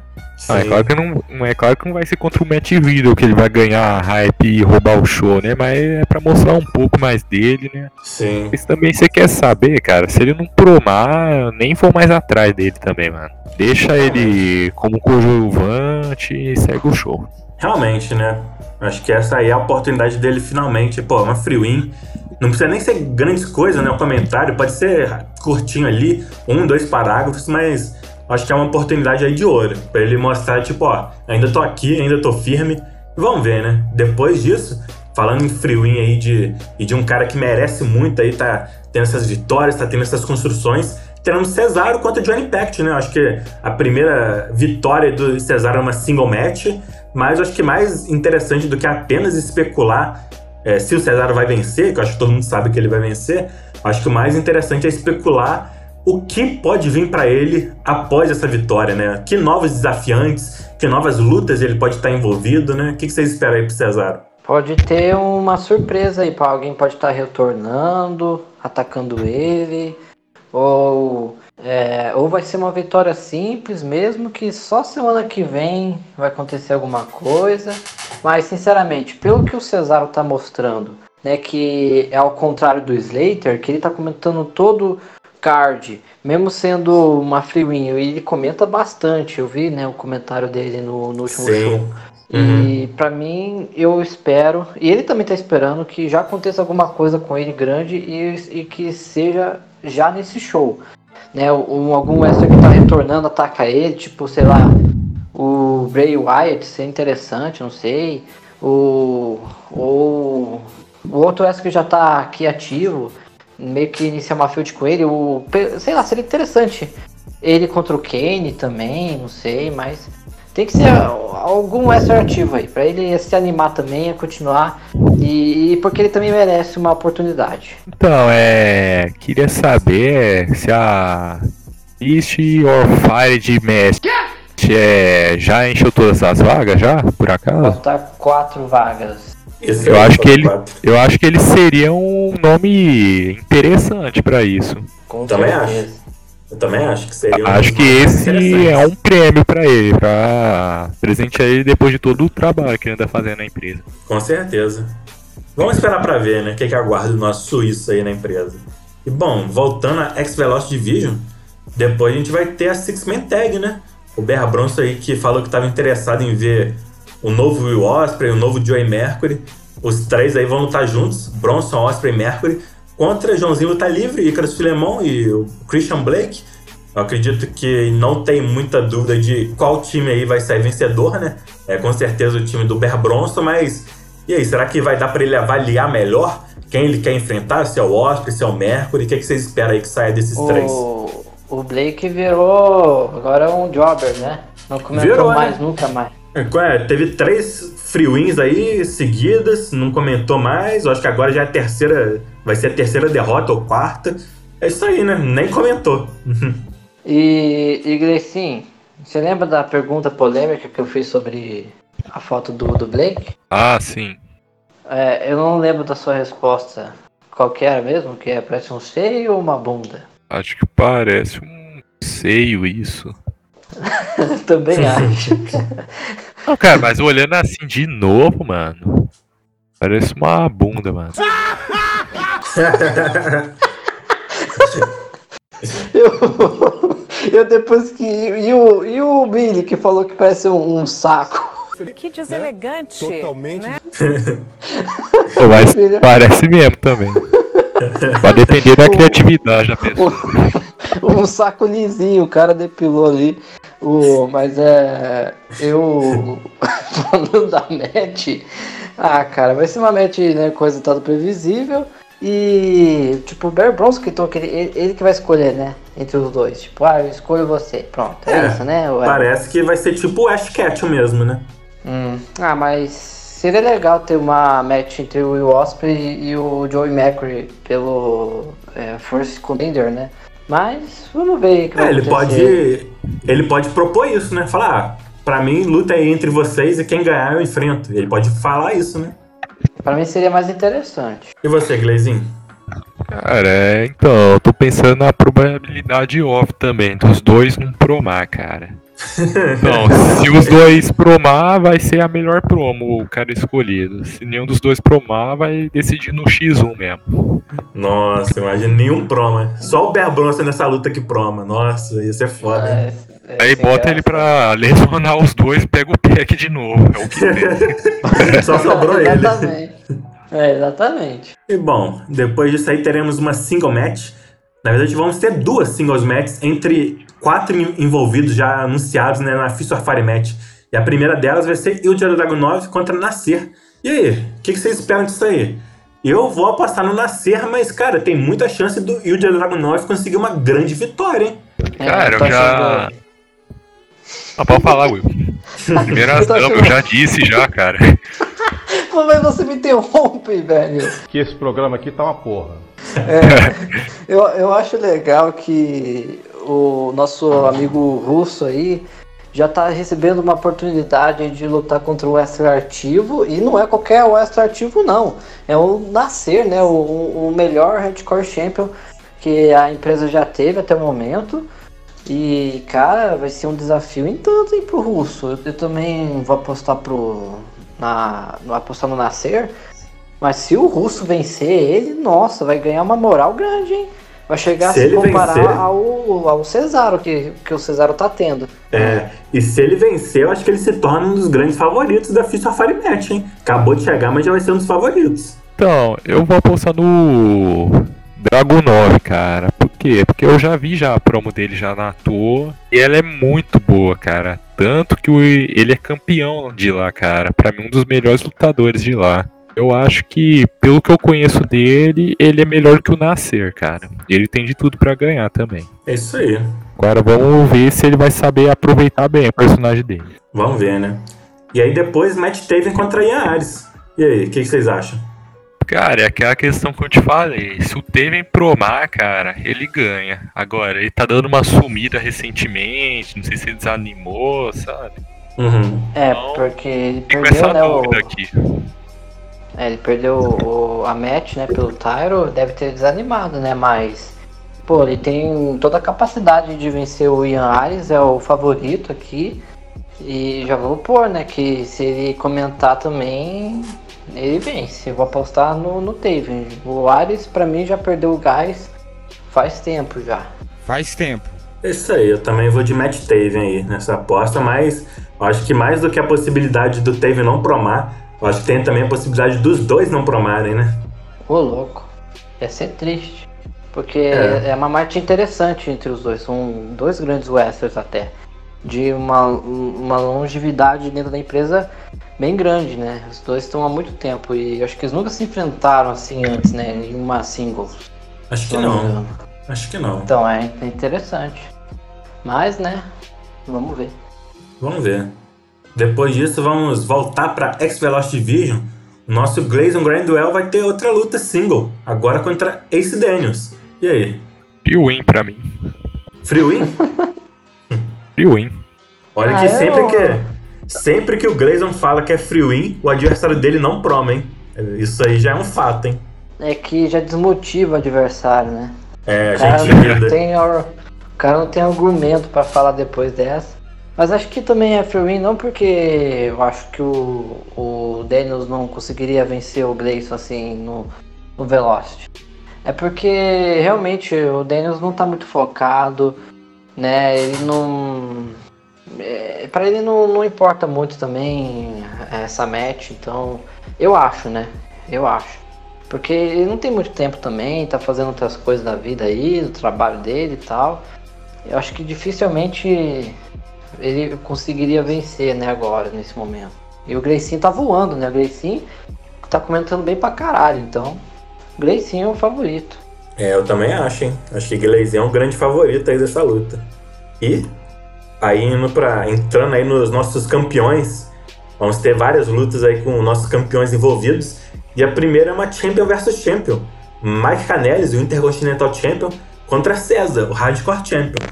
Ah, é claro que não, não- é claro que não vai ser contra o Matt Riddle que ele vai ganhar hype e roubar o show, né? Mas é pra mostrar um pouco mais dele, né? Sim. Mas também você quer saber, cara, se ele não promar, nem for mais atrás dele também, mano. Deixa ele como coadjuvante e segue o show. Realmente, né? Acho que essa aí é a oportunidade dele finalmente. Pô, uma free win. Não precisa nem ser grandes coisas, né? O comentário pode ser curtinho ali, um, dois parágrafos, mas acho que é uma oportunidade aí de ouro. Pra ele mostrar, tipo, ó, ainda tô aqui, ainda tô firme. Vamos ver, né? Depois disso, falando em win aí de, e de um cara que merece muito aí, tá tendo essas vitórias, tá tendo essas construções. Teremos Cesaro contra Johnny Impact, né? Acho que a primeira vitória do Cesaro é uma single match, mas acho que mais interessante do que apenas especular é, se o Cesaro vai vencer, que eu acho que todo mundo sabe que ele vai vencer, acho que o mais interessante é especular o que pode vir pra ele após essa vitória, né? Que novos desafiantes, que novas lutas ele pode estar envolvido, né? O que vocês esperam aí pro Cesaro? Pode ter uma surpresa aí para alguém pode estar retornando, atacando ele, ou é, ou vai ser uma vitória simples mesmo que só semana que vem vai acontecer alguma coisa. Mas sinceramente, pelo que o Cesaro tá mostrando, né, que é ao contrário do Slater, que ele tá comentando todo card, mesmo sendo uma free win, ele comenta bastante. Eu vi, né, o comentário dele no, no último Sim. show. E pra mim, eu espero, e ele também tá esperando que já aconteça alguma coisa com ele grande e, e que seja já nesse show. Né, um, algum wrestler que tá retornando ataca ele, tipo, sei lá, o Bray Wyatt, seria interessante, não sei. O, o, o outro wrestler que já tá aqui ativo, meio que iniciar uma field com ele, o, sei lá, seria interessante. Ele contra o Kane também, não sei, mas tem que ser algum wrestler ativo aí, pra ele se animar também a continuar e, e porque ele também merece uma oportunidade. Então, é. Queria saber se a Beast or Fire de Mestre é, já encheu todas as vagas já, por acaso? Faltar quatro vagas. Esse Eu aí, acho que ele, eu acho que ele seria um nome interessante pra isso. Com Também certeza. Eu também acho que seria um Acho que esse é um prêmio pra ele, pra presentear ele depois de todo o trabalho que ele anda fazendo na empresa. Com certeza. Vamos esperar pra ver, né? O que, que aguarda o nosso suíço aí na empresa. E bom, voltando a X-Velocity Division, depois a gente vai ter a Six Man Tag, né? O Berra Bronson aí que falou que estava interessado em ver o novo Will Osprey, o novo Joey Mercury. Os três aí vão lutar juntos, Bronson, Osprey e Mercury, contra Joãozinho Luta Livre, Icarus Filemon e o Christian Blake. Eu acredito que não tem muita dúvida de qual time aí vai sair vencedor, né? É com certeza o time do Bear Bronson, mas e aí, será que vai dar para ele avaliar melhor quem ele quer enfrentar? Se é o Osprey, se é o Mercury? O que, é que vocês esperam aí que saia desses três? O, o Blake virou agora um jobber, né? Não comentou Virou, né? mais, nunca mais. É, teve três free wins aí seguidas, não comentou mais. Eu acho que agora já é a terceira. Vai ser a terceira derrota ou quarta. É isso aí, né? Nem comentou. E, e Gleicinho, você lembra da pergunta polêmica que eu fiz sobre a foto do, do Blake? Ah, sim. É, eu não lembro da sua resposta. Qual que era mesmo? Que é, parece um seio ou uma bunda? Acho que parece um seio isso. Também acho. Não, cara, mas olhando assim de novo, mano. Parece uma bunda, mano. eu, eu depois que. E o, e o Billy que falou que parece um, um saco. Que deselegante. Totalmente. Né? Mas parece mesmo também. Vai depender da criatividade da pessoa. Um saco lisinho, o cara depilou ali. O, mas é. Eu. Falando da match. Ah, cara, vai ser uma match, né? Coisa toda previsível. E, tipo, o Bear Bronson que então, ele, ele que vai escolher, né? Entre os dois. Tipo, ah, eu escolho você. Pronto, é, é isso, né? Ué. Parece que vai ser tipo o Ash Ketchum mesmo, né? Hum. Ah, mas seria legal ter uma match entre o Will Osprey e o Joey McRae pelo é, First Contender, né? Mas vamos ver que é, ele pode ele pode propor isso, né? Falar, ah, pra mim luta é entre vocês e quem ganhar eu enfrento. Ele pode falar isso, né? Pra mim seria mais interessante. E você, Gleizinho? Cara, é, então, eu tô pensando na probabilidade off também, dos dois não promar, cara. Então, se os dois promar, vai ser a melhor promo o cara escolhido. Se nenhum dos dois promar, vai decidir no X1 mesmo. Nossa, imagina nenhum proma. Só o Bear Bronson nessa luta que proma. Nossa, isso é foda. É, é, Aí bota ele pra lesionar os dois e pega o pack de novo. É o que tem. Só sobrou ele. Exatamente. É, exatamente. E bom, depois disso aí teremos uma single match. Na verdade, vamos ter duas singles matches entre quatro envolvidos já anunciados né, na Fist of Fire Match. E a primeira delas vai ser Ilja Dragunov contra Nascer. E aí, o que, que, vocês esperam disso aí? Eu vou apostar no Nascer, mas, cara, tem muita chance do Ilja Dragunov conseguir uma grande vitória, hein? É, cara, eu já. Ah, pode falar, Will. Primeira ação, eu já disse já, cara. Mas você me interrompe, velho. Que esse programa aqui tá uma porra. É, eu, eu acho legal que o nosso amigo russo aí já está recebendo uma oportunidade de lutar contra o Wester Ativo e não é qualquer Wester Ativo não, é o Nascer, né, o, o melhor Hardcore Champion que a empresa já teve até o momento e cara, vai ser um desafio em tanto para pro russo. Eu, eu, também vou apostar pro na, apostar no Nascer, mas se o russo vencer ele, nossa, vai ganhar uma moral grande, hein? Vai chegar se a se comparar vencer... ao, ao Cesaro que, que o Cesaro tá tendo. É, e se ele vencer, eu acho que ele se torna um dos grandes favoritos da Fist of Fire Match, hein? Acabou de chegar, mas já vai ser um dos favoritos. Então, eu vou apostar no Dragon 9, cara. Por quê? Porque eu já vi já a promo dele já na toa. E ela é muito boa, cara. Tanto que ele é campeão de lá, cara. Pra mim, um dos melhores lutadores de lá. Eu acho que, pelo que eu conheço dele, ele é melhor que o Nascer, cara. Ele tem de tudo para ganhar também. É isso aí. Agora vamos ver se ele vai saber aproveitar bem o personagem dele. Vamos ver, né? E aí depois Matt Taven contra Ian Ares. E aí, o que, que, vocês acham? Cara, é aquela questão que eu te falei. Se o Taven promar, cara, ele ganha. Agora, ele tá dando uma sumida recentemente, não sei se ele desanimou, sabe? Uhum. É, então, porque ele perdeu, né, o... aqui. É, ele perdeu o, a match, né, pelo Tyro, deve ter desanimado, né, mas... Pô, ele tem toda a capacidade de vencer o Ian Ares, é o favorito aqui. E já vou pôr, né, que se ele comentar também, ele vence. Eu vou apostar no, no Taven. O Ares, pra mim, já perdeu o gás faz tempo já. Faz tempo. Isso aí, eu também vou de Matt Taven aí nessa aposta, mas acho que mais do que a possibilidade do Taven não promar, eu acho que tem também a possibilidade dos dois não promarem, né? Ô, louco. Ia ser triste. Porque é. é uma marcha interessante entre os dois. São dois grandes westerns até. De uma, uma longevidade dentro da empresa bem grande, né? Os dois estão há muito tempo e acho que eles nunca se enfrentaram assim antes, né? Em uma singles. Acho que não. não. Acho que não. Então é, é interessante. Mas, né? Vamos ver. Vamos ver. Depois disso, vamos voltar para X-Velocity Division. O nosso Grayson Grandwell vai ter outra luta single, agora contra Ace Daniels. E aí? Free win pra mim. Free win? free win. Olha ah, que sempre eu... que sempre que o Grayson fala que é free win, o adversário dele não proma, hein? Isso aí já é um fato, hein? É que já desmotiva o adversário, né? É, a gente não tem, o cara não tem argumento para falar depois dessa. Mas acho que também é free não porque eu acho que o, o Daniels não conseguiria vencer o Grayson assim no, no Velocity. É porque realmente o Daniels não tá muito focado, né? Ele não. É, para ele não, não importa muito também essa match, então. Eu acho, né? Eu acho. Porque ele não tem muito tempo também, tá fazendo outras coisas da vida aí, do trabalho dele e tal. Eu acho que dificilmente ele conseguiria vencer, né, agora, nesse momento. E o Gleicinho tá voando, né? O Gleicinho tá comentando bem pra caralho, então Gleicinho é o favorito. É, eu também acho, hein? Acho que Gleizinho é um grande favorito aí dessa luta. E aí indo para entrando aí nos nossos campeões, vamos ter várias lutas aí com nossos campeões envolvidos. E a primeira é uma Champion versus Champion. Mike Kanellis, o Intercontinental Champion, contra César, o Hardcore Champion.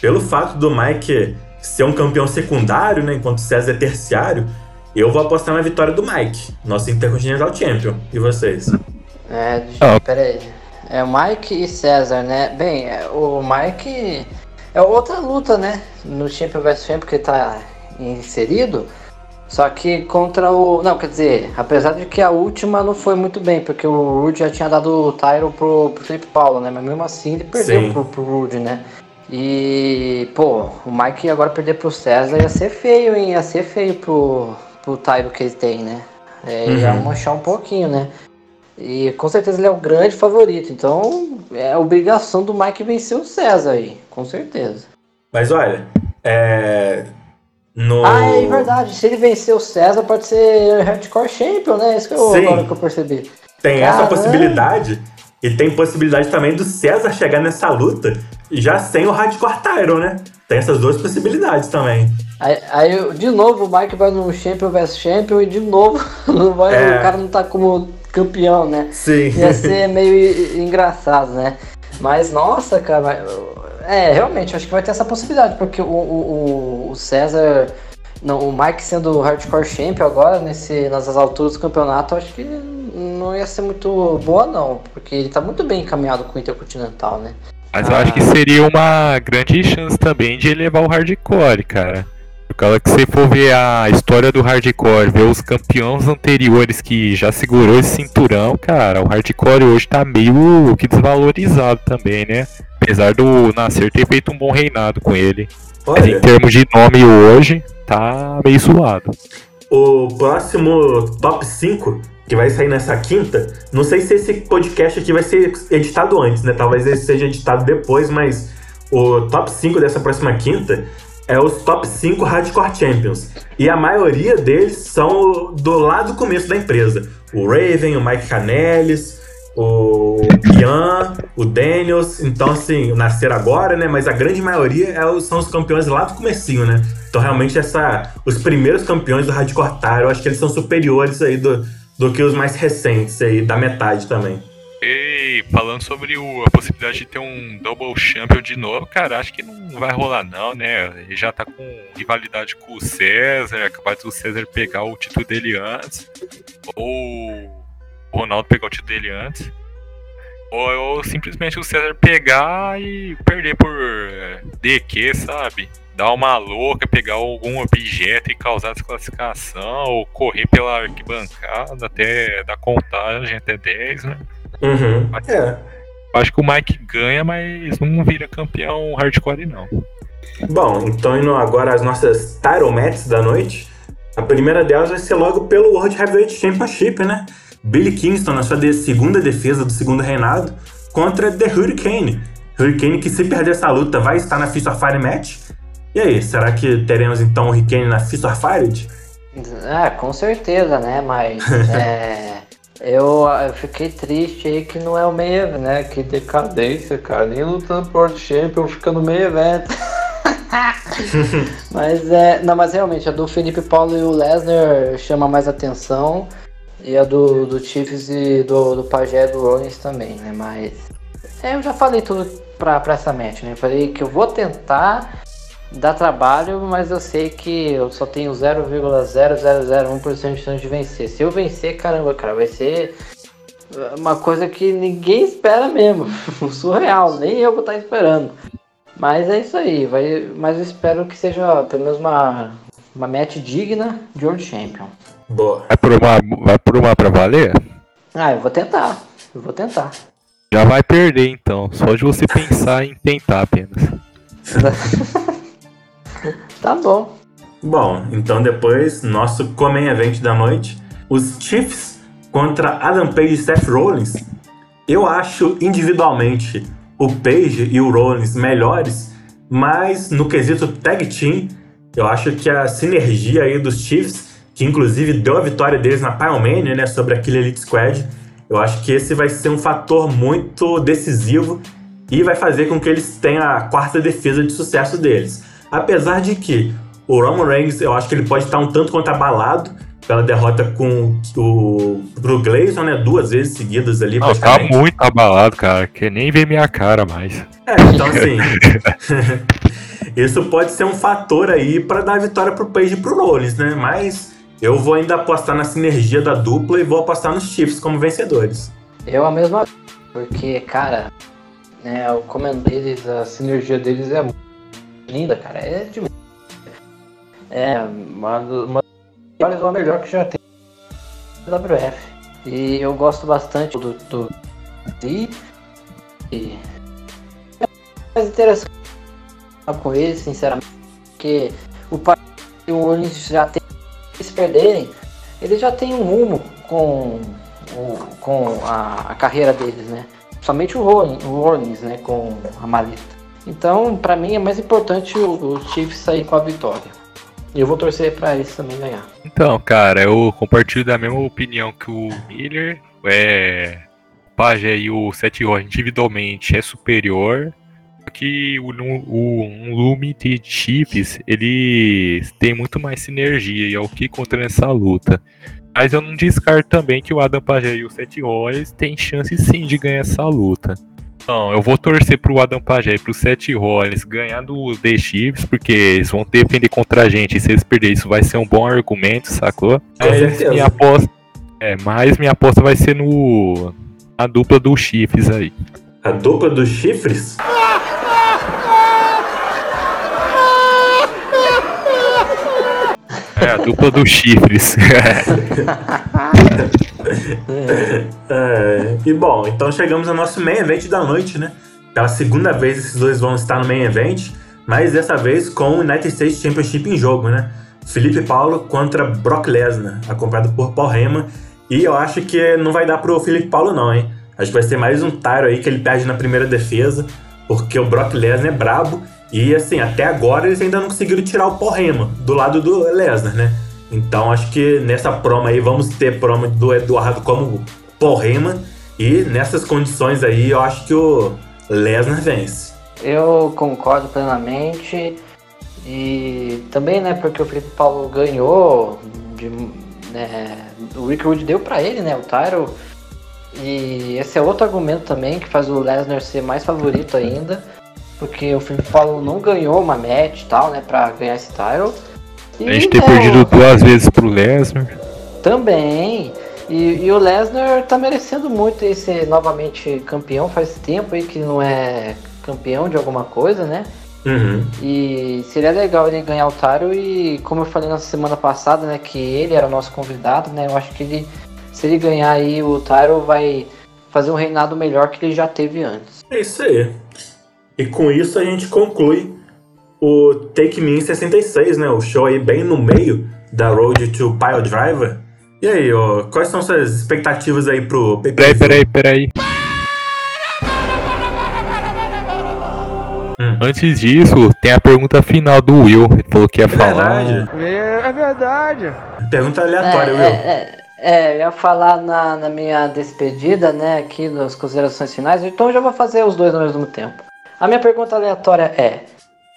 Pelo fato do Mike ser um campeão secundário, né, enquanto César é terciário, eu vou apostar na vitória do Mike, nosso Intercontinental Champion. E vocês? É, oh. peraí. É o Mike e César, né? Bem, é, o Mike é outra luta, né? No Champion vs Champion que tá inserido. Só que contra o. Não, quer dizer, apesar de que a última não foi muito bem, porque o Rude já tinha dado o Tyro pro, pro Felipe Paulo, né? Mas mesmo assim ele perdeu pro, pro Rude, né? E, pô, o Mike agora perder pro César ia ser feio, hein? Ia ser feio pro, pro Tyro que ele tem, né? É, uhum. Ia manchar um pouquinho, né? E com certeza ele é o grande favorito. Então é obrigação do Mike vencer o César aí, com certeza. Mas olha, é. No... Ah, é verdade. Se ele vencer o César, pode ser Hardcore Champion, né? Isso que eu, agora que eu percebi. Tem Caramba. essa possibilidade. E tem possibilidade também do César chegar nessa luta já sem o Hardcore Tyron, né? Tem essas duas possibilidades também. Aí, aí, de novo, o Mike vai no Champion vs Champion e de novo vai, é. o cara não tá como campeão, né? Sim. Ia ser meio engraçado, né? Mas, nossa, cara, é, realmente, acho que vai ter essa possibilidade, porque o, o, o César, não, o Mike sendo o Hardcore Champion agora, nesse, nessas alturas do campeonato, acho que não ia ser muito boa, não, porque ele tá muito bem encaminhado com o Intercontinental, né? Mas ah. eu acho que seria uma grande chance também de elevar o hardcore, cara. Por causa que se for ver a história do hardcore, ver os campeões anteriores que já segurou esse cinturão, cara, o hardcore hoje tá meio que desvalorizado também, né? Apesar do Nascer ter feito um bom reinado com ele. Olha. Mas em termos de nome hoje, tá meio zoado. O próximo top 5 que vai sair nessa quinta. Não sei se esse podcast aqui vai ser editado antes, né? Talvez ele seja editado depois, mas o top 5 dessa próxima quinta é os top 5 Hardcore Champions. E a maioria deles são do lado do começo da empresa. O Raven, o Mike Canellis, o Ian, o Daniels. Então, assim, nasceram agora, né? Mas a grande maioria é, são os campeões lá do comecinho, né? Então, realmente, essa, os primeiros campeões do Hardcore Tire, eu acho que eles são superiores aí do, do que os mais recentes aí, da metade também. E falando sobre o, a possibilidade de ter um Double Champion de novo, cara, acho que não vai rolar não, né? Ele já tá com rivalidade com o César, é capaz do César pegar o título dele antes, ou o Ronaldo pegar o título dele antes, ou, ou simplesmente o César pegar e perder por DQ, sabe? Dar uma louca, pegar algum objeto e causar desclassificação, ou correr pela arquibancada até da contagem até 10, né? Uhum. Mas, é. Acho que o Mike ganha, mas não vira campeão hardcore, não. Bom, então indo agora as nossas title matches da noite. A primeira delas vai ser logo pelo World Heavyweight Championship, né? Billy Kingston na sua de segunda defesa do segundo reinado contra The Hurricane. Hurricane que se perder essa luta vai estar na Fist of Fire match e aí, será que teremos então o Riquelme na Fist of Fired? Ah, com certeza, né? Mas é, eu, eu fiquei triste aí que não é o meio, né? Que decadência, cara. Nem lutando por World Champion fica no meio evento. mas é. Não, mas realmente a do Felipe Paulo e o Lesnar chama mais atenção. E a do, do Chiefs e do, do Pajé do Rollins também, né? Mas. É, eu já falei tudo pra, pra essa match, né? Eu falei que eu vou tentar dá trabalho, mas eu sei que eu só tenho 0,0001% de chance de vencer. Se eu vencer, caramba, cara, vai ser uma coisa que ninguém espera mesmo. Surreal, nem eu vou estar esperando. Mas é isso aí, vai, mas eu espero que seja pelo menos uma, uma match digna de World Champion. Boa. Vai por uma, vai por uma pra valer? Ah, eu vou tentar. Eu vou tentar. Já vai perder então, só de você pensar em tentar apenas. Tá bom. Bom, então depois, nosso Comem Event da noite, os Chiefs contra Adam Page e Seth Rollins. Eu acho individualmente o Page e o Rollins melhores, mas no quesito tag team, eu acho que a sinergia aí dos Chiefs, que inclusive deu a vitória deles na Pyromania, né, sobre aquele Elite Squad, Eu acho que esse vai ser um fator muito decisivo e vai fazer com que eles tenham a quarta defesa de sucesso deles. Apesar de que o Roman Reigns, eu acho que ele pode estar um tanto quanto abalado pela derrota com o pro Gleison, né? Duas vezes seguidas ali. Não, tá muito abalado, cara, que nem vê minha cara mais. É, então assim. isso pode ser um fator aí para dar a vitória pro Page e pro Rollins, né? Mas eu vou ainda apostar na sinergia da dupla e vou apostar nos Chiefs como vencedores. Eu a mesma porque, cara, né, o comando deles, a sinergia deles é linda, cara. É demais. É, uma, uma das ou melhor que já tem WF. E eu gosto bastante do, do e, é mais interessante com ele, sinceramente, porque o pai e o Owens já tem se perderem, ele já tem um rumo com, com a, a carreira deles, né? Somente o Rollins, né, com a maleta. Então, para mim é mais importante o, o Chiefs sair com a vitória. E eu vou torcer para eles também ganhar. Então, cara, eu compartilho da mesma opinião que o Miller. É, o Pajé e o Rollins individualmente é superior. Que o, o um Lume Chiefs ele tem muito mais sinergia e é o que contra nessa luta. Mas eu não descarto também que o Adam Pajé e o Seth Rollins têm chance sim de ganhar essa luta. Não, eu vou torcer pro Adam Pajé e pro Seth Rollins ganhar do The Chiefs, porque eles vão defender contra a gente. E se eles perderem, isso vai ser um bom argumento, sacou? Mas minha aposta, é, mas minha aposta vai ser no a dupla do Chiefs aí. A dupla dos chifres? É, a dupla dos chifres. é, e bom, então chegamos ao nosso main event da noite, né? Pela segunda vez esses dois vão estar no main event, mas dessa vez com o United States Championship em jogo, né? Felipe Paulo contra Brock Lesnar, acompanhado por Paul Heyman. E eu acho que não vai dar pro Felipe Paulo não, hein? Acho que vai ser mais um tiro aí que ele perde na primeira defesa, porque o Brock Lesnar é brabo e assim, até agora eles ainda não conseguiram tirar o Paul Heyman do lado do Lesnar, né? Então acho que nessa promo aí vamos ter promo do Eduardo como Paul Heyman e nessas condições aí eu acho que o Lesnar vence. Eu concordo plenamente e também, né, porque o Felipe Paulo ganhou, de, né, o Rick Wood deu para ele, né, o Tyro e esse é outro argumento também que faz o Lesnar ser mais favorito ainda porque o Felipe Paulo não ganhou uma match e tal, né, pra ganhar esse title. E, a gente ter né, perdido duas vezes pro Lesnar. Também. E, e, o Lesnar tá merecendo muito aí ser novamente campeão. Faz tempo aí que não é campeão de alguma coisa, né? Uhum. E seria legal ele ganhar o Taro e como eu falei na semana passada, né, que ele era o nosso convidado, né? Eu acho que ele, se ele ganhar aí o Taro, vai fazer um reinado melhor que ele já teve antes. É isso aí. E com isso a gente conclui o Take Me 66, né? O show aí bem no meio da Road to Pile Driver. E aí, ó, quais são suas expectativas aí pro Peraí, peraí, peraí. Hum. Antes disso, tem a pergunta final do Will. Ele falou que ia falar. Verdade. É, é verdade. Pergunta aleatória, é, Will. É, é, é, eu ia falar na, na minha despedida, né, aqui nas considerações finais, então eu já vou fazer os dois ao mesmo tempo. A minha pergunta aleatória é: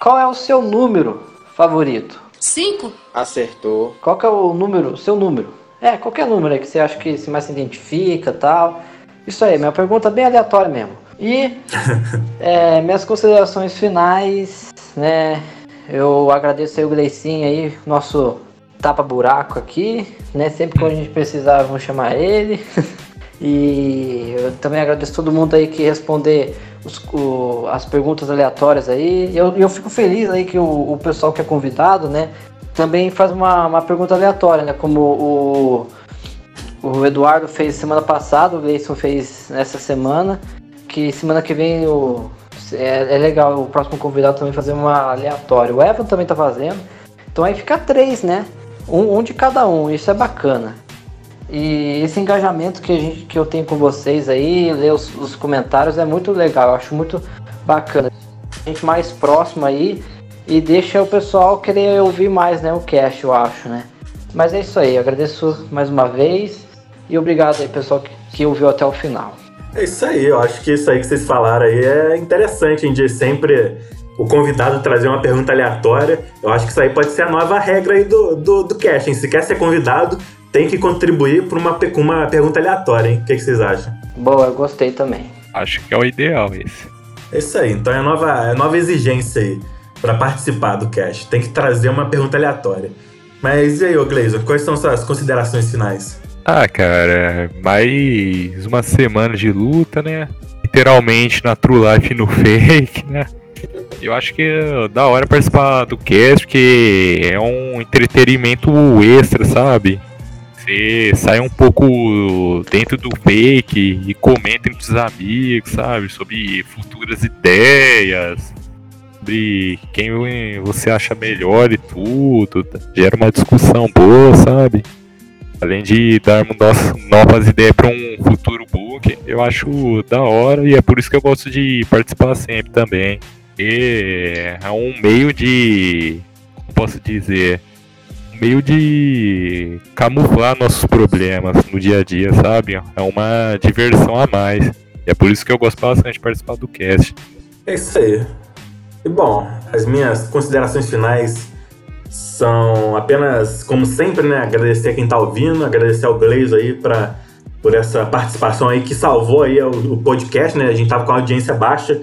qual é o seu número favorito? Cinco. Acertou. Qual que é o número, o seu número? É, qualquer número aí que você acha que se mais se identifica tal. Isso aí, minha pergunta bem aleatória mesmo. E é, minhas considerações finais, né? Eu agradeço aí o Gleicinho aí, nosso tapa-buraco aqui, né? Sempre que a gente precisar, vamos chamar ele. e eu também agradeço todo mundo aí que responder os, o, as perguntas aleatórias aí. Eu, eu fico feliz aí que o, o pessoal que é convidado, né, também faz uma, uma pergunta aleatória, né? Como o, o Eduardo fez semana passada, o Gleison fez essa semana, que semana que vem o, é, é legal o próximo convidado também fazer uma aleatória. O Evan também tá fazendo. Então aí fica três, né? Um, um de cada um, isso é bacana. E esse engajamento que, a gente, que eu tenho com vocês aí, ler os, os comentários é muito legal, eu acho muito bacana. A gente mais próximo aí e deixa o pessoal querer ouvir mais, né, o cast, eu acho, né. Mas é isso aí, agradeço mais uma vez E obrigado aí, pessoal, que, que ouviu até o final. É isso aí, eu acho que isso aí que vocês falaram aí é interessante, em dia sempre o convidado trazer uma pergunta aleatória. Eu acho que isso aí pode ser a nova regra aí do, do, do casting. Se quer ser convidado, tem que contribuir por uma, com uma pergunta aleatória, hein? O que, que vocês acham? Boa, eu gostei também. Acho que é o ideal esse. É isso aí, então é a nova, é a nova exigência aí para participar do cast. Tem que trazer uma pergunta aleatória. Mas e aí, ô Gleison, quais são suas considerações finais? Ah, cara, mais uma semana de luta, né? Literalmente na True Life e no Fake, né? Eu acho que é da hora participar do cast, porque é um entretenimento extra, sabe? Você sai um pouco dentro do fake e comenta entre os amigos, sabe? Sobre futuras ideias, sobre quem você acha melhor e tudo. Gera uma discussão boa, sabe? Além de darmos novas ideias para um futuro book, eu acho da hora e é por isso que eu gosto de participar sempre também. E é um meio de. Como posso dizer? Meio de camuflar nossos problemas no dia a dia, sabe? É uma diversão a mais. E é por isso que eu gosto bastante de participar do cast. É isso aí. E bom, as minhas considerações finais são apenas, como sempre, né, agradecer a quem tá ouvindo, agradecer ao Gleiso aí pra, por essa participação aí que salvou aí o, o, podcast, né? A gente tava com a audiência baixa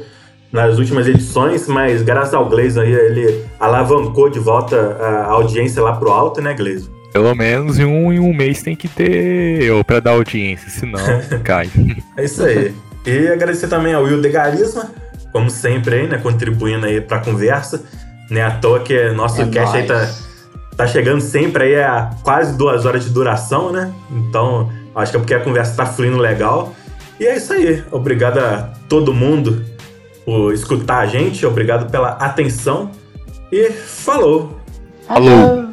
nas últimas edições, mas graças ao Gleiso aí ele alavancou de volta a audiência lá pro alto, né, Gleiso? Pelo menos em um, em um mês tem que ter eu pra dar audiência, senão cai. É isso aí. E agradecer também ao Will de Garisma, como sempre aí, né, contribuindo aí pra conversa. Né, à toa que nosso é cast aí tá, tá chegando sempre aí a quase duas horas de duração, né? Então, acho que é porque a conversa tá fluindo legal. E é isso aí. Obrigado a todo mundo por escutar a gente. Obrigado pela atenção. E falou! Falou!